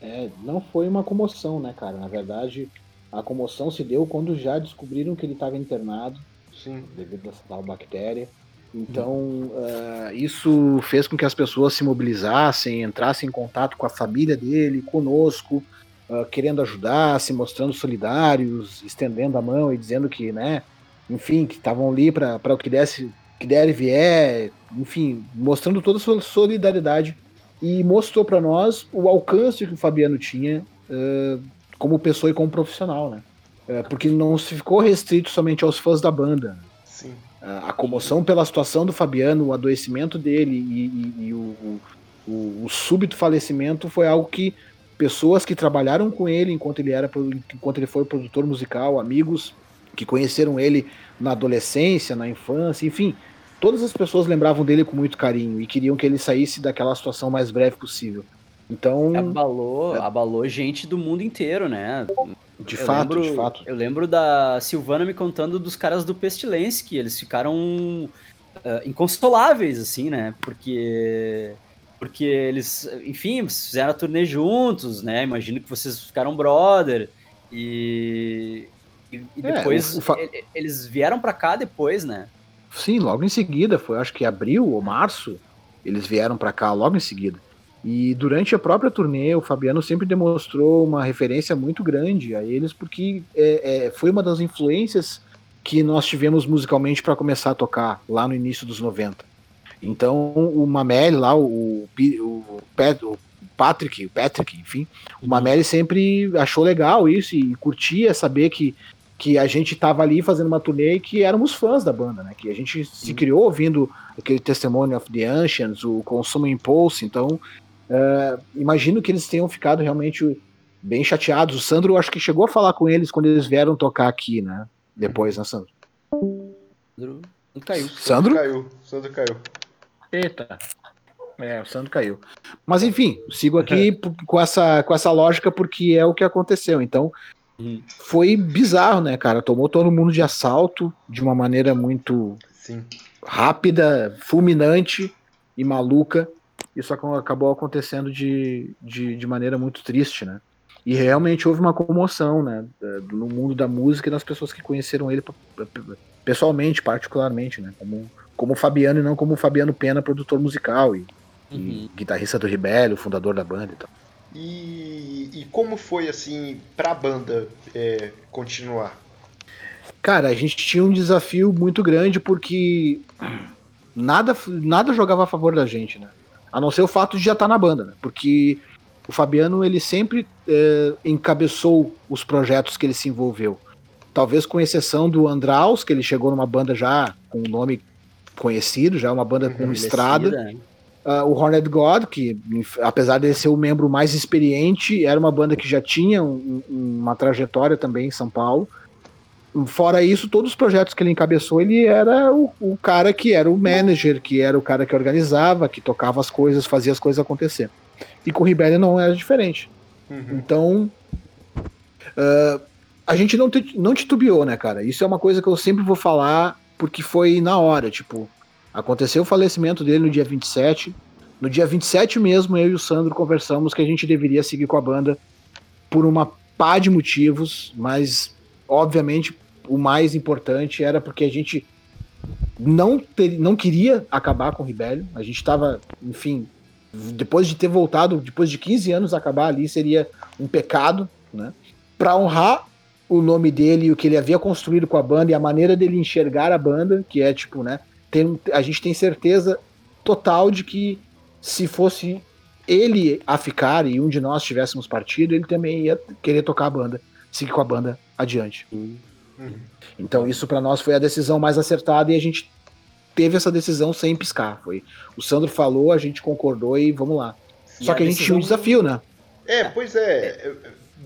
É, não foi uma comoção, né, cara? Na verdade, a comoção se deu quando já descobriram que ele estava internado Sim. devido a essa tal bactéria. Então, eh, isso fez com que as pessoas se mobilizassem, entrassem em contato com a família dele, conosco, ah, querendo ajudar, se mostrando solidários, estendendo a mão e dizendo que, né, enfim, que estavam ali para o que desse, que der e vier, enfim, mostrando toda a sua solidariedade e mostrou para nós o alcance que o Fabiano tinha eh, como pessoa e como profissional, né? Eh, porque não se ficou restrito somente aos fãs da banda, Sim. a a comoção pela situação do Fabiano, o adoecimento dele e, e- e o, o- o- súbito falecimento foi algo que pessoas que trabalharam com ele enquanto ele era enquanto ele foi produtor musical, amigos que conheceram ele na adolescência, na infância, enfim, todas as pessoas lembravam dele com muito carinho e queriam que ele saísse daquela situação mais breve possível. Então, Abalou, abalou gente do mundo inteiro, né? de Eu fato, lembro- de fato. Eu lembro da Silvana me contando dos caras do Pestilence, que eles ficaram ah, inconsoláveis, assim, né? Porque. Porque eles, enfim, fizeram a turnê juntos, né? Imagino que vocês ficaram brother. E. E, e É, depois. o- o fa- eles vieram pra cá depois, né? Sim, logo em seguida, foi acho que abril ou março, eles vieram pra cá logo em seguida. E durante a própria turnê, o Fabiano sempre demonstrou uma referência muito grande a eles, porque é, é, foi uma das influências que nós tivemos musicalmente para começar a tocar lá no início dos 90. Então, o Mameli lá, o, o, o Patrick, o Patrick, enfim, o Mameli sempre achou legal isso e curtia saber que que a gente tava ali fazendo uma turnê e que éramos fãs da banda, né? Que a gente se criou ouvindo aquele Testimony of the Ancients, o Consumo Impulse, então é, imagino que eles tenham ficado realmente bem chateados. O Sandro, eu acho que chegou a falar com eles quando eles vieram tocar aqui, né? Depois, né, Sandro? Sandro caiu. Sandro? Caiu. Sandro caiu. Eita. É, o Sandro caiu. Mas enfim, sigo aqui com essa, com essa lógica porque é o que aconteceu. Então, Uhum. foi bizarro, né, cara? Tomou todo mundo de assalto de uma maneira muito Sim. rápida, fulminante e maluca. Isso ac- acabou acontecendo de, de, de maneira muito triste, né? E realmente houve uma comoção, né? No mundo da música e das pessoas que conheceram ele pessoalmente, particularmente, né? Como, como Fabiano e não como Fabiano Pena, produtor musical e, e Uhum. guitarrista do Ribelli, o fundador da banda e tal. E, e como foi assim pra banda é, continuar? Cara, a gente tinha um desafio muito grande porque nada, nada jogava a favor da gente, né? A não ser o fato de já estar na banda, né? Porque o Fabiano, ele sempre eh, encabeçou os projetos que ele se envolveu. Talvez com exceção do Andraus, que ele chegou numa banda já com um nome conhecido, já uma banda com estrada. Ah, o Horned God, que apesar de ser o membro mais experiente, era uma banda que já tinha um- um- uma trajetória também em São Paulo. Fora isso, todos os projetos que ele encabeçou, ele era o, o cara que era o manager, que era o cara que organizava, que tocava as coisas, fazia as coisas acontecer. E com o Rebellion não era diferente. Uhum. Então, ah, a gente não, te- não titubeou, né, cara? Isso é uma coisa que eu sempre vou falar, porque foi na hora, tipo, aconteceu o falecimento dele no dia 27. No dia 27 mesmo, eu e o Sandro conversamos que a gente deveria seguir com a banda por uma pá de motivos, mas obviamente o mais importante era porque a gente não, ter, não queria acabar com o Rebellion. A gente estava, enfim, depois de ter voltado, depois de 15 anos acabar ali, seria um pecado, né? Para honrar o nome dele e o que ele havia construído com a banda e a maneira dele enxergar a banda, que é tipo, né? Tem, a gente tem certeza total de que se fosse ele a ficar e um de nós tivéssemos partido, ele também ia querer tocar a banda, seguir com a banda adiante. Então isso para nós foi a decisão mais acertada e a gente teve essa decisão sem piscar. Foi o Sandro falou, a gente concordou e vamos lá. E Só a que a gente tinha um desafio, né? É, pois é. eu-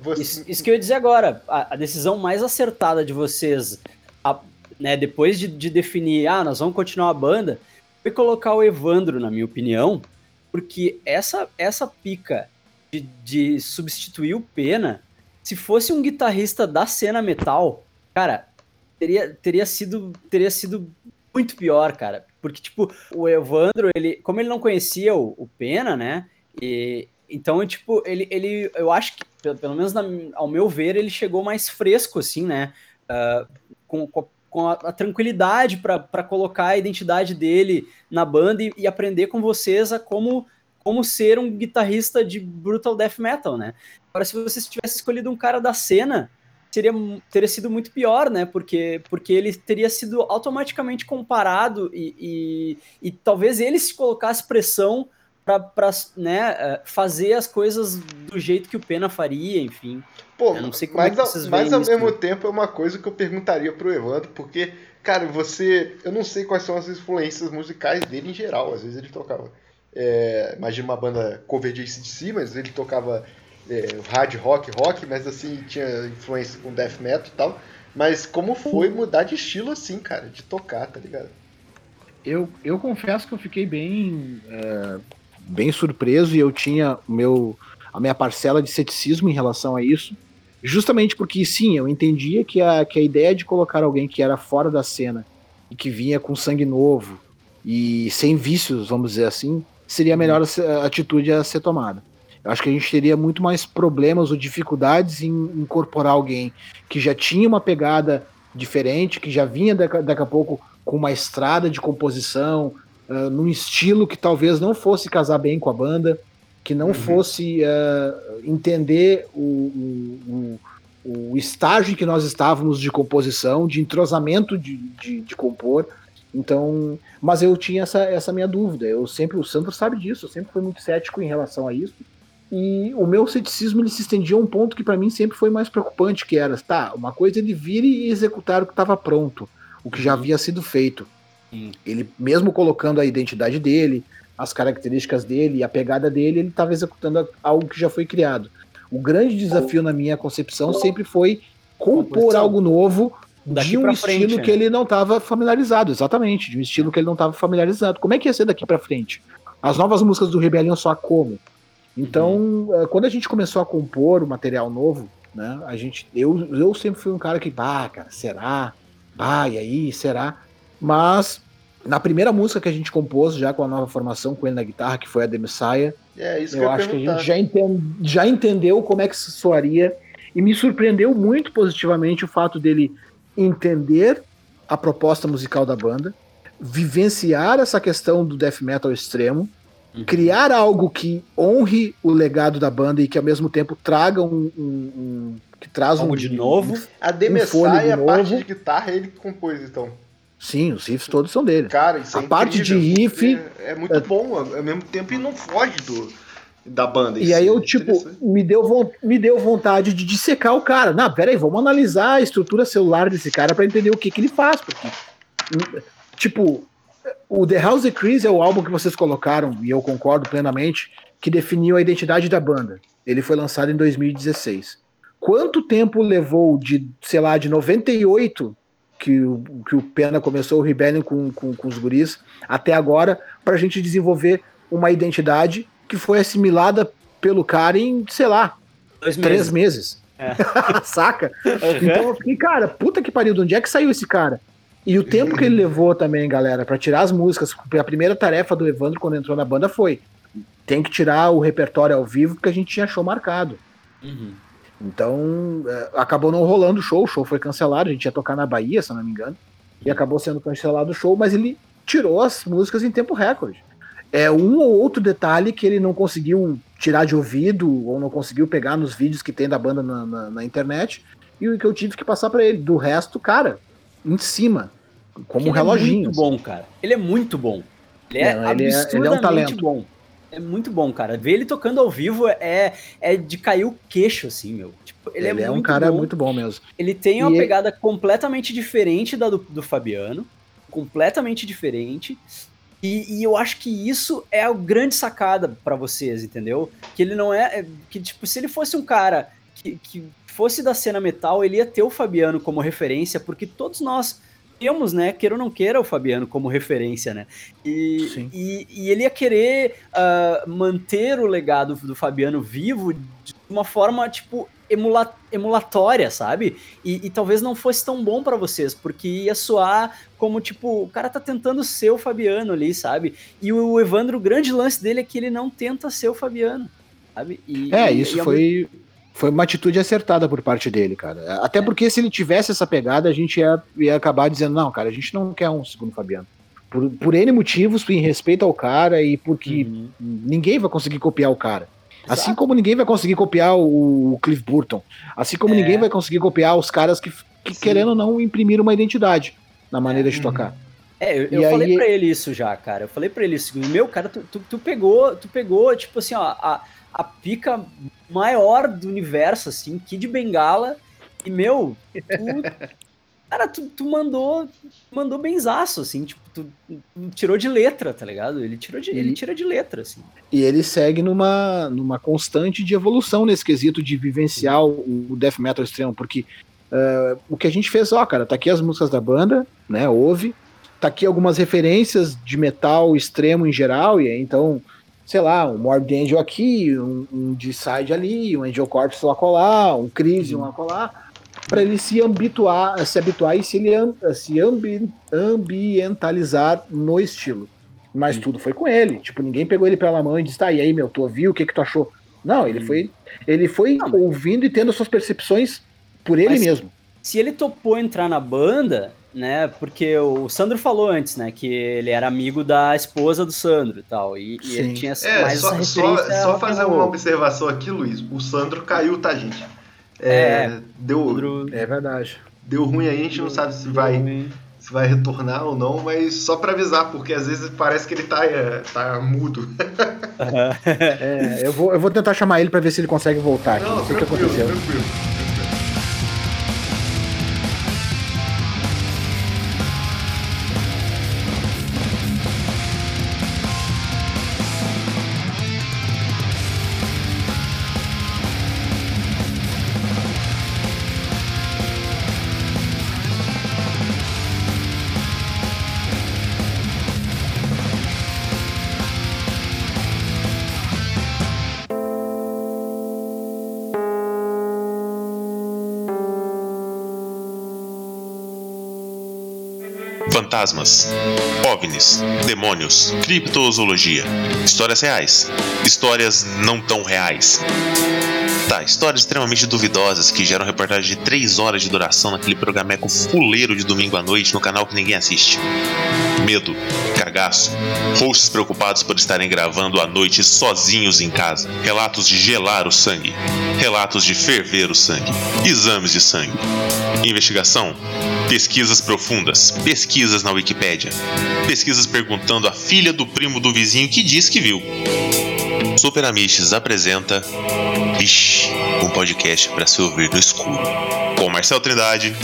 Você, Isso, isso que eu ia dizer agora. A, a decisão mais acertada de vocês, a- né, depois de, de definir, ah, nós vamos continuar a banda, foi colocar o Evandro, na minha opinião, porque essa, essa pica de, de substituir o Pena, se fosse um guitarrista da cena metal, cara, teria, teria, sido, teria sido muito pior, cara. Porque, tipo, o Evandro, ele, como ele não conhecia o, o Pena, né? E, então, tipo, ele, ele, eu acho que, pelo, pelo menos na- ao meu ver, ele chegou mais fresco, assim, né? Ah, com, com, com a, a tranquilidade para colocar a identidade dele na banda e, e aprender com vocês a como, como ser um guitarrista de brutal death metal, né? Agora, se vocês tivessem escolhido um cara da cena, seria, teria sido muito pior, né? Porque, porque ele teria sido automaticamente comparado e, e, e talvez ele se colocasse pressão para né, eh, fazer as coisas do jeito que o Pena faria, enfim. Pô, Eu não sei como é mas, que ao- vocês mas veem ao mesmo né? tempo é uma coisa que eu perguntaria pro Evandro, porque, cara, você. Eu não sei quais são as influências musicais dele em geral. Às vezes ele tocava. É, imagina uma banda cover de ACDC, mas ele tocava é, hard rock, rock, mas assim, tinha influência com death metal e tal. Mas como foi mudar de estilo assim, cara, de tocar, tá ligado? Eu, eu confesso que eu fiquei bem, é, bem surpreso e eu tinha meu, a minha parcela de ceticismo em relação a isso. Justamente porque, sim, eu entendia que a, que a ideia de colocar alguém que era fora da cena e que vinha com sangue novo e sem vícios, vamos dizer assim, seria a melhor atitude a ser tomada. Eu acho que a gente teria muito mais problemas ou dificuldades em incorporar alguém que já tinha uma pegada diferente, que já vinha daqui, daqui a pouco com uma estrada de composição, ah, num estilo que talvez não fosse casar bem com a banda, que não fosse ah, entender o, o, o, o estágio em que nós estávamos de composição, de entrosamento de, de, de compor. Então, mas eu tinha essa, essa minha dúvida. Eu sempre, o Sandro sabe disso, eu sempre fui muito cético em relação a isso. E o meu ceticismo ele se estendia a um ponto que para mim sempre foi mais preocupante, que era, tá, uma coisa é ele vir e executar o que estava pronto, o que já havia sido feito. Sim. Ele mesmo colocando a identidade dele, as características dele e a pegada dele, ele estava executando algo que já foi criado. O grande desafio na minha concepção sempre foi compor algo novo Daqui de um estilo frente, que né? ele não estava familiarizado, exatamente, de um estilo que ele não estava familiarizado. Como é que ia ser daqui para frente? As novas músicas do Rebelião só como? Então, Uhum. eh, quando a gente começou a compor o material novo, né, a gente, eu, eu sempre fui um cara que, bah, cara, será? Bah, e aí, será? Mas na primeira música que a gente compôs, já com a nova formação, com ele na guitarra, que foi a The Messiah, É isso que eu eu ia acho que a gente já, enten- já entendeu como é que isso soaria e me surpreendeu muito positivamente o fato dele entender a proposta musical da banda, vivenciar essa questão do death metal extremo, Uhum. criar algo que honre o legado da banda e que ao mesmo tempo traga um, um- um- que traz Algo um de novo. A The um Messiah, fôlego a parte de guitarra, ele que compôs, então. Sim, os riffs todos são dele. Cara, isso A é parte incrível, de riff- porque É, muito bom ao mesmo tempo e não foge do, da banda. E aí eu, é tipo, me deu, me deu vontade de dissecar o cara. Não, peraí, vamos analisar a estrutura celular desse cara pra entender o que, que ele faz. Porque, tipo, o The House Decrease é o álbum que vocês colocaram, e eu concordo plenamente, que definiu a identidade da banda. Ele foi lançado em 2016. Quanto tempo levou de, sei lá, de 98, que o, que o Pena começou o Rebellion com, com, com os guris, até agora, pra gente desenvolver uma identidade que foi assimilada pelo cara em, sei lá, Dois três meses. meses. Saca? Então eu fiquei, cara, puta que pariu, de onde é que saiu esse cara? E o tempo que ele levou também, galera, pra tirar as músicas. A primeira tarefa do Evandro quando entrou na banda foi: tem que tirar o repertório ao vivo porque a gente tinha show marcado. Uhum. Então, é, acabou não rolando o show, o show foi cancelado, a gente ia tocar na Bahia, se eu não me engano, e acabou sendo cancelado o show, mas ele tirou as músicas em tempo recorde. É um ou outro detalhe que ele não conseguiu tirar de ouvido, ou não conseguiu pegar nos vídeos que tem da banda na, na, na internet, e o que eu tive que passar para ele. Do resto, cara, em cima, como um Ele reloginho. É muito bom, cara. Ele é muito bom. Ele é Não, ele é- ele é um talento. bom. É muito bom, cara. Ver ele tocando ao vivo é, é de cair o queixo, assim, meu. Tipo, ele, Ele, é, é, um cara bom. muito bom mesmo. Ele tem uma E ele- pegada completamente diferente da do, do Fabiano. Completamente diferente. E, e eu acho que isso é a grande sacada pra vocês, entendeu? Que ele não é. é- Que, tipo, se ele fosse um cara que, que fosse da cena metal, ele ia ter o Fabiano como referência, porque todos nós temos, né? Queira ou não queira, o Fabiano como referência, né? E, e, e ele ia querer ah, manter o legado do Fabiano vivo de uma forma, tipo, emula emulatória, sabe? E, e talvez não fosse tão bom pra vocês, porque ia soar como, tipo, o cara tá tentando ser o Fabiano ali, sabe? E o Evandro, o grande lance dele é que ele não tenta ser o Fabiano, sabe? E- É, isso ao foi, uma atitude acertada por parte dele, cara. Até porque se ele tivesse essa pegada, a gente ia, ia acabar dizendo, não, cara, a gente não quer um segundo Fabiano. Por, por N motivos, em respeito ao cara e porque Uhum. ninguém vai conseguir copiar o cara. Assim Exato. como ninguém vai conseguir copiar o, Cliff Burton. Assim como É. ninguém vai conseguir copiar os caras que, que Sim. querendo ou não, imprimiram uma identidade na maneira de tocar. É, eu, eu falei aí- pra ele isso já, cara. Eu falei pra ele isso. Meu, cara, tu, tu, tu pegou, tu pegou, tipo assim, ó, a, a pica maior do universo, assim, Kid Bengala. E, meu, tu, cara, tu, tu mandou, mandou benzaço, assim, tipo, tu, tu tirou de letra, tá ligado? Ele tirou de, ele E- tira de letra, assim. E ele segue numa, numa constante de evolução nesse quesito de vivenciar o, o death metal extremo, porque eh, o que a gente fez, ó, cara, tá aqui as músicas da banda, né, ouve, tá aqui algumas referências de metal extremo em geral, e aí, então, sei lá, um Morbid Angel aqui, um, um D-Side ali, um Angel Corpse lá colar, um Crise lá colar, para ele se habituar, se habituar e se, ele se ambi- ambientalizar no estilo. Mas tudo foi com ele. Tipo, ninguém pegou ele pela mão e disse, tá, e aí, meu, tu ouviu, o que que tu achou? Não, ele foi, ele foi Não, ouvindo e tendo suas percepções por ele Mas- mesmo. Se ele topou entrar na banda, né? Porque o Sandro falou antes, né? Que ele era amigo da esposa do Sandro e tal. E, e ele tinha essa- É, mais só, essa só, só fazer uma observação aqui, Luiz. O Sandro caiu, tá, gente? É, É, deu, Sandro- É verdade. deu ruim aí, a gente não sabe se vai, se vai retornar ou não, mas só pra avisar, porque às vezes parece que ele tá, é, tá mudo. É, eu, vou, eu vou tentar chamar ele pra ver se ele consegue voltar aqui. Não, sei o que tranquilo, aconteceu. tranquilo. Fantasmas, OVNIs, demônios, criptozoologia, histórias reais, histórias não tão reais. Tá, histórias extremamente duvidosas que geram reportagem de 3 horas de duração naquele programeco fuleiro de domingo à noite no canal que ninguém assiste. Medo, cagaço, hosts preocupados por estarem gravando à noite sozinhos em casa, relatos de gelar o sangue, relatos de ferver o sangue, exames de sangue. Investigação, pesquisas profundas, pesquisas na Wikipédia, pesquisas perguntando à filha do primo do vizinho que diz que viu. Super Amishes apresenta Vixe, um podcast para se ouvir no escuro, com Marcel Trindade,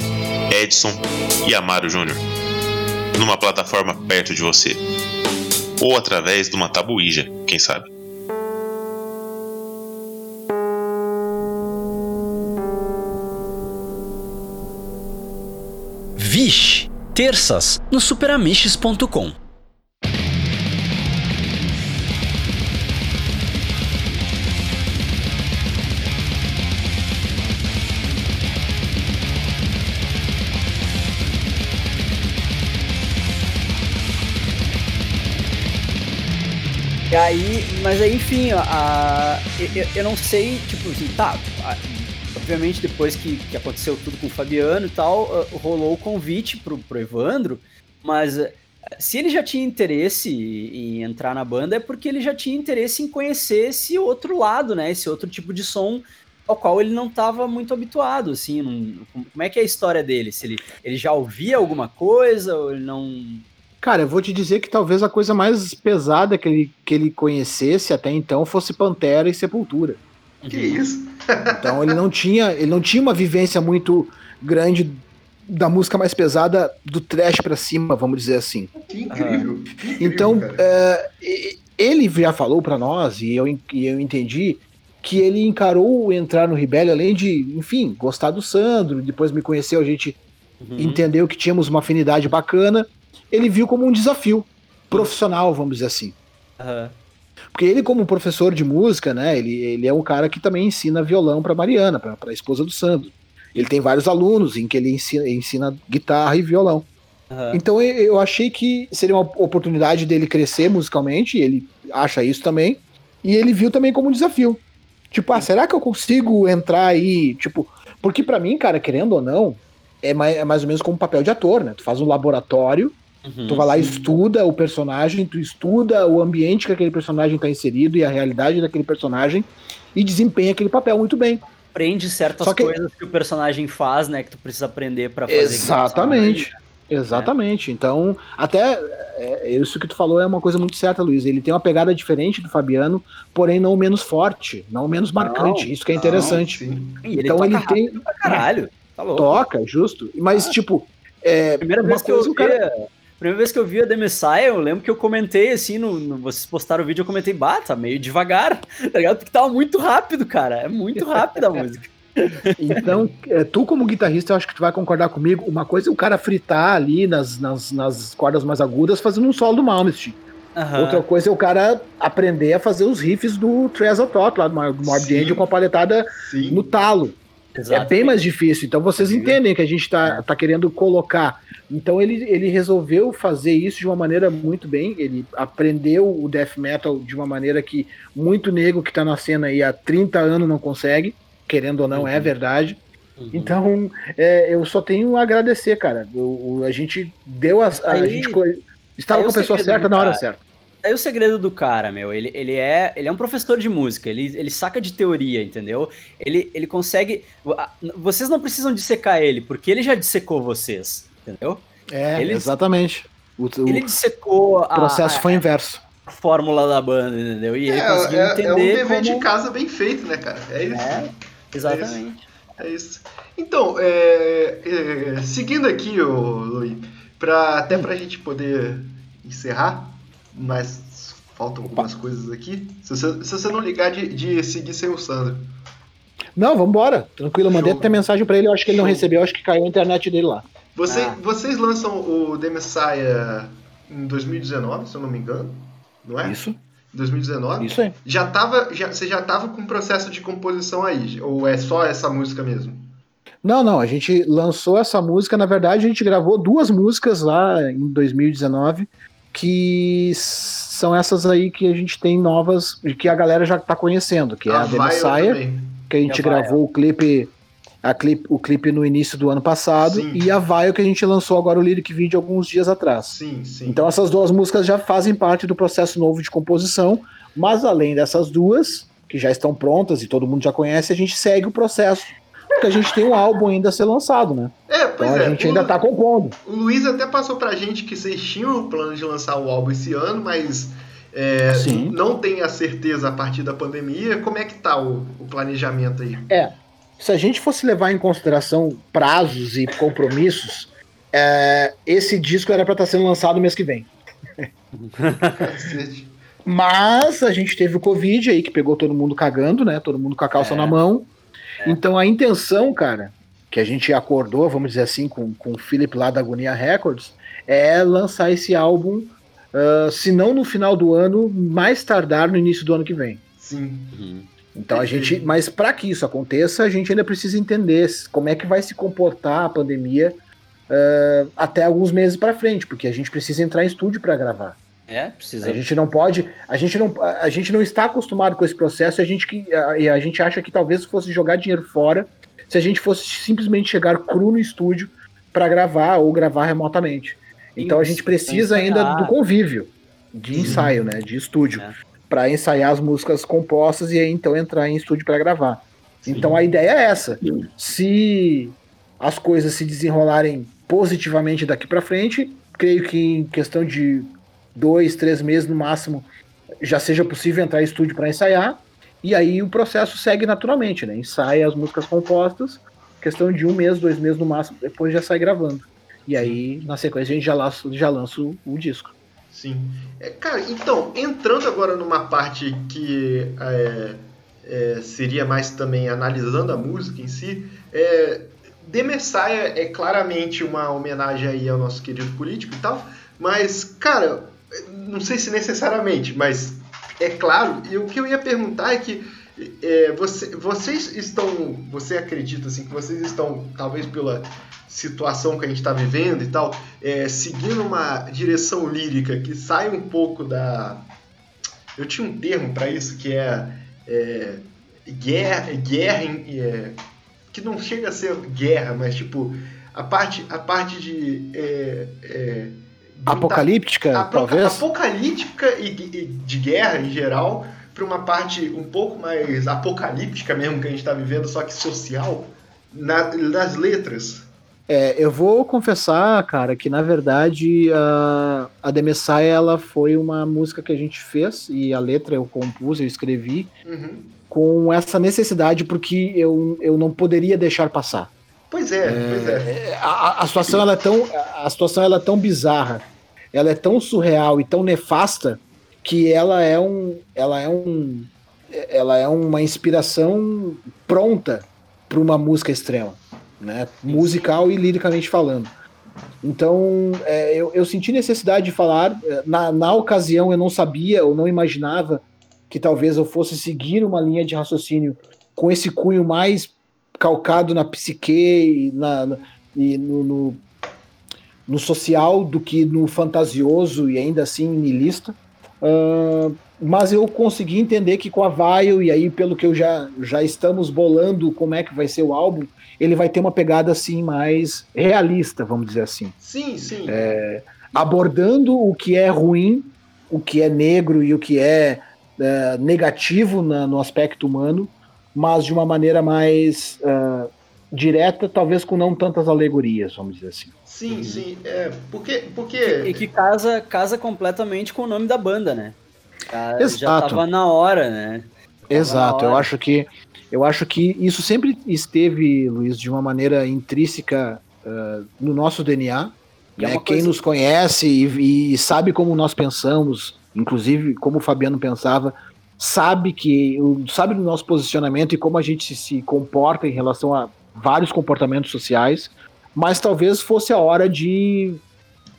Edson e Amaro Júnior, numa plataforma perto de você, ou através de uma tabuíja, quem sabe. Vixe, terças no superamiches.com. E aí, mas aí, enfim, a, eu, eu não sei, tipo assim, tá. a- obviamente, depois que, que aconteceu tudo com o Fabiano e tal, ah, rolou o convite pro, pro Evandro, mas ah, se ele já tinha interesse em entrar na banda, é porque ele já tinha interesse em conhecer esse outro lado, né? Esse outro tipo de som ao qual ele não estava muito habituado, assim. não- como é que é a história dele? Se ele, ele já ouvia alguma coisa ou ele não. Cara, eu vou te dizer que talvez a coisa mais pesada que ele, que ele conhecesse até então fosse Pantera e Sepultura. Que isso? Então ele não tinha, ele não tinha uma vivência muito grande da música mais pesada do trash pra cima, vamos dizer assim. Que incrível. que incrível, Então, e- ele já falou pra nós e eu, e eu entendi que ele encarou o entrar no Rebelde além de, enfim, gostar do Sandro, depois me conheceu, a gente Uhum. entendeu que tínhamos uma afinidade bacana, ele viu como um desafio profissional, vamos dizer assim. Aham. Porque ele, como professor de música, né, ele, ele é um cara que também ensina violão para Mariana, para a esposa do Sandro. Ele tem vários alunos em que ele ensina, ensina guitarra e violão. aham. Então eu- achei que seria uma oportunidade dele crescer musicalmente, ele acha isso também. E ele viu também como um desafio. Tipo, ah, será que eu consigo entrar aí? Tipo, porque pra mim, cara, querendo ou não, é mais, é mais ou menos como um papel de ator, né? Tu faz um laboratório, Uhum. tu vai lá e estuda o personagem, tu estuda o ambiente que aquele personagem tá inserido e a realidade daquele personagem e desempenha aquele papel muito bem. aprende certas que- coisas que o personagem faz, né? Que tu precisa aprender pra fazer. Exatamente. Exatamente. Então, até é, isso que tu falou é uma coisa muito certa, Luiz. Ele tem uma pegada diferente do Fabiano, porém não menos forte, não menos marcante. isso que é interessante. E ele então ele tem. pra caralho. Tá. Toca, justo. Mas, tipo, é, Primeira vez que eu vi, primeira vez que eu vi a The Messiah, eu lembro que eu comentei assim, no, no- vocês postaram o vídeo, eu comentei, bah, tá meio devagar, tá ligado? Porque tava muito rápido, cara. É muito rápida a música. Então, é, tu como guitarrista, eu acho que tu vai concordar comigo. Uma coisa é o cara fritar ali nas, nas, nas cordas mais agudas fazendo um solo do Malmsteen. Aham. Outra coisa é o cara aprender a fazer os riffs do Treasure Tot lá do Morbid. Angel com a paletada Sim. no talo. É bem mais difícil. Então vocês entendem que a gente tá, tá querendo colocar. Então ele, ele resolveu fazer isso de uma maneira muito bem. Ele aprendeu o death metal de uma maneira que muito nego que tá na cena aí há 30 anos não consegue. Querendo ou não, é verdade. Uhum. Então, é, eu só tenho a agradecer, cara. A gente deu as. A, Aí- gente co- estava com a pessoa certa na hora certa. É o segredo do cara, meu. Ele, ele, é, ele é um professor de música, ele, ele saca de teoria, entendeu? Ele, ele consegue. a- Vocês não precisam dissecar ele, porque ele já dissecou vocês, entendeu? É, Ele- exatamente. O, o Ele dissecou a, processo a- foi inverso. a fórmula da banda, entendeu? E ele É, conseguiu é, é um entender dever de como... casa bem feito, né, cara? É isso. É, exatamente. É isso. Então, é, é, seguindo aqui, ô, Luiz, pra, até pra gente poder encerrar, mas faltam algumas coisas aqui. Se você, se você não ligar de, de seguir sem o Sandro. Não, vambora. Tranquilo, mandei Show. até mensagem pra ele, eu acho que ele não recebeu, eu acho que caiu a internet dele lá. Você, Ah. Vocês lançam o The Messiah em 2019, se eu não me engano, não é? Isso, 2019? isso aí. Já tava, já, você já tava com o processo de composição aí? Ou é só essa música mesmo? Não, não, a gente lançou essa música, na verdade, a gente gravou duas músicas lá em 2019, que são essas aí que a gente tem novas, que a galera já tá conhecendo, que é a, The Messiah, também. que a gente a gravou o clipe, a clipe, o clipe no início do ano passado, Sim. e a Vile que a gente lançou agora o lyric video alguns dias atrás. Sim, sim. Então essas duas músicas já fazem parte do processo novo de composição, mas além dessas duas, que já estão prontas e todo mundo já conhece, a gente segue o processo, porque a gente tem um álbum ainda a ser lançado, né? é, pois Então a é. gente o, ainda tá compondo. o Luiz até passou pra gente que vocês tinham o plano de lançar o álbum esse ano, mas é, não tem a certeza a partir da pandemia. Como é que tá o, o planejamento aí? É, se a gente fosse levar em consideração prazos e compromissos, é, esse disco era para estar sendo lançado mês que vem. Mas a gente teve o Covid aí que pegou todo mundo cagando, né? Todo mundo com a calça É. na mão. Então a intenção, cara, que a gente acordou, vamos dizer assim, com, com o Philip lá da Agonia Records, é lançar esse álbum, ah, se não no final do ano, mais tardar no início do ano que vem. Sim. Então a gente, mas para que isso aconteça, a gente ainda precisa entender como é que vai se comportar a pandemia ah, até alguns meses para frente, porque a gente precisa entrar em estúdio para gravar. É, precisa. A gente não pode, a gente não, a gente não está acostumado com esse processo e a gente, que, a, a gente acha que talvez fosse jogar dinheiro fora se a gente fosse simplesmente chegar cru no estúdio para gravar ou gravar remotamente. Então a gente precisa ainda do convívio, de ensaio, né, de estúdio, É. para ensaiar as músicas compostas e aí então entrar em estúdio para gravar. Então a ideia é essa. Se as coisas se desenrolarem positivamente daqui para frente, creio que em questão de dois, três meses no máximo, já seja possível entrar em estúdio para ensaiar. E aí o processo segue naturalmente, né? Ensaia as músicas compostas, questão de um mês, dois meses no máximo, depois já sai gravando. E aí, na sequência, a gente já lança, já lança o, o disco. Sim. É, cara, então, entrando agora numa parte que é, é, seria mais também analisando a música em si, é, The Messiah é claramente uma homenagem aí ao nosso querido político e tal, mas, cara, não sei se necessariamente, mas é claro, e o que eu ia perguntar é que é, você- vocês estão, você acredita assim, que vocês estão, talvez pela situação que a gente está vivendo e tal, é, seguindo uma direção lírica que sai um pouco da. Eu tinha um termo para isso que é, é, guerra, guerra é, que não chega a ser guerra, mas tipo a parte, a parte de é, é, Apocalíptica, Apo- talvez? apocalíptica e, e de guerra em geral para uma parte um pouco mais apocalíptica mesmo que a gente está vivendo, só que social na- nas letras. É, eu vou confessar, cara, que na verdade a, a The Messiah, ela foi uma música que a gente fez e a letra eu compus, eu escrevi Uhum. com essa necessidade porque eu, eu não poderia deixar passar. Pois é, pois é. A, a- a situação ela é tão a situação ela é tão bizarra, ela é tão surreal e tão nefasta que ela é um ela é um ela é uma inspiração pronta para uma música extrema, né? Musical e liricamente falando. Então, é, eu, eu senti necessidade de falar. é, Na, na ocasião, eu não sabia, eu não imaginava que talvez eu fosse seguir uma linha de raciocínio com esse cunho mais calcado na psique e, na, e no, no, no social do que no fantasioso e ainda assim niilista. Ah, mas eu consegui entender que com a Vaio, e aí pelo que eu já, já estamos bolando como é que vai ser o álbum, ele vai ter uma pegada assim mais realista, vamos dizer assim Sim, sim. abordando o que é ruim, o que é negro e o que é, é, negativo na- no aspecto humano, mas de uma maneira mais é, direta, talvez com não tantas alegorias, vamos dizer assim. Sim, sim. É, porque. porque E que casa, casa completamente com o nome da banda, né? Ah, Já Exato. tava na hora, né? Exato, eu hora. acho que eu acho que isso sempre esteve, Luiz, de uma maneira intrínseca eh, no nosso DNA. E é né? uma Quem coisa- nos conhece e, e sabe como nós pensamos, inclusive como o Fabiano pensava, sabe que sabe do nosso posicionamento e como a gente se, se comporta em relação a vários comportamentos sociais, mas talvez fosse a hora de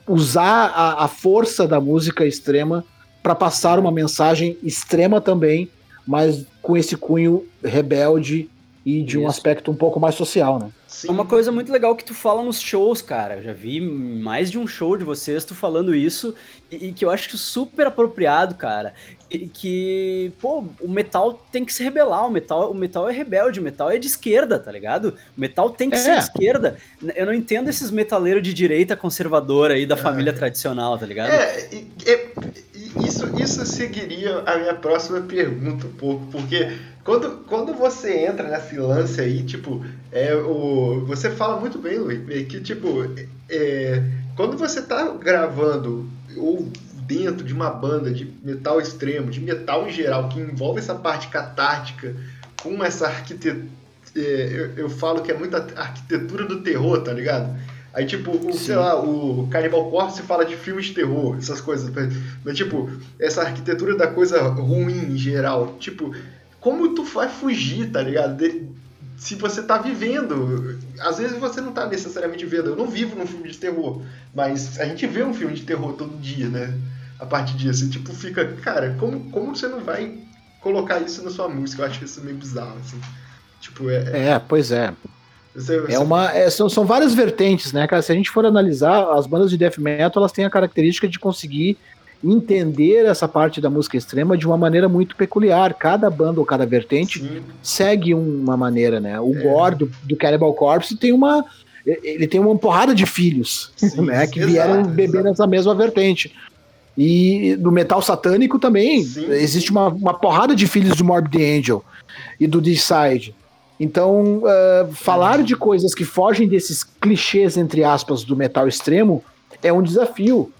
usar a, a força da música extrema para passar uma mensagem extrema também, mas com esse cunho rebelde e de um Isso. aspecto um pouco mais social, né? sim, É uma coisa muito legal que tu fala nos shows, cara. Eu já vi mais de um show de vocês tu falando isso e, e que eu acho super apropriado, cara. E que, pô, o metal tem que se rebelar, o metal, o metal é rebelde, o metal é de esquerda, tá ligado? O metal tem que É. ser de esquerda. Eu não entendo esses metaleiros de direita conservadora aí da família tradicional, tá ligado? É, e- é, isso, isso seguiria a minha próxima pergunta um pouco, porque quando, quando você entra nesse lance aí, tipo, é, o, você fala muito bem, Luiz, é que, tipo, é, quando você tá gravando ou dentro de uma banda de metal extremo, de metal em geral, que envolve essa parte catártica com essa arquitetura, eu, eu falo que é muita arquitetura do terror, tá ligado? Aí, tipo, o, sei lá, o Cannibal Corpse fala de filmes de terror, essas coisas. Mas, tipo, essa arquitetura da coisa ruim em geral. Tipo, como tu vai fugir, tá ligado? De- se você tá vivendo. Às vezes você não tá necessariamente vendo. Eu não vivo num filme de terror. Mas a gente vê um filme de terror todo dia, né? A partir disso. E, tipo, fica. Cara, como, como você não vai colocar isso na sua música? Eu acho isso meio bizarro, assim. Tipo, é. É, pois é. Você, É uma, é, são, são várias vertentes, né, cara? Se a gente for analisar, as bandas de death metal, elas têm a característica de conseguir entender essa parte da música extrema de uma maneira muito peculiar. Cada banda ou cada vertente Sim. segue uma maneira, né? O É. Gore do, do Cannibal Corpse tem uma ele tem uma porrada de filhos, Sim, né, que exato, vieram beber exato. nessa mesma vertente. E do metal satânico também Sim. existe uma, uma porrada de filhos do Morbid Angel e do Decide. Então, uh, falar de coisas que fogem desses clichês, entre aspas, do metal extremo é um desafio.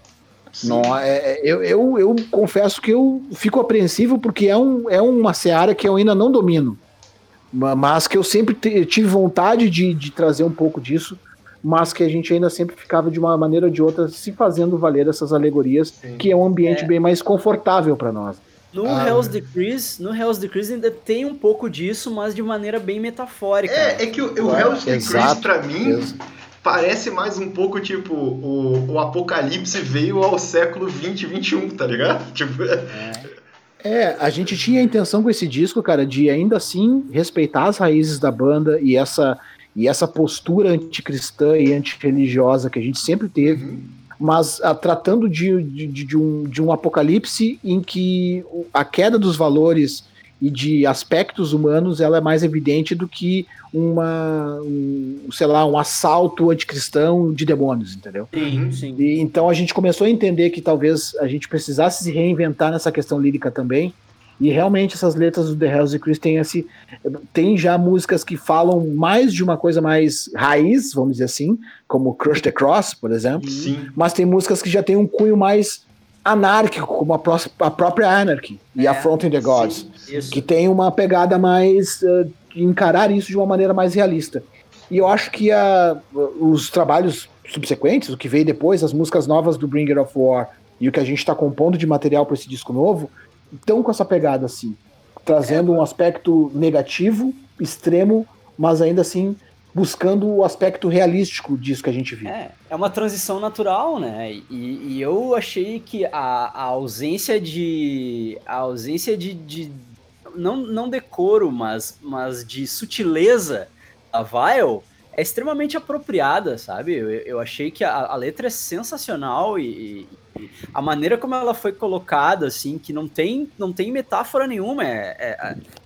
Não, é, é- eu, eu, eu confesso que eu fico apreensivo porque é, um, é uma seara que eu ainda não domino. Ma- Mas que eu sempre tive vontade de, de trazer um pouco disso, mas que a gente ainda sempre ficava de uma maneira ou de outra se fazendo valer essas alegorias, Sim. que é um ambiente É. bem mais confortável para nós. No Ah, Hell's Decrease, no Hell's Decrease ainda tem um pouco disso, mas de maneira bem metafórica. É, é que o, o É, Hell's Decrease, exato, pra mim, ex- parece mais um pouco tipo o, o apocalipse veio ao século 20 21, tá ligado? Tipo, É, a gente tinha a intenção com esse disco, cara, de ainda assim respeitar as raízes da banda e essa, e essa postura anticristã e antirreligiosa que a gente sempre teve, mas ah, tratando de, de, de- de um, de um apocalipse em que a queda dos valores e de aspectos humanos ela é mais evidente do que uma, um, sei lá, um assalto anticristão de demônios, entendeu? Sim, sim. E, então a gente começou a entender que talvez a gente precisasse se reinventar nessa questão lírica também. E realmente essas letras do The Hells Christ têm, esse, tem já músicas que falam mais de uma coisa mais raiz, vamos dizer assim, como Crush the Cross, por exemplo. sim. Mas tem músicas que já têm um cunho mais anárquico, como a, pró- a própria Anarchy e É, Affronting the Gods Isso. que tem uma pegada mais de encarar isso de uma maneira mais realista. E eu acho que a, os trabalhos subsequentes, o que veio depois, as músicas novas do Bringer of War e o que a gente está compondo de material para esse disco novo, estão com essa pegada assim, trazendo um aspecto negativo, extremo, mas ainda assim buscando o aspecto realístico disso que a gente viu. É, é uma transição natural, né? E, e eu achei que a, a ausência de. A ausência de. de- não, não decoro, mas, mas de sutileza da Vile é extremamente apropriada, sabe? Eu, eu achei que a, a letra é sensacional e- e a maneira como ela foi colocada, assim, que não tem, não tem metáfora nenhuma. É,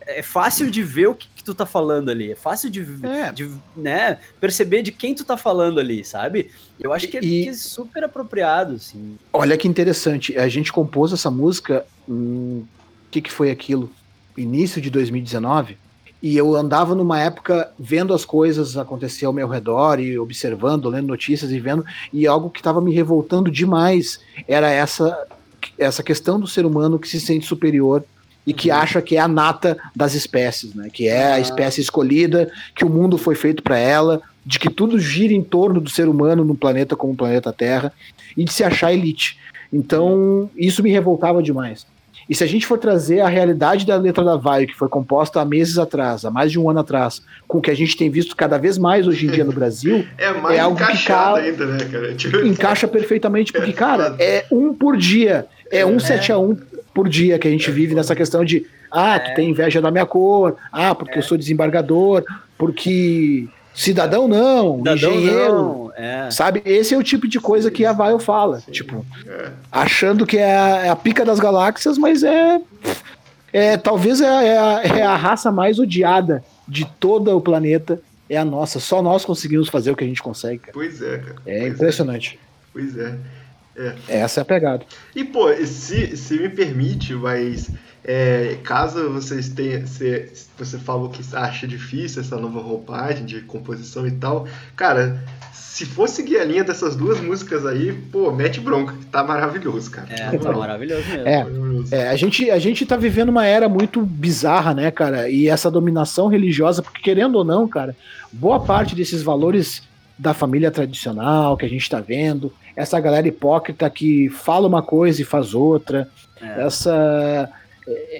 é, é fácil de ver o que, que tu tá falando ali. É fácil de, É. de né, perceber de quem tu tá falando ali, sabe? Eu acho que é, E- que é super apropriado, assim. Olha que interessante, a gente compôs essa música, hum, o que, que foi aquilo? Início de 2019, e eu andava numa época vendo as coisas acontecer ao meu redor e observando, lendo notícias e vendo, e algo que estava me revoltando demais era essa, essa questão do ser humano que se sente superior e que acha que é a nata das espécies, né? Que é a Ah. espécie escolhida, que o mundo foi feito para ela, de que tudo gira em torno do ser humano no planeta como o planeta Terra e de se achar elite. Então, isso me revoltava demais. E se a gente for trazer a realidade da letra da Vai, que foi composta há meses atrás, há mais de um ano atrás, com o que a gente tem visto cada vez mais hoje em dia no Brasil, É mais É algo que encaixado ca- ainda, né, cara? Tipo, encaixa perfeitamente, porque, cara, é um por dia. É um 7 a 1 por dia que a gente vive nessa questão de ah, tu tem inveja da minha cor, ah, porque eu sou desembargador, porque cidadão não, Cidadão engenheiro. não, é. Sabe? Esse é o tipo de coisa que a Vile fala. Tipo, achando que é a, é a pica das galáxias, mas é. é talvez é, a- é a, é a raça mais odiada de todo o planeta. É a nossa. Só nós conseguimos fazer o que a gente consegue, cara. Pois é, cara. É Pois impressionante. Pois é. Essa é a pegada. E, pô, se, se me permite, mas é, caso vocês tenham. Se, você falou que acha difícil essa nova roupagem de composição e tal, cara, se for seguir a linha dessas duas músicas aí, pô, mete bronca, tá maravilhoso, cara. É, tá maravilhoso mesmo. É. Maravilhoso. É, a, gente, a gente tá vivendo uma era muito bizarra, né, cara? E essa dominação religiosa, porque querendo ou não, cara, boa parte desses valores da família tradicional que a gente tá vendo, essa galera hipócrita que fala uma coisa e faz outra, É. essa,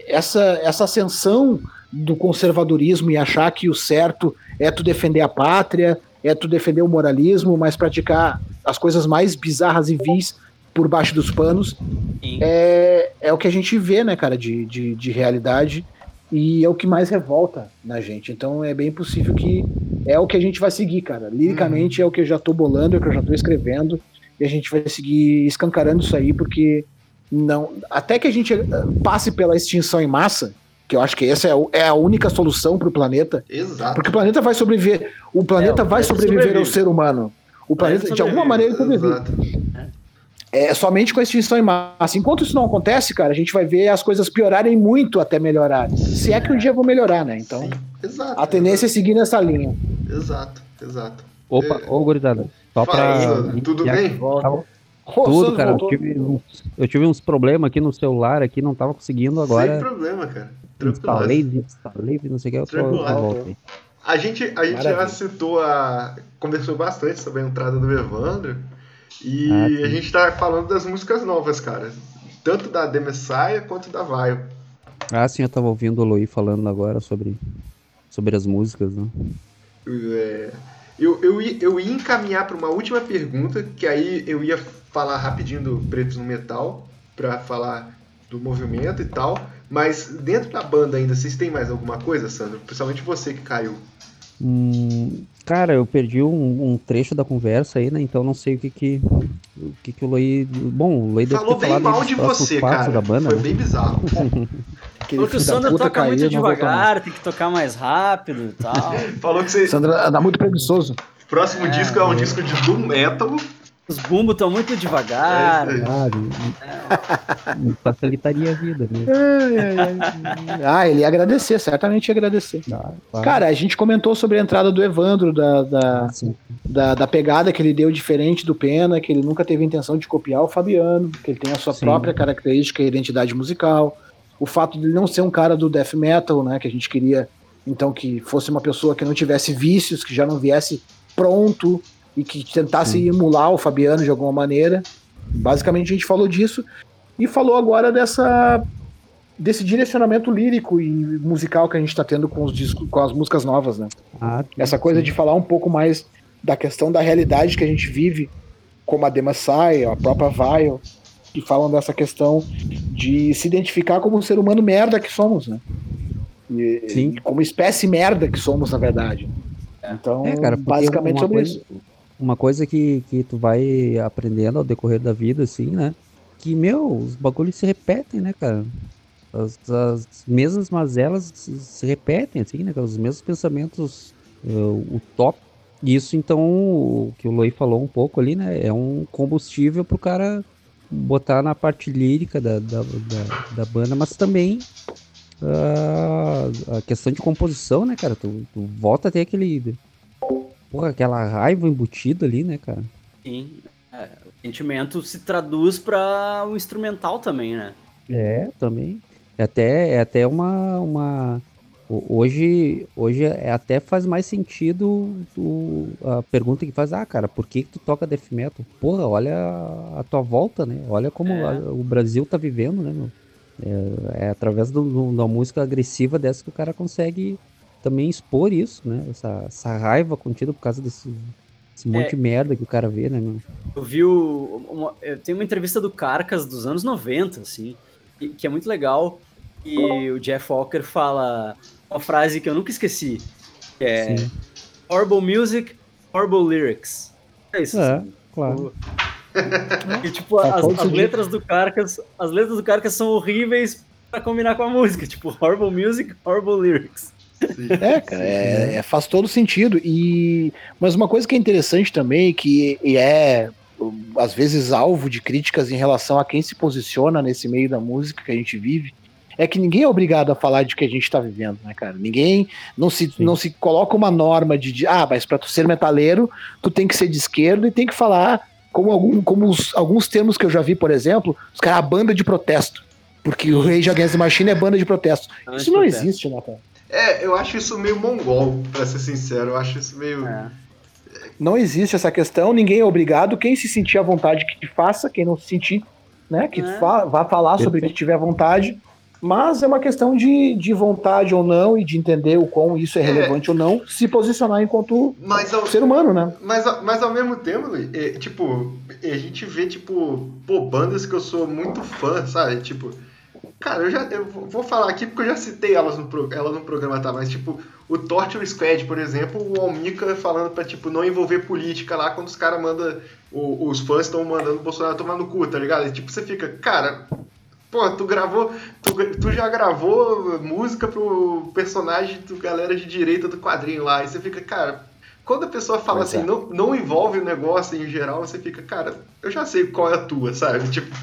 essa, essa ascensão do conservadorismo e achar que o certo é tu defender a pátria, é tu defender o moralismo, mas praticar as coisas mais bizarras e vis por baixo dos panos Sim. é, é o que a gente vê, né, cara, de, de, de realidade e é o que mais revolta na gente. Então é bem possível que é o que a gente vai seguir, cara. Liricamente é o que eu já tô bolando, é o que eu já tô escrevendo e a gente vai seguir escancarando isso aí porque não, até que a gente passe pela extinção em massa, que eu acho que essa é, o- é a única solução para o planeta, Exato. porque o planeta vai sobreviver, o planeta É, o vai sobreviver ao ser humano. O planeta, de alguma maneira, ele sobrevive. Exato. É somente com a extinção em massa. Enquanto isso não acontece, cara, a gente vai ver as coisas piorarem muito até melhorar. Se é que um dia vão melhorar, né? Então, Sim, exato. a tendência é seguir nessa linha. Exato, exato. Opa, É. ô, gurizada. Só Fala, pra. Tudo bem? Volta. Ô, Tudo, cara. Eu tive, uns, eu tive uns problemas aqui no celular, aqui, não tava conseguindo Sem agora. problema, cara. Instalei, não sei o que, eu volta aí. A gente, a gente já citou a. Conversou bastante sobre a entrada do Evandro. E Ah, a gente tá falando das músicas novas, cara. Tanto da The Messiah quanto da Vile. Ah, sim, eu tava ouvindo o Luí falando agora sobre, sobre as músicas, né? É, eu, eu, ia, eu ia encaminhar para uma última pergunta, que aí eu ia falar rapidinho do Pretos no Metal, para falar do movimento e tal. Mas dentro da banda ainda, vocês têm mais alguma coisa, Sandro? Principalmente você que caiu. Hum, cara, eu perdi um, um trecho da conversa aí, né? Então não sei o que que o que, que o Luí. Bom, o deve Falou ter bem mal de você, cara. da banda, Foi né? bem bizarro. Falou que o Sandro toca muito devagar, tem que tocar mais rápido e tal. Falou que você. mais. Sandro anda muito preguiçoso. Próximo disco é um disco de Doom Metal. Os bumbos estão muito devagar. É me- me facilitaria a vida, né? Ah, ele ia agradecer, certamente ia agradecer. Ah, claro. Cara, a gente comentou sobre a entrada do Evandro, da, da, Ah, da, da pegada que ele deu diferente do Pena, que ele nunca teve intenção de copiar o Fabiano, que ele tem a sua Sim. própria característica e identidade musical. O fato de ele não ser um cara do death metal, né? Que a gente queria, então, que fosse uma pessoa que não tivesse vícios, que já não viesse pronto e que tentasse Sim. emular o Fabiano de alguma maneira. Basicamente a gente falou disso e falou agora dessa desse direcionamento lírico e musical que a gente está tendo com os discos, com as músicas novas, né? Ah, Essa coisa de falar um pouco mais da questão da realidade que a gente vive, como a Demassai, a própria Vile, que falam dessa questão de se identificar como um ser humano merda que somos, né? E, Sim. e como espécie merda que somos, na verdade. Então, É, cara, basicamente sobre coisa- isso. Uma coisa que, que tu vai aprendendo ao decorrer da vida, assim, né? Que, meu, os bagulhos se repetem, né, cara? As, as mesmas mazelas se, repetem, assim, né? Os mesmos pensamentos uh, utópicos. E Isso, então, o que o Loi falou um pouco ali, né? É um combustível pro cara botar na parte lírica da, da, da, da banda, mas também ah, a questão de composição, né, cara? Tu, tu volta a ter aquele Porra, aquela raiva embutida ali, né, cara? Sim. É, o sentimento se traduz para o instrumental também, né? É, também. É até, é até uma, uma. ho- Hoje, hoje é até faz mais sentido o- a pergunta que faz, ah, cara, por que, que tu toca death metal? Porra, olha a, tua volta, né? Olha como É. a- o Brasil tá vivendo, né, meu? É, é através do- da música agressiva dessa que o cara consegue também expor isso, né? Essa, essa raiva contida por causa desse, desse monte É. de merda que o cara vê, né, meu? Eu vi o, uma, eu tenho uma entrevista do Carcas dos anos 90, assim, que, que é muito legal. E o Jeff Walker fala uma frase que eu nunca esqueci, que é Sim. Horrible Music, Horrible Lyrics. É isso. É, assim. claro. E, tipo, Faz as, as letras do Carcas, as letras do Carcas são horríveis pra combinar com a música, tipo, Horrible Music, Horrible Lyrics. É, cara, é- é- faz todo sentido. E mas uma coisa que é interessante também, que e é às vezes alvo de críticas em relação a quem se posiciona nesse meio da música que a gente vive, é que ninguém é obrigado a falar de que a gente tá vivendo, né, cara? Ninguém não se, não se coloca uma norma de, de ah, mas para tu ser metaleiro, tu tem que ser de esquerda e tem que falar como, algum, como os- alguns termos que eu já vi, por exemplo, os caras, a banda de protesto. Porque o Rage Against the Machine é banda de protesto. Isso não existe, né, cara? É, eu acho isso meio mongol, pra ser sincero. Eu acho isso meio. É. Não existe essa questão, ninguém é obrigado. Quem se sentir à vontade que faça, quem não se sentir, né, que É. fa- vá falar sobre o que tiver vontade. Mas é uma questão de, de vontade ou não e de entender o quão isso é, É. relevante ou não, se posicionar enquanto Mas ao, ser humano, né? mas, ao- mas ao mesmo tempo, Luiz, é, tipo, a gente vê, tipo, pô, bandas que eu sou muito fã, sabe? Tipo, Cara, eu já eu vou falar aqui porque eu já citei elas no, pro- ela no programa, tá? Mas, tipo, o Torture Squad, por exemplo, o Almica falando pra, tipo, não envolver política lá quando os caras mandam. Os fãs estão mandando o Bolsonaro tomar no cu, tá ligado? E, tipo, você fica, cara. Pô, tu gravou. Tu, tu já gravou música pro personagem do galera de direita do quadrinho lá. E você fica, cara. Quando a pessoa fala Pois assim, é. não, não envolve o negócio em geral, você fica, cara, eu já sei qual é a tua, sabe? Tipo,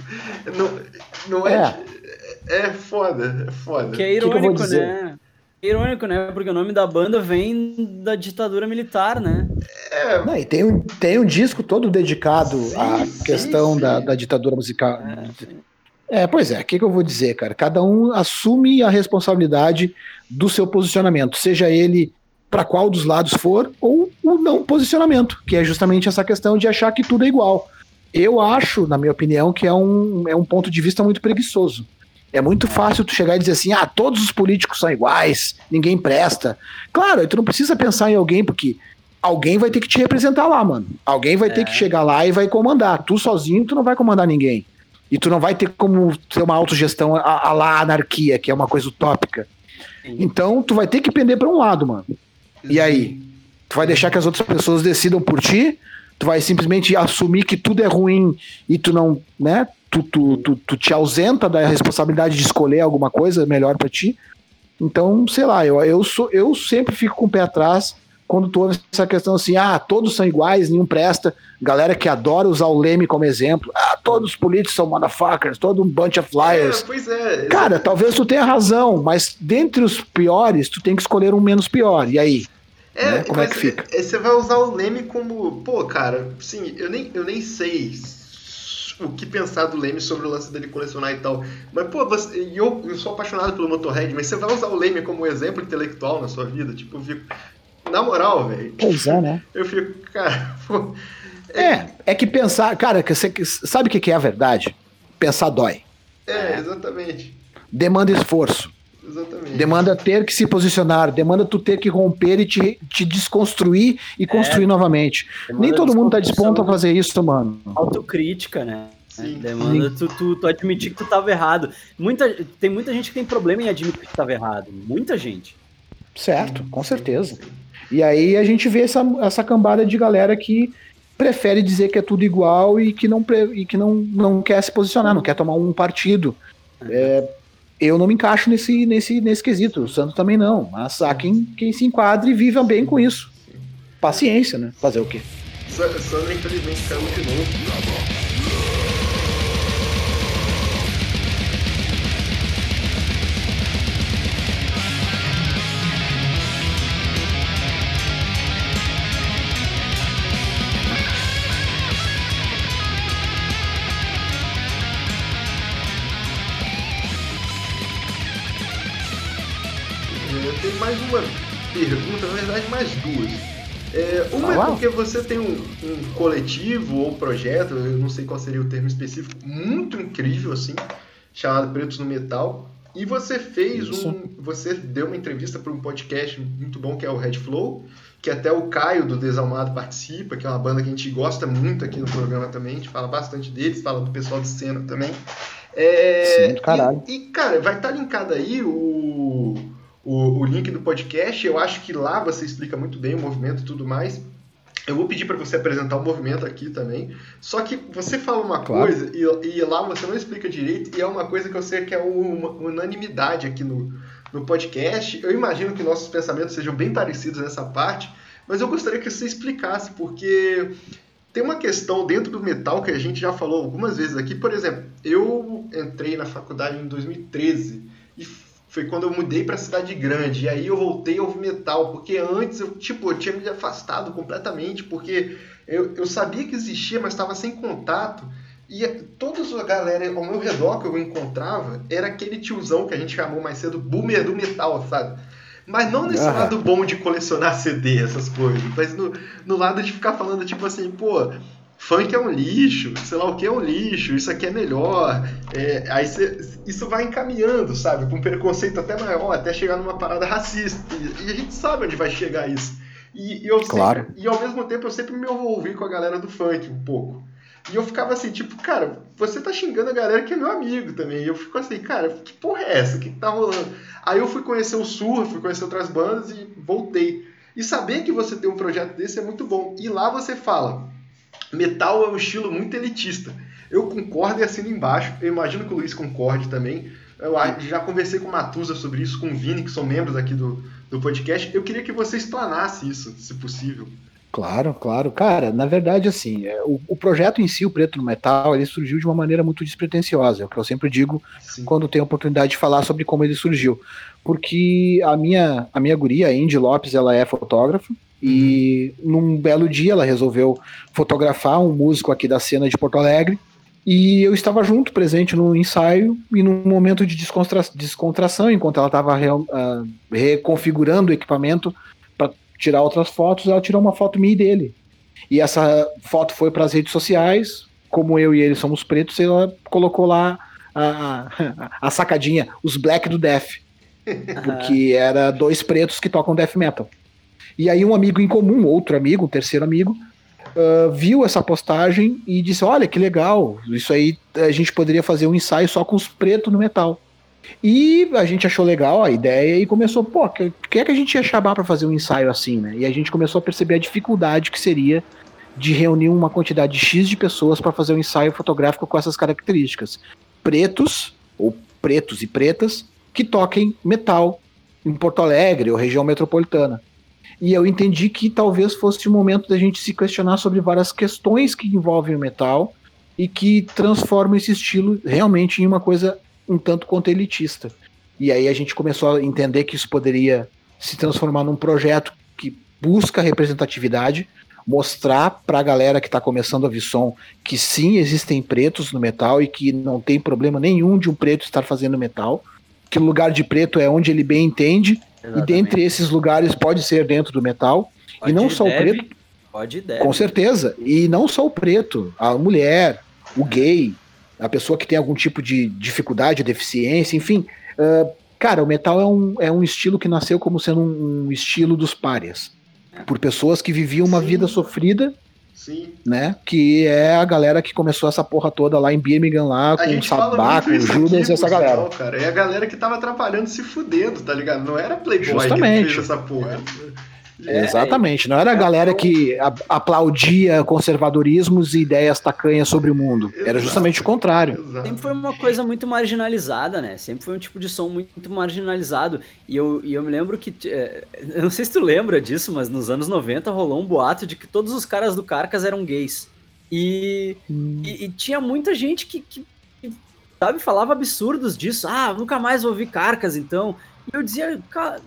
não, não é. É. É foda, é foda. Que é que irônico, dizer? né? É irônico, né? Porque o nome da banda vem da ditadura militar, né? É, Não, e tem um, tem um disco todo dedicado Sim, à sim, questão sim. Da, da ditadura musical. É, pois é, o que, que eu vou dizer, cara? Cada um assume a responsabilidade do seu posicionamento, seja ele para qual dos lados for, ou o não posicionamento, que é justamente essa questão de achar que tudo é igual. Eu acho, na minha opinião, que é um, é um ponto de vista muito preguiçoso. É muito fácil tu chegar e dizer assim, ah, todos os políticos são iguais, ninguém presta. Claro, tu não precisa pensar em alguém, porque alguém vai ter que te representar lá, mano. Alguém vai ter É. que chegar lá e vai comandar. Tu sozinho, tu não vai comandar ninguém. E tu não vai ter como ter uma autogestão a, a lá anarquia, que é uma coisa utópica. Sim. Então, tu vai ter que pender para um lado, mano. E aí? Tu vai deixar que as outras pessoas decidam por ti? Tu vai simplesmente assumir que tudo é ruim e tu não, né? Tu, tu, tu, tu te ausenta da responsabilidade de escolher alguma coisa melhor pra ti. Então, sei lá, eu, eu, sou, eu sempre fico com o pé atrás quando tu ouve essa questão assim, ah, todos são iguais, nenhum presta. Galera que adora usar o Leme como exemplo. Ah, todos os políticos são motherfuckers, todo um bunch of liars. é, pois é. Cara, talvez tu tenha razão, mas dentre os piores, tu tem que escolher um menos pior. E aí? né? Como é que fica? é- Você vai usar o Leme como. Pô, cara, sim, eu nem, eu nem sei o que pensar do Leme sobre o lance dele colecionar e tal. Mas, pô, você, e eu, eu sou apaixonado pelo Motorhead, mas você vai usar o Leme como exemplo intelectual na sua vida? Tipo, eu fico. Na moral, velho, Pois é, né? eu fico, cara, pô. É, é que pensar, cara, que você sabe o que é a verdade? Pensar dói. É, exatamente. Demanda esforço. Exatamente. Demanda ter que se posicionar, demanda tu ter que romper e te, te desconstruir e construir novamente. Demanda Nem todo mundo tá disposto a fazer isso, mano. Autocrítica, né? Sim. Demanda tu, tu, tu admitir que tu tava errado. Muita, tem muita gente que tem problema em admitir que tava errado. Muita gente. Certo, com certeza. E aí a gente vê essa, essa cambada de galera que prefere dizer que é tudo igual e que não, e que não, não quer se posicionar, não quer tomar um partido. É, eu não me encaixo nesse, nesse, nesse quesito, o Santo também não. Mas há quem, quem se enquadre e viva bem com isso. Paciência, né? Fazer o quê? Sa- Sandra, infelizmente, caiu de novo. Mais uma pergunta, na verdade mais duas. É, uma é porque você tem um, um coletivo ou projeto, eu não sei qual seria o termo específico, muito incrível assim, chamado Pretos no Metal. E você fez Isso. um. Você deu uma entrevista para um podcast muito bom que é o Red Flow, que até o Caio do Desalmado participa, que é uma banda que a gente gosta muito aqui no programa também, a gente fala bastante deles, fala do pessoal de cena também. É, Sim, caralho. E, e, cara, vai estar linkado aí o, o, o link do podcast. Eu acho que lá você explica muito bem o movimento e tudo mais. Eu vou pedir para você apresentar o movimento aqui também. Só que você fala uma Claro. coisa e, e lá você não explica direito, e é uma coisa que eu sei que é uma unanimidade aqui no, no podcast. Eu imagino que nossos pensamentos sejam bem parecidos nessa parte, mas eu gostaria que você explicasse, porque tem uma questão dentro do metal que a gente já falou algumas vezes aqui. Por exemplo, eu entrei na faculdade em 2013 e foi quando eu mudei para cidade grande. E aí eu voltei a ouvir metal, porque antes eu, tipo, eu tinha me afastado completamente, porque eu, eu sabia que existia, mas estava sem contato. E toda a galera ao meu redor que eu encontrava era aquele tiozão que a gente chamou mais cedo boomer do metal, sabe? Mas não nesse Aham. lado bom de colecionar CD, essas coisas, mas no, no lado de ficar falando, tipo assim, pô, funk é um lixo, sei lá o que é um lixo, isso aqui é melhor. É, aí cê- isso vai encaminhando, sabe, com um preconceito até maior, até chegar numa parada racista. E, e a gente sabe onde vai chegar isso. E, e eu sempre- Claro. e ao mesmo tempo eu sempre me envolvi com a galera do funk um pouco. E eu ficava assim, tipo, cara, você tá xingando a galera que é meu amigo também. E eu fico assim, cara, que porra é essa? O que, que tá rolando? Aí eu fui conhecer o Surra, fui conhecer outras bandas e voltei. E saber que você tem um projeto desse é muito bom. E lá você fala, metal é um estilo muito elitista. Eu concordo e assino embaixo. Eu imagino que o Luiz concorde também. Eu já conversei com o Matusa sobre isso, com o Vini, que são membros aqui do, do podcast. Eu queria que você explanasse isso, se possível. Claro, claro. Cara, na verdade, assim, é, o, o, projeto em si, o Preto no Metal, ele surgiu de uma maneira muito despretensiosa. É o que eu sempre digo Sim. quando tenho a oportunidade de falar sobre como ele surgiu. Porque a minha, a minha guria, a Indy Lopes, ela é fotógrafa. E uhum. num belo dia ela resolveu fotografar um músico aqui da cena de Porto Alegre. E eu estava junto, presente no ensaio, e num momento de descontra descontração, enquanto ela estava uh, reconfigurando o equipamento, tirar outras fotos, ela tirou uma foto minha e dele. E essa foto foi para as redes sociais, como eu e ele somos pretos, ela colocou lá a, a, a sacadinha, os black do death. Porque era dois pretos que tocam death metal. E aí um amigo em comum, outro amigo, um terceiro amigo, uh, viu essa postagem e disse: Olha, que legal, isso aí a gente poderia fazer um ensaio só com os pretos no metal. E a gente achou legal a ideia e começou, pô, que, que é que a gente ia chamar para fazer um ensaio assim, né? E a gente começou a perceber a dificuldade que seria de reunir uma quantidade X de pessoas para fazer um ensaio fotográfico com essas características. Pretos, ou pretos e pretas, que toquem metal em Porto Alegre ou região metropolitana. E eu entendi que talvez fosse o momento da gente se questionar sobre várias questões que envolvem o metal e que transformam esse estilo realmente em uma coisa um tanto quanto elitista. E aí a gente começou a entender que isso poderia se transformar num projeto que busca representatividade, mostrar para a galera que está começando a ver som que sim existem pretos no metal e que não tem problema nenhum de um preto estar fazendo metal, que o lugar de preto é onde ele bem entende Exatamente. e dentre esses lugares pode ser dentro do metal pode e não só deve, o preto. Pode deve. Com certeza. E não só o preto, a mulher, o gay, a pessoa que tem algum tipo de dificuldade, deficiência, enfim. Uh, cara, o metal é um, é um estilo que nasceu como sendo um, um estilo dos párias. Por pessoas que viviam uma Sim. vida sofrida Sim. Né? Que é a galera que começou essa porra toda lá em Birmingham, lá, com o Sabá, com o Judas e essa galera. Cara. É a galera que tava atrapalhando se fudendo, tá ligado? Não era Playboy Justamente. que fez essa porra. É. É, Exatamente, não era a galera que aplaudia conservadorismos e ideias tacanhas sobre o mundo. Era justamente o contrário. Sempre foi uma coisa muito marginalizada, né? Sempre foi um tipo de som muito marginalizado. E eu, e eu me lembro que. É, eu não sei se tu lembra disso, mas nos anos 90 rolou um boato de que todos os caras do Carcas eram gays. E, hum. e, e, tinha muita gente que, que, que, sabe, falava absurdos disso. Ah, nunca mais vou ouvir Carcas, então. E eu dizia,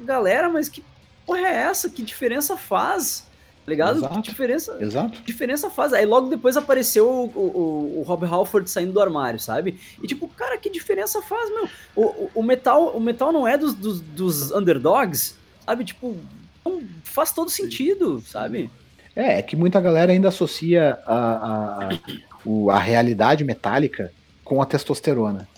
galera, mas que porra é essa? Que diferença faz? Tá ligado? Exato. Que diferença, Exato. diferença faz? Aí logo depois apareceu o, o, o, Rob Halford saindo do armário, sabe? E tipo, cara, que diferença faz, meu? O, o, metal, o metal não é dos, dos, dos underdogs, sabe? Tipo, faz todo sentido, sabe? É, é que muita galera ainda associa a, a, a, a realidade metálica com a testosterona.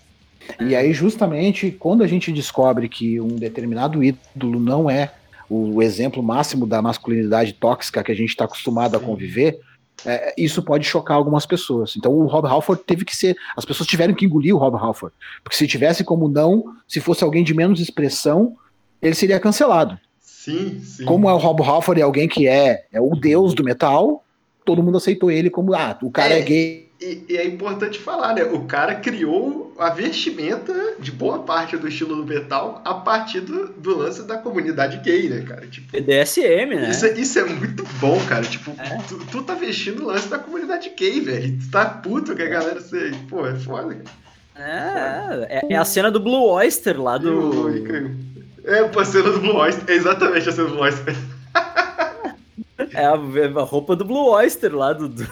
E é. aí, justamente, quando a gente descobre que um determinado ídolo não é o exemplo máximo da masculinidade tóxica que a gente está acostumado Sim. a conviver, é, isso pode chocar algumas pessoas. Então o Rob Halford teve que ser. As pessoas tiveram que engolir o Rob Halford. Porque se tivesse como não, se fosse alguém de menos expressão, ele seria cancelado. Sim, sim. Como é o Rob Halford é alguém que é, é o deus do metal, todo mundo aceitou ele como, ah, o cara é, é gay e, e, é importante falar, né? O cara criou a vestimenta de boa parte do estilo do metal a partir do, do lance da comunidade gay, né, cara? Tipo, BDSM, né? Isso, isso é muito bom, cara. Tipo, é. tu, tu, tá vestindo o lance da comunidade gay, velho. Tu tá puto que a galera sei. Pô, é foda, cara. É, é, é, a cena do Blue Oyster lá do. É, a cena do Blue Oyster. É exatamente a cena do Blue Oyster. É a, a, roupa do Blue Oyster lá do, do...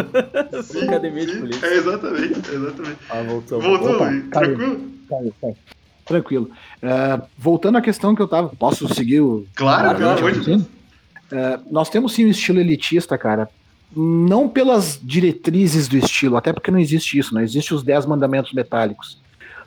Sim, Academia sim. de Polícia. É exatamente, exatamente. Ah, voltou. Voltou, Opa, tranquilo? Caiu, caiu. Tranquilo. Uh, voltando à questão que eu tava. Posso seguir o. Claro, pelo amor de Deus. Nós temos sim um estilo elitista, cara. Não pelas diretrizes do estilo, até porque não existe isso, não existe os 10 mandamentos metálicos.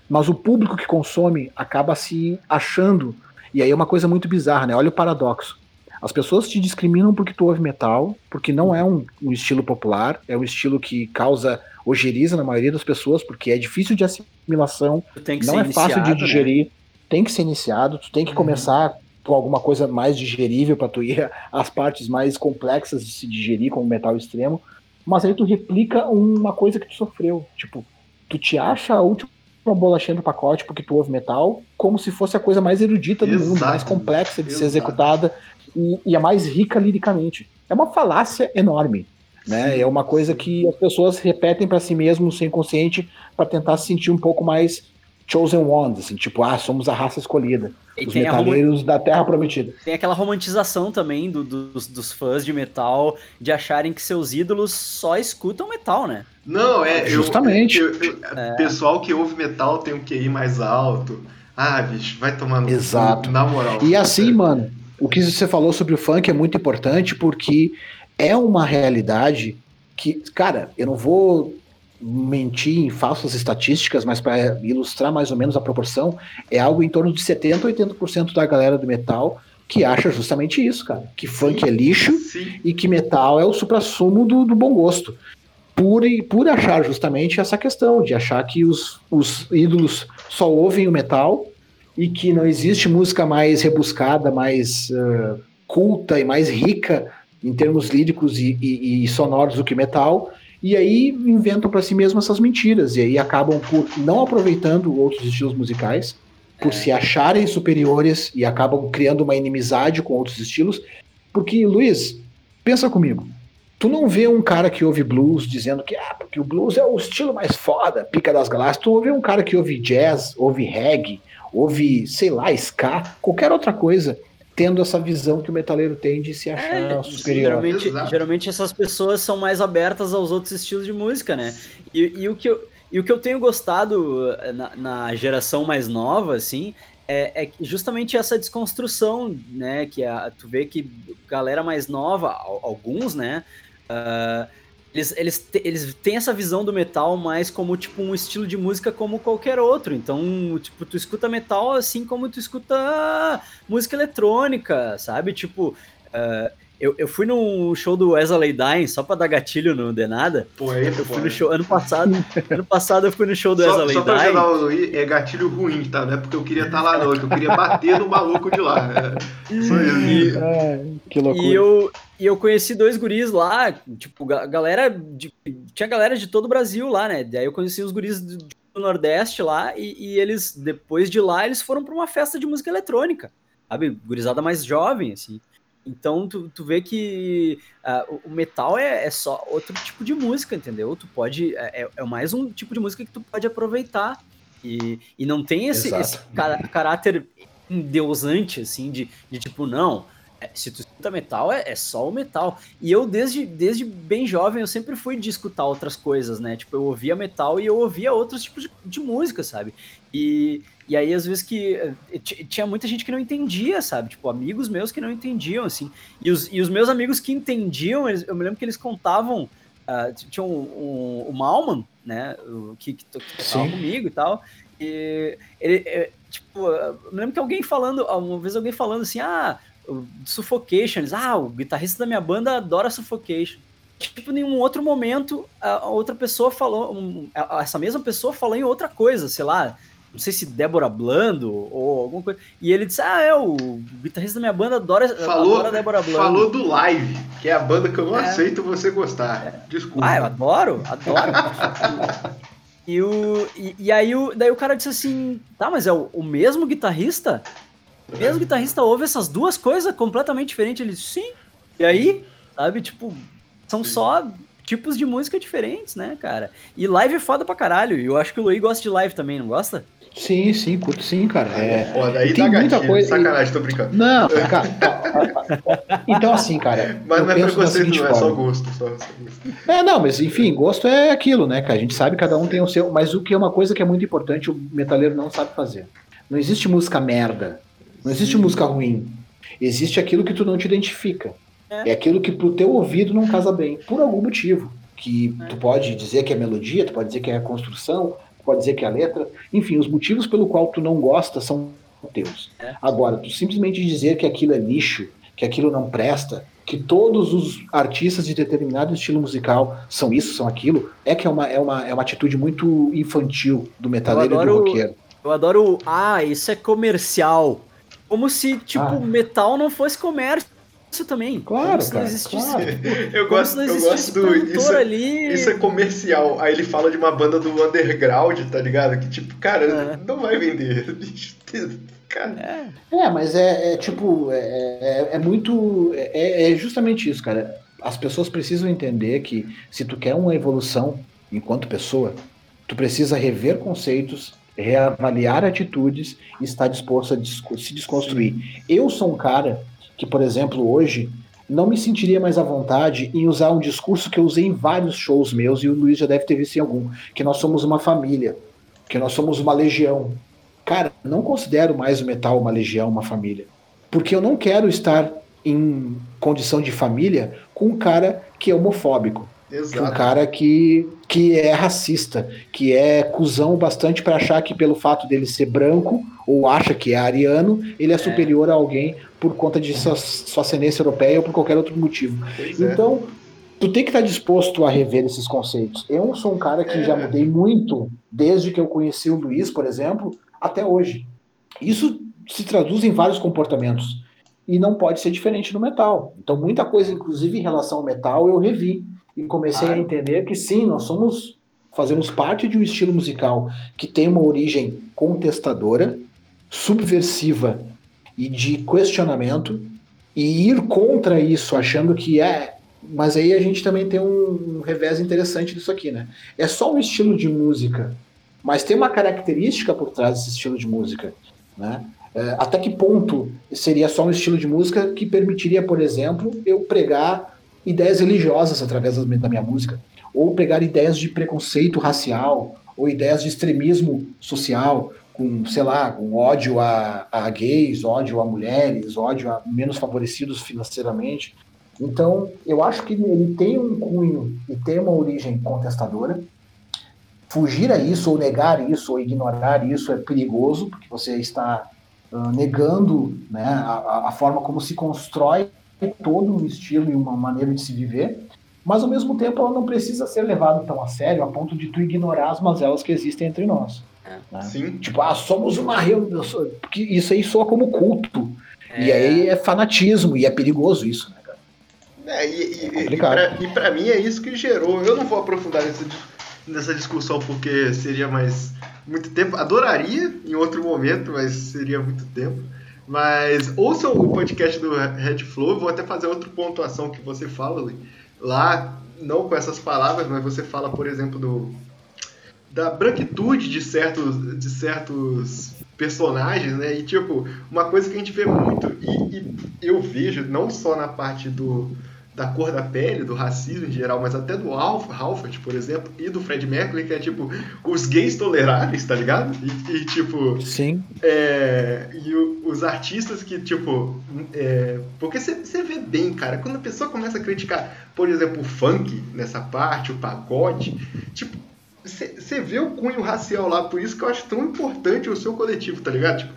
Mas o público que consome acaba se achando. E aí é uma coisa muito bizarra, né? Olha o paradoxo As pessoas te discriminam porque tu ouve metal, porque não é um, um estilo popular, é um estilo que causa ojeriza na maioria das pessoas, porque é difícil de assimilação, Tem que não ser é fácil de né? digerir, tem que ser iniciado, tu tem que Uhum. começar com alguma coisa mais digerível para tu ir às partes mais complexas de se digerir, como metal extremo, mas aí tu replica uma coisa que tu sofreu, tipo, tu te acha a última bolachinha do pacote porque tu ouve metal, como se fosse a coisa mais erudita do mundo, Exato. mais complexa de ser Exato. executada e, e a mais rica liricamente. É uma falácia enorme. Né? É uma coisa que as pessoas repetem para si mesmos sem consciente para tentar se sentir um pouco mais chosen ones, assim, tipo, ah, somos a raça escolhida, E os metaleiros da Terra Prometida. tem aquela romantização também do- dos, dos fãs de metal de acharem que seus ídolos só escutam metal, né? Não, é. eu- Justamente. eu- eu- Pessoal que ouve metal tem um QI mais alto. Ah, bicho, vai tomar no. Exato. Na moral. E assim, mano, o que você falou sobre o funk é muito importante porque é uma realidade que, cara, eu não vou mentir em falsas estatísticas, mas para ilustrar mais ou menos a proporção, é algo em torno de 70, 80% da galera do metal que acha justamente isso, cara, que funk é lixo Sim. e que metal é o suprassumo do, do bom gosto. Por, por achar justamente essa questão, de achar que os, os ídolos só ouvem o metal e que não existe música mais rebuscada, mais eh, culta e mais rica em termos líricos e, e- e sonoros do que metal. E aí inventam para si mesmos essas mentiras e aí acabam por não aproveitando outros estilos musicais, por se acharem superiores e acabam criando uma inimizade com outros estilos. Porque, Luiz, pensa comigo. Tu não vê um cara que ouve blues dizendo que ah, porque o blues é o estilo mais foda, pica das galáxias. Tu vê um cara que ouve jazz, ouve reggae, ouve, sei lá, ska, qualquer outra coisa, tendo essa visão que o metaleiro tem de se achar É, superior. Geralmente, geralmente essas pessoas são mais abertas aos outros estilos de música, né? E, e o, que eu, e o que eu tenho gostado eh, na, na geração mais nova, assim, é, é que justamente essa desconstrução, né? Que a, tu vê que galera mais nova, al- alguns, né? ah, eles, eles, eles têm essa visão do metal mais como, tipo, um estilo de música como qualquer outro. Então, tipo, tu escuta metal assim como tu escuta música eletrônica, sabe? Tipo, ah, eu, eu fui num show do Wesley Dine, só pra dar gatilho no Denada. Pô, aí, Eu pô, fui no show, ano passado, ano passado eu fui no show do Só, Wesley só pra Dine. ajudar o Luiz, é gatilho ruim, tá? Não é porque eu queria estar lá, não. é que Eu queria bater no maluco de lá. É, isso. Ai, que loucura. E eu, e eu conheci dois guris lá, tipo, ga- galera. De, tinha galera de todo o Brasil lá, né? Daí eu conheci os guris do, do Nordeste lá, e, e eles, depois de lá, eles foram pra uma festa de música eletrônica, sabe? Gurizada mais jovem, assim. Então tu, tu vê que ah, o- metal é, é só outro tipo de música, entendeu? Tu pode. É, é- é mais um tipo de música que tu pode aproveitar. E, e não tem esse, esse cara- caráter endeusante, assim, de, de tipo, não, é, se tu escuta metal, é, é só o metal. E eu, desde, desde bem jovem, eu sempre fui de escutar outras coisas, né? Tipo, eu ouvia metal e eu ouvia outros tipos de, de música, sabe? E, e aí, às vezes, que eh, ti- tinha muita gente que não entendia, sabe? Tipo, amigos meus que não entendiam, assim. E os, e os meus amigos que entendiam, eles- eu me lembro que eles contavam. t- tinha um, um- o Malman, né? O, que, que, to- que tocava Sim. comigo e tal. E ele, eh, tipo, eu me lembro que alguém falando, uma vez alguém falando assim, ah, Suffocation, eles, ah, o guitarrista da minha banda adora Suffocation. Tipo, em nenhum outro momento, a outra pessoa falou, um, a- essa mesma pessoa falou em outra coisa, sei lá, não sei se Débora Blando ou alguma coisa. E ele disse, ah, é, o guitarrista da minha banda adora, Falou, adora Débora Blando. falou do live, que é a banda que eu não É. aceito você gostar. Desculpa. Ah, eu adoro, adoro. e, o, e, e aí o, daí o cara disse assim, tá, mas é o, o mesmo guitarrista? O mesmo guitarrista ouve essas duas coisas completamente diferentes? Ele disse, sim. E aí, sabe, tipo, são só tipos de música diferentes, né, cara? E live é foda pra caralho. E eu acho que o Luiz gosta de live também, não gosta? Sim, sim, curto sim, cara. É, Pô, daí tem muita gatilho. coisa- Sacanagem, tô brincando. Não, cara. então, assim, cara. Mas não é preconceito, não, é só gosto. Só, gosto. É, não, mas enfim, gosto é aquilo, né, cara? A gente sabe, cada um tem o seu. Mas o que é uma coisa que é muito importante, o metaleiro não sabe fazer. Não existe música merda. Não existe música ruim. Existe aquilo que tu não te identifica. É. É, aquilo que pro teu ouvido não casa bem, por algum motivo. Que tu pode dizer que é melodia, tu pode dizer que é a construção, pode dizer que é a letra. Enfim, os motivos pelo qual tu não gosta são teus. É. Agora, tu simplesmente dizer que aquilo é lixo, que aquilo não presta, que todos os artistas de determinado estilo musical são isso, são aquilo, é que é uma, é uma, é uma atitude muito infantil do metaleiro e do adoro- roqueiro. Eu adoro. o, Ah, isso é comercial. Como se, tipo, Ah. metal não fosse comércio também. Claro, cara, existisse, claro. tipo, Eu gosto, eu gosto do. Isso, é- ali. isso é comercial. Aí ele fala de uma banda do underground, tá ligado? Que tipo, cara, É. não vai vender. Cara, É, É, mas é, é tipo, é, é, é muito. É, é justamente isso, cara. As pessoas precisam entender que se tu quer uma evolução enquanto pessoa, tu precisa rever conceitos, reavaliar atitudes e estar disposto a se desconstruir. Eu sou um cara que, por exemplo, hoje não me sentiria mais à vontade em usar um discurso que eu usei em vários shows meus, e o Luiz já deve ter visto em algum, que nós somos uma família, que nós somos uma legião. Cara, não considero mais o metal uma legião, uma família. Porque eu não quero estar em condição de família com um cara que é homofóbico, com um exato. cara que, que é racista, que é cuzão bastante para achar que pelo fato dele ser branco ou acha que é ariano, ele é, superior a alguém por conta de sua, sua ascendência europeia ou por qualquer outro motivo. Pois é. Então, tu tem que estar disposto a rever esses conceitos. Eu sou um cara que É. já mudei muito desde que eu conheci o Luiz, por exemplo, até hoje. Isso se traduz em vários comportamentos. E não pode ser diferente no metal. Então, muita coisa, inclusive em relação ao metal, eu revi. E comecei a entender que sim, nós somos. Fazemos parte de um estilo musical que tem uma origem contestadora, subversiva e de questionamento, e ir contra isso, achando que é. Mas aí a gente também tem um, um revés interessante disso aqui, né? É só um estilo de música, mas tem uma característica por trás desse estilo de música, né? É, até que ponto seria só um estilo de música que permitiria, por exemplo, eu pregar ideias religiosas através da minha música, ou pegar ideias de preconceito racial, ou ideias de extremismo social, com, sei lá, com ódio a, a gays, ódio a mulheres, ódio a menos favorecidos financeiramente. Então, eu acho que ele tem um cunho e tem uma origem contestadora. Fugir a isso, ou negar isso, ou ignorar isso é perigoso, porque você está ah, negando né, a- a forma como se constrói todo um estilo e uma maneira de se viver, mas ao mesmo tempo ela não precisa ser levada tão a sério a ponto de tu ignorar as mazelas que existem entre nós. Né? Sim. Tipo, ah, somos uma reunião. Porque isso aí soa como culto. E aí é fanatismo, e é perigoso isso, né, cara? É, e, e, e, e pra mim é isso que gerou. Eu não vou aprofundar nessa, nessa discussão porque seria mais muito tempo. Adoraria em outro momento, mas seria muito tempo. Mas ouçam o podcast do Red Flow, vou até fazer outra pontuação que você fala Lee. lá, não com essas palavras, mas você fala, por exemplo, do da branquitude de certos, de certos personagens, né? E tipo, uma coisa que a gente vê muito, e, e eu vejo não só na parte do, da cor da pele, do racismo em geral, mas até do Alf, Halford, por exemplo, e do Fred Mercury, que é tipo, os gays toleráveis, tá ligado? E, e, tipo, Sim. é, e o- os artistas que, tipo. é, porque você vê bem, cara, quando a pessoa começa a criticar, por exemplo, o funk nessa parte, o pagode, tipo, você vê o cunho racial lá, por isso que eu acho tão importante o seu coletivo, tá ligado? Tipo,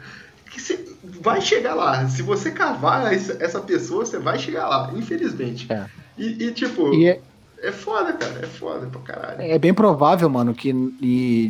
que você vai chegar lá. Se você cavar essa, pessoa, você vai chegar lá, infelizmente. É. E, e, tipo, E é, é foda, cara, é foda pra caralho. é bem provável, mano, que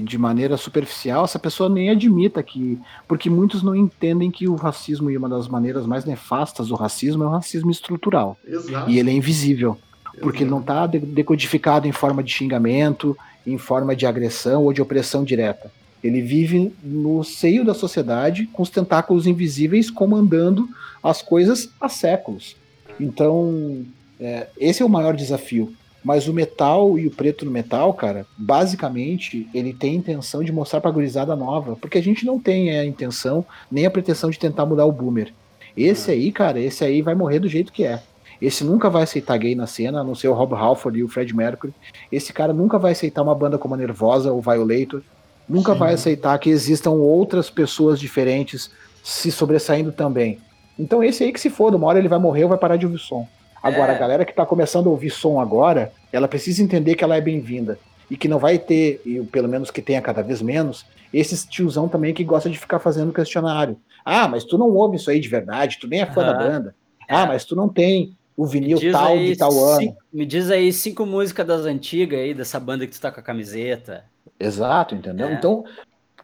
de maneira superficial essa pessoa nem admita que. Porque muitos não entendem que o racismo, e uma das maneiras mais nefastas do racismo, é o racismo estrutural. Exato. E ele é invisível. Porque ele exato. não está decodificado em forma de xingamento, em forma de agressão ou de opressão direta. Ele vive no seio da sociedade com os tentáculos invisíveis comandando as coisas há séculos. Então, é, esse é o maior desafio. Mas o metal e o preto no metal, cara, basicamente, ele tem a intenção de mostrar pra gurizada nova. Porque a gente não tem a intenção, nem a pretensão de tentar mudar o boomer. Esse aí, cara, esse aí vai morrer do jeito que é. Esse nunca vai aceitar gay na cena, a não ser o Rob Halford e o Fred Mercury. Esse cara nunca vai aceitar uma banda como a Nervosa ou Violator. Nunca Sim. vai aceitar que existam outras pessoas diferentes se sobressaindo também. Então esse aí que se for, uma hora ele vai morrer ou vai parar de ouvir som. Agora, É. a galera que tá começando a ouvir som agora, ela precisa entender que ela é bem-vinda. E que não vai ter, e pelo menos que tenha cada vez menos, esse tiozão também que gosta de ficar fazendo questionário. Ah, mas tu não ouve isso aí de verdade, tu nem é fã da Aham. banda. Ah, mas tu não tem o vinil tal de tal ano. cinco- me diz aí cinco músicas das antigas aí, dessa banda que tu tá com a camiseta. Exato, entendeu? É. Então,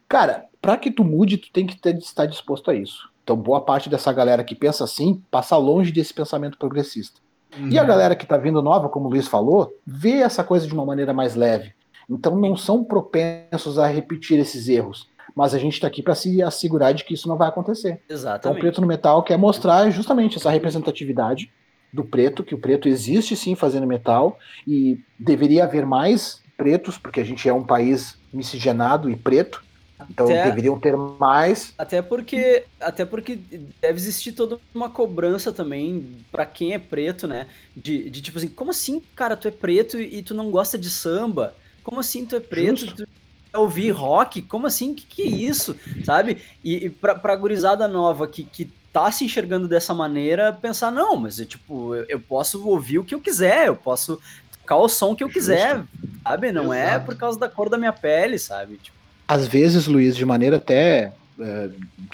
cara, pra que tu mude, tu tem que ter, estar disposto a isso. Então, boa parte dessa galera que pensa assim, passa longe desse pensamento progressista. E a galera que tá vindo nova, como o Luiz falou, vê essa coisa de uma maneira mais leve. Então, não são propensos a repetir esses erros. Mas a gente tá aqui para se assegurar de que isso não vai acontecer. Então, o Exatamente. Preto no Metal quer mostrar justamente essa representatividade do preto, que o preto existe sim fazendo metal, e deveria haver mais pretos, porque a gente é um país miscigenado e preto, então Até- deveriam ter mais. Até porque, até porque deve existir toda uma cobrança também pra quem é preto, né? De, de tipo assim, como assim, cara, tu é preto e tu não gosta de samba? Como assim tu é preto e Justo. tu quer ouvir rock? Como assim? Que que é isso? Sabe? E, e pra, pra gurizada nova que, que tá se enxergando dessa maneira, pensar, não, mas eu, tipo, eu, eu posso ouvir o que eu quiser, eu posso tocar o som que eu quiser, sabe? Não é Exato. por causa da cor da minha pele, sabe? Tipo, Às vezes, Luiz, de maneira até é,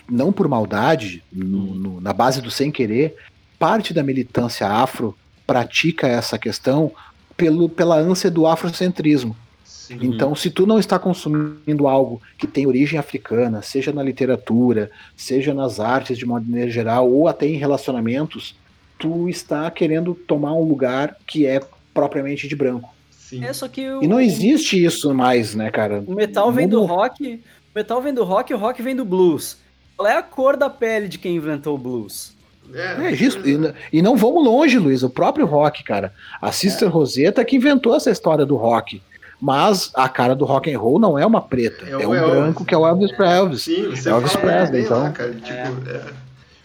não por maldade, no- no- na base do sem querer, parte da militância afro pratica essa questão pelo, pela ânsia do afrocentrismo. Sim. Então, se tu não está consumindo algo que tem origem africana, seja na literatura, seja nas artes de maneira geral, ou até em relacionamentos, tu está querendo tomar um lugar que é propriamente de branco. Sim. é só que o, E não existe isso mais, né, cara? O metal vem do rock, o metal vem do rock e o rock vem do blues. Qual é a cor da pele de quem inventou o blues? É isso. E, e não vamos longe, Luiz. O próprio rock, cara. A Sister Rosetta que inventou essa história do rock. Mas a cara do rock and roll não é uma preta. É É, o um Elvis. branco que é o Elvis Presley. Sim, você Elvis fala Presley, então. lá, cara. Tipo, é.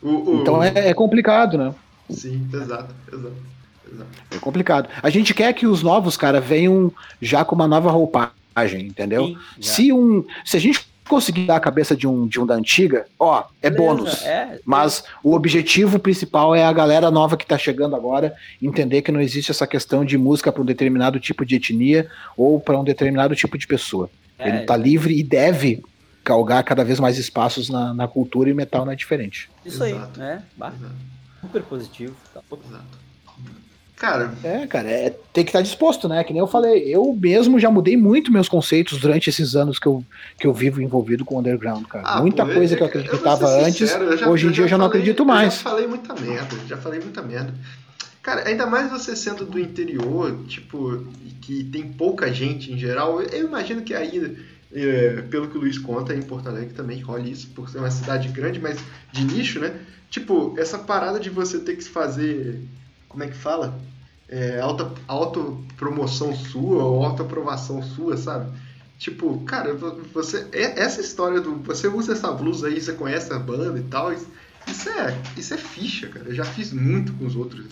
O, o- Então é, é complicado, né? Sim, exato, exato. É complicado. A gente quer que os novos, cara, venham já com uma nova roupagem, entendeu? Sim. Se um. Se a gente conseguir dar a cabeça de um, de um da antiga, ó, é Beleza, bônus. É, Mas o objetivo principal é a galera nova que tá chegando agora entender que não existe essa questão de música para um determinado tipo de etnia ou para um determinado tipo de pessoa. é, Ele tá livre e deve galgar cada vez mais espaços na, na cultura e o metal não é diferente. Isso aí, Exato. né? Bah, super positivo. Tá. exato. Cara, É, cara, é, tem que estar disposto, né? Que nem eu falei, eu mesmo já mudei muito meus conceitos durante esses anos que eu, que eu vivo envolvido com o underground, cara. ah, Muita pô, coisa que eu acreditava antes, sincero, eu já- hoje em dia eu já não falei- acredito Eu mais. já falei muita merda, já falei muita merda. Cara, ainda mais você sendo do interior, tipo, que tem pouca gente em geral, eu imagino que aí, é, pelo que o Luiz conta, em Porto Alegre também rola isso, por ser uma cidade grande, mas de nicho, né? Tipo, essa parada de você ter que fazer, como é que fala? É, auto, autopromoção sua ou autoaprovação sua, sabe? Tipo, cara, vo- você. Essa história do. Você usa essa blusa aí, você conhece a banda e tal. Isso, é, isso é ficha, cara. Eu já fiz muito com os outros.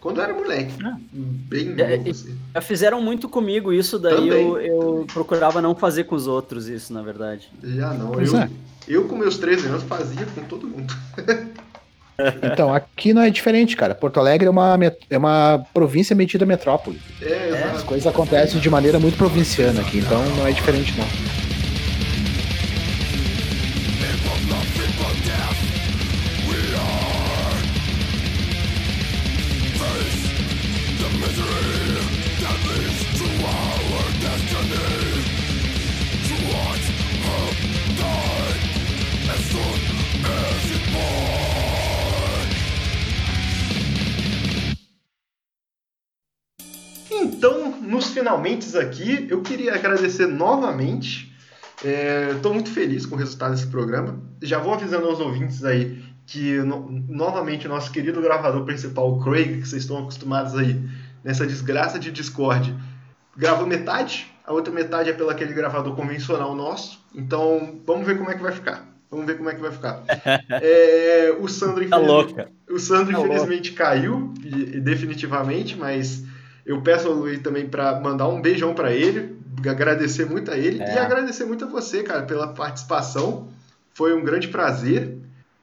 Quando eu era moleque. Bem É, novo, assim. Já fizeram muito comigo isso, daí Também. eu, eu procurava não fazer com os outros isso, na verdade. Já não. Pois Eu, é. eu, com meus 13 anos, fazia com todo mundo. Então, aqui não é diferente, cara. Porto Alegre é uma, é uma província metida metrópole. É, As coisas acontecem de maneira muito provinciana aqui, então não é diferente, não. Finalmente aqui, eu queria agradecer novamente. Estou muito feliz com o resultado desse programa. Já vou avisando aos ouvintes aí que no- novamente o nosso querido gravador principal, o Craig, que vocês estão acostumados aí nessa desgraça de Discord, gravou metade, a outra metade é pelo aquele gravador convencional nosso. Então, vamos ver como é que vai ficar. Vamos ver como é que vai ficar. É, o Sandro, Tá infelizmente- louca. o Sandro, Tá infelizmente, caiu, e- e definitivamente, mas eu peço ao Luiz também para mandar um beijão para ele, agradecer muito a ele É. e agradecer muito a você, cara, pela participação. Foi um grande prazer.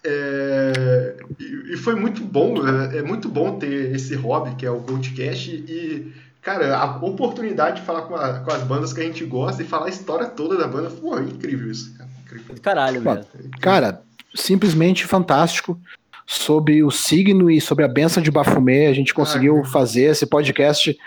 É, e, e foi muito bom, é, é muito bom ter esse hobby que é o Coachcast e, cara, a oportunidade de falar com, a- com as bandas que a gente gosta e falar a história toda da banda, pô, é incrível isso, cara. Incrível. Caralho mesmo. Cara, simplesmente fantástico. Sobre o signo e sobre a benção de Bafumê. A gente conseguiu Ah, fazer esse podcast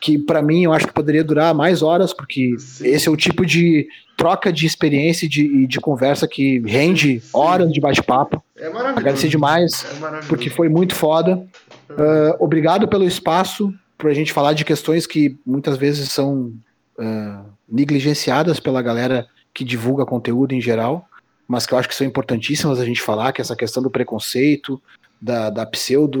que, para mim, eu acho que poderia durar mais horas, porque Sim. esse é o tipo de troca de experiência e de, de conversa que rende Sim. horas de bate-papo. É maravilhoso. Agradecer demais, É porque foi muito foda. Ah, obrigado pelo espaço para a gente falar de questões que muitas vezes são ah, negligenciadas pela galera que divulga conteúdo em geral, mas que eu acho que são importantíssimas a gente falar, que é essa questão do preconceito, da, da pseudo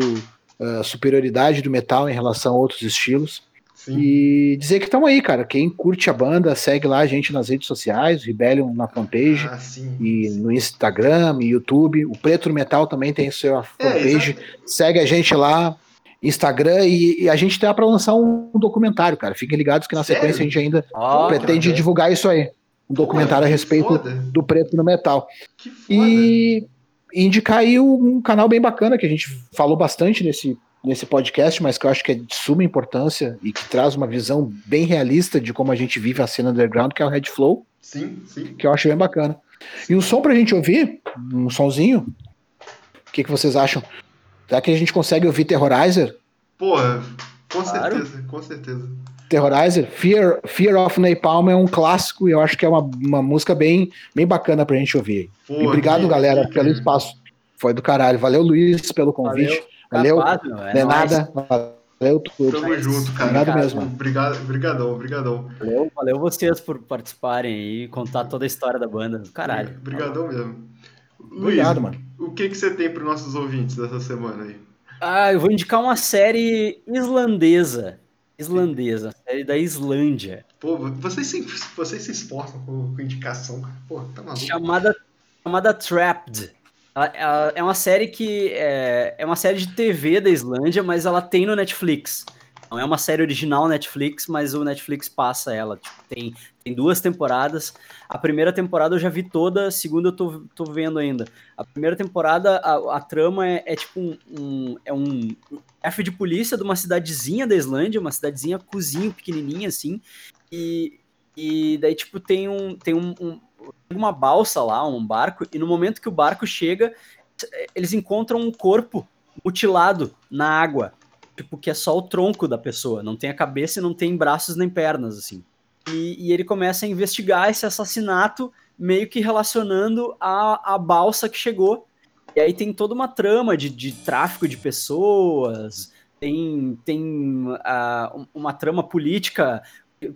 ah, superioridade do metal em relação a outros estilos. Sim. E dizer que estamos aí, cara. Quem curte a banda, segue lá a gente nas redes sociais, Rebellion na fanpage. Ah, sim. E no Instagram, e YouTube, o Preto no Metal também tem sua É, fanpage. Segue a gente lá, Instagram, e, e a gente tá para lançar um, documentário, cara. Fiquem ligados que na Sério? sequência a gente ainda Ó, pretende divulgar isso aí. Um documentário a que respeito foda. do Preto no Metal. Que foda. E indicar aí um canal bem bacana que a gente falou bastante nesse, nesse podcast, mas que eu acho que é de suma importância e que traz uma visão bem realista de como a gente vive a cena underground, que é o Red Flow, Sim, sim. que eu acho bem bacana. E um som pra gente ouvir, um sonzinho. O que, que vocês acham? Será que a gente consegue ouvir Terrorizer? Porra, com Claro. certeza, com certeza. Terrorizer, Fear, Fear of Napalm é um clássico e eu acho que é uma, uma música bem, bem bacana pra gente ouvir. Porra, e obrigado, que- galera, que- pelo espaço. Foi do caralho. Valeu, Luiz, pelo convite. Valeu. Capaz, é é nóis. nada. Valeu tudo. Tamo junto, cara. Obrigado Cara, mesmo. Obrigado, obrigadão, obrigadão. Valeu, valeu vocês por participarem aí e contar toda a história da banda. Caralho. Obrigadão mesmo. Obrigado, Luiz, mano. o que, que você tem para nossos ouvintes dessa semana aí? Ah, eu vou indicar uma série islandesa. Islandesa, série da Islândia. Pô, vocês se, vocês se esforçam com, com indicação, cara. Pô, tá maluco. chamada, chamada Trapped. Ela- ela é uma série que é, é uma série de TV da Islândia, mas ela tem no Netflix. Não é uma série original Netflix, mas o Netflix passa ela. Tipo, tem, tem duas temporadas. A primeira temporada eu já vi toda, a segunda eu tô, tô vendo ainda. A primeira temporada, a, a trama é, é tipo um, um- É um chefe de polícia de uma cidadezinha da Islândia, uma cidadezinha cozinho, pequenininha assim. E, e daí, tipo, tem um. Tem um, um- uma balsa lá, um barco, e no momento que o barco chega, eles encontram um corpo mutilado na água. Tipo, que é só o tronco da pessoa, não tem a cabeça e não tem braços nem pernas, assim. E, e ele começa a investigar esse assassinato, meio que relacionando a, a balsa que chegou. E aí tem toda uma trama de, de tráfico de pessoas, tem, tem ah, um- uma trama política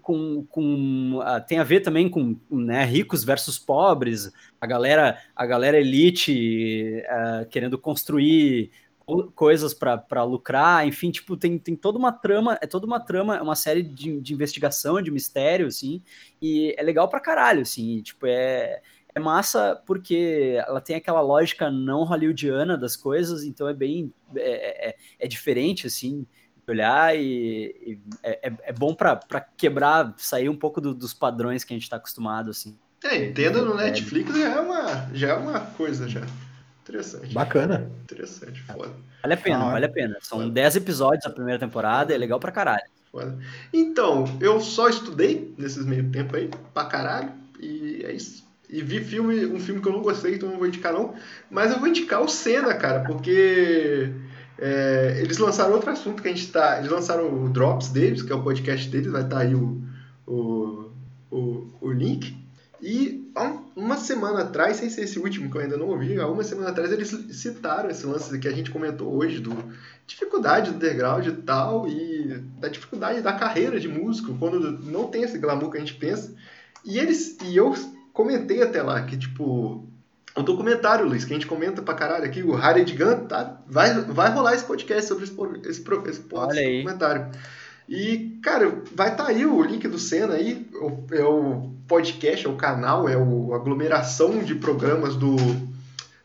com, com ah, tem a ver também com né, ricos versus pobres, a galera a galera elite ah, querendo construir co- coisas para lucrar, enfim, tipo tem, tem toda uma trama, é toda uma trama, é uma série de, de investigação, de mistério, assim, e é legal pra caralho, assim, e, tipo é é massa porque ela tem aquela lógica não hollywoodiana das coisas, então é bem é, é, é diferente assim de olhar e, e é, é- é bom pra pra quebrar, sair um pouco do- dos padrões que a gente tá acostumado assim. É, entenda no Netflix já é uma, já é uma coisa já. Interessante. Bacana. Interessante, foda. Vale a pena, Ah, vale a pena. São Foda. 10 episódios da primeira temporada, é legal pra caralho. foda. Então, eu só estudei nesses meio tempo aí, pra caralho, e é isso. E vi filme, um filme que eu não gostei, então não vou indicar não. Mas eu vou indicar o Senna, cara, porque é, eles lançaram outro assunto que a gente tá. Eles lançaram o Drops deles, que é o podcast deles, vai estar aí o, o, o, o link. E um- uma semana atrás, sem ser esse último que eu ainda não ouvi, há uma semana atrás eles citaram esse lance que a gente comentou hoje, do dificuldade do underground e tal, e da dificuldade da carreira de músico, quando não tem esse glamour que a gente pensa. E eles e eu comentei até lá que, tipo, o documentário, Luiz, que a gente comenta pra caralho aqui, o Harry Gun, tá? Vai, vai rolar esse podcast sobre esse, esse, esse, esse documentário. E, cara, vai estar aí o link do Senna aí, o- é o podcast, é o canal, é o, a aglomeração de programas do,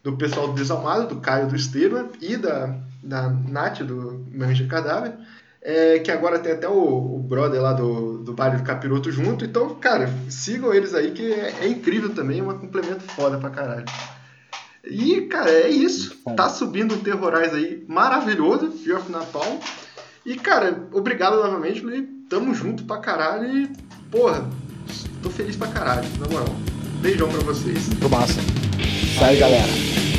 do pessoal do Desalmado, do Caio do Esteban e da, da Nath, do Manja Cadáver, é, que agora tem até o, o brother lá do, do baile do Capiroto junto. Então, cara, sigam eles aí, que é, é incrível também, é um complemento foda pra caralho. E, cara, é isso. Tá subindo um Terrorize aí maravilhoso, Fear of Napalm. E, cara, obrigado novamente, Luiz. Tamo junto pra caralho e, porra, tô feliz pra caralho, na moral. Beijão pra vocês. Muito massa. Sai, galera.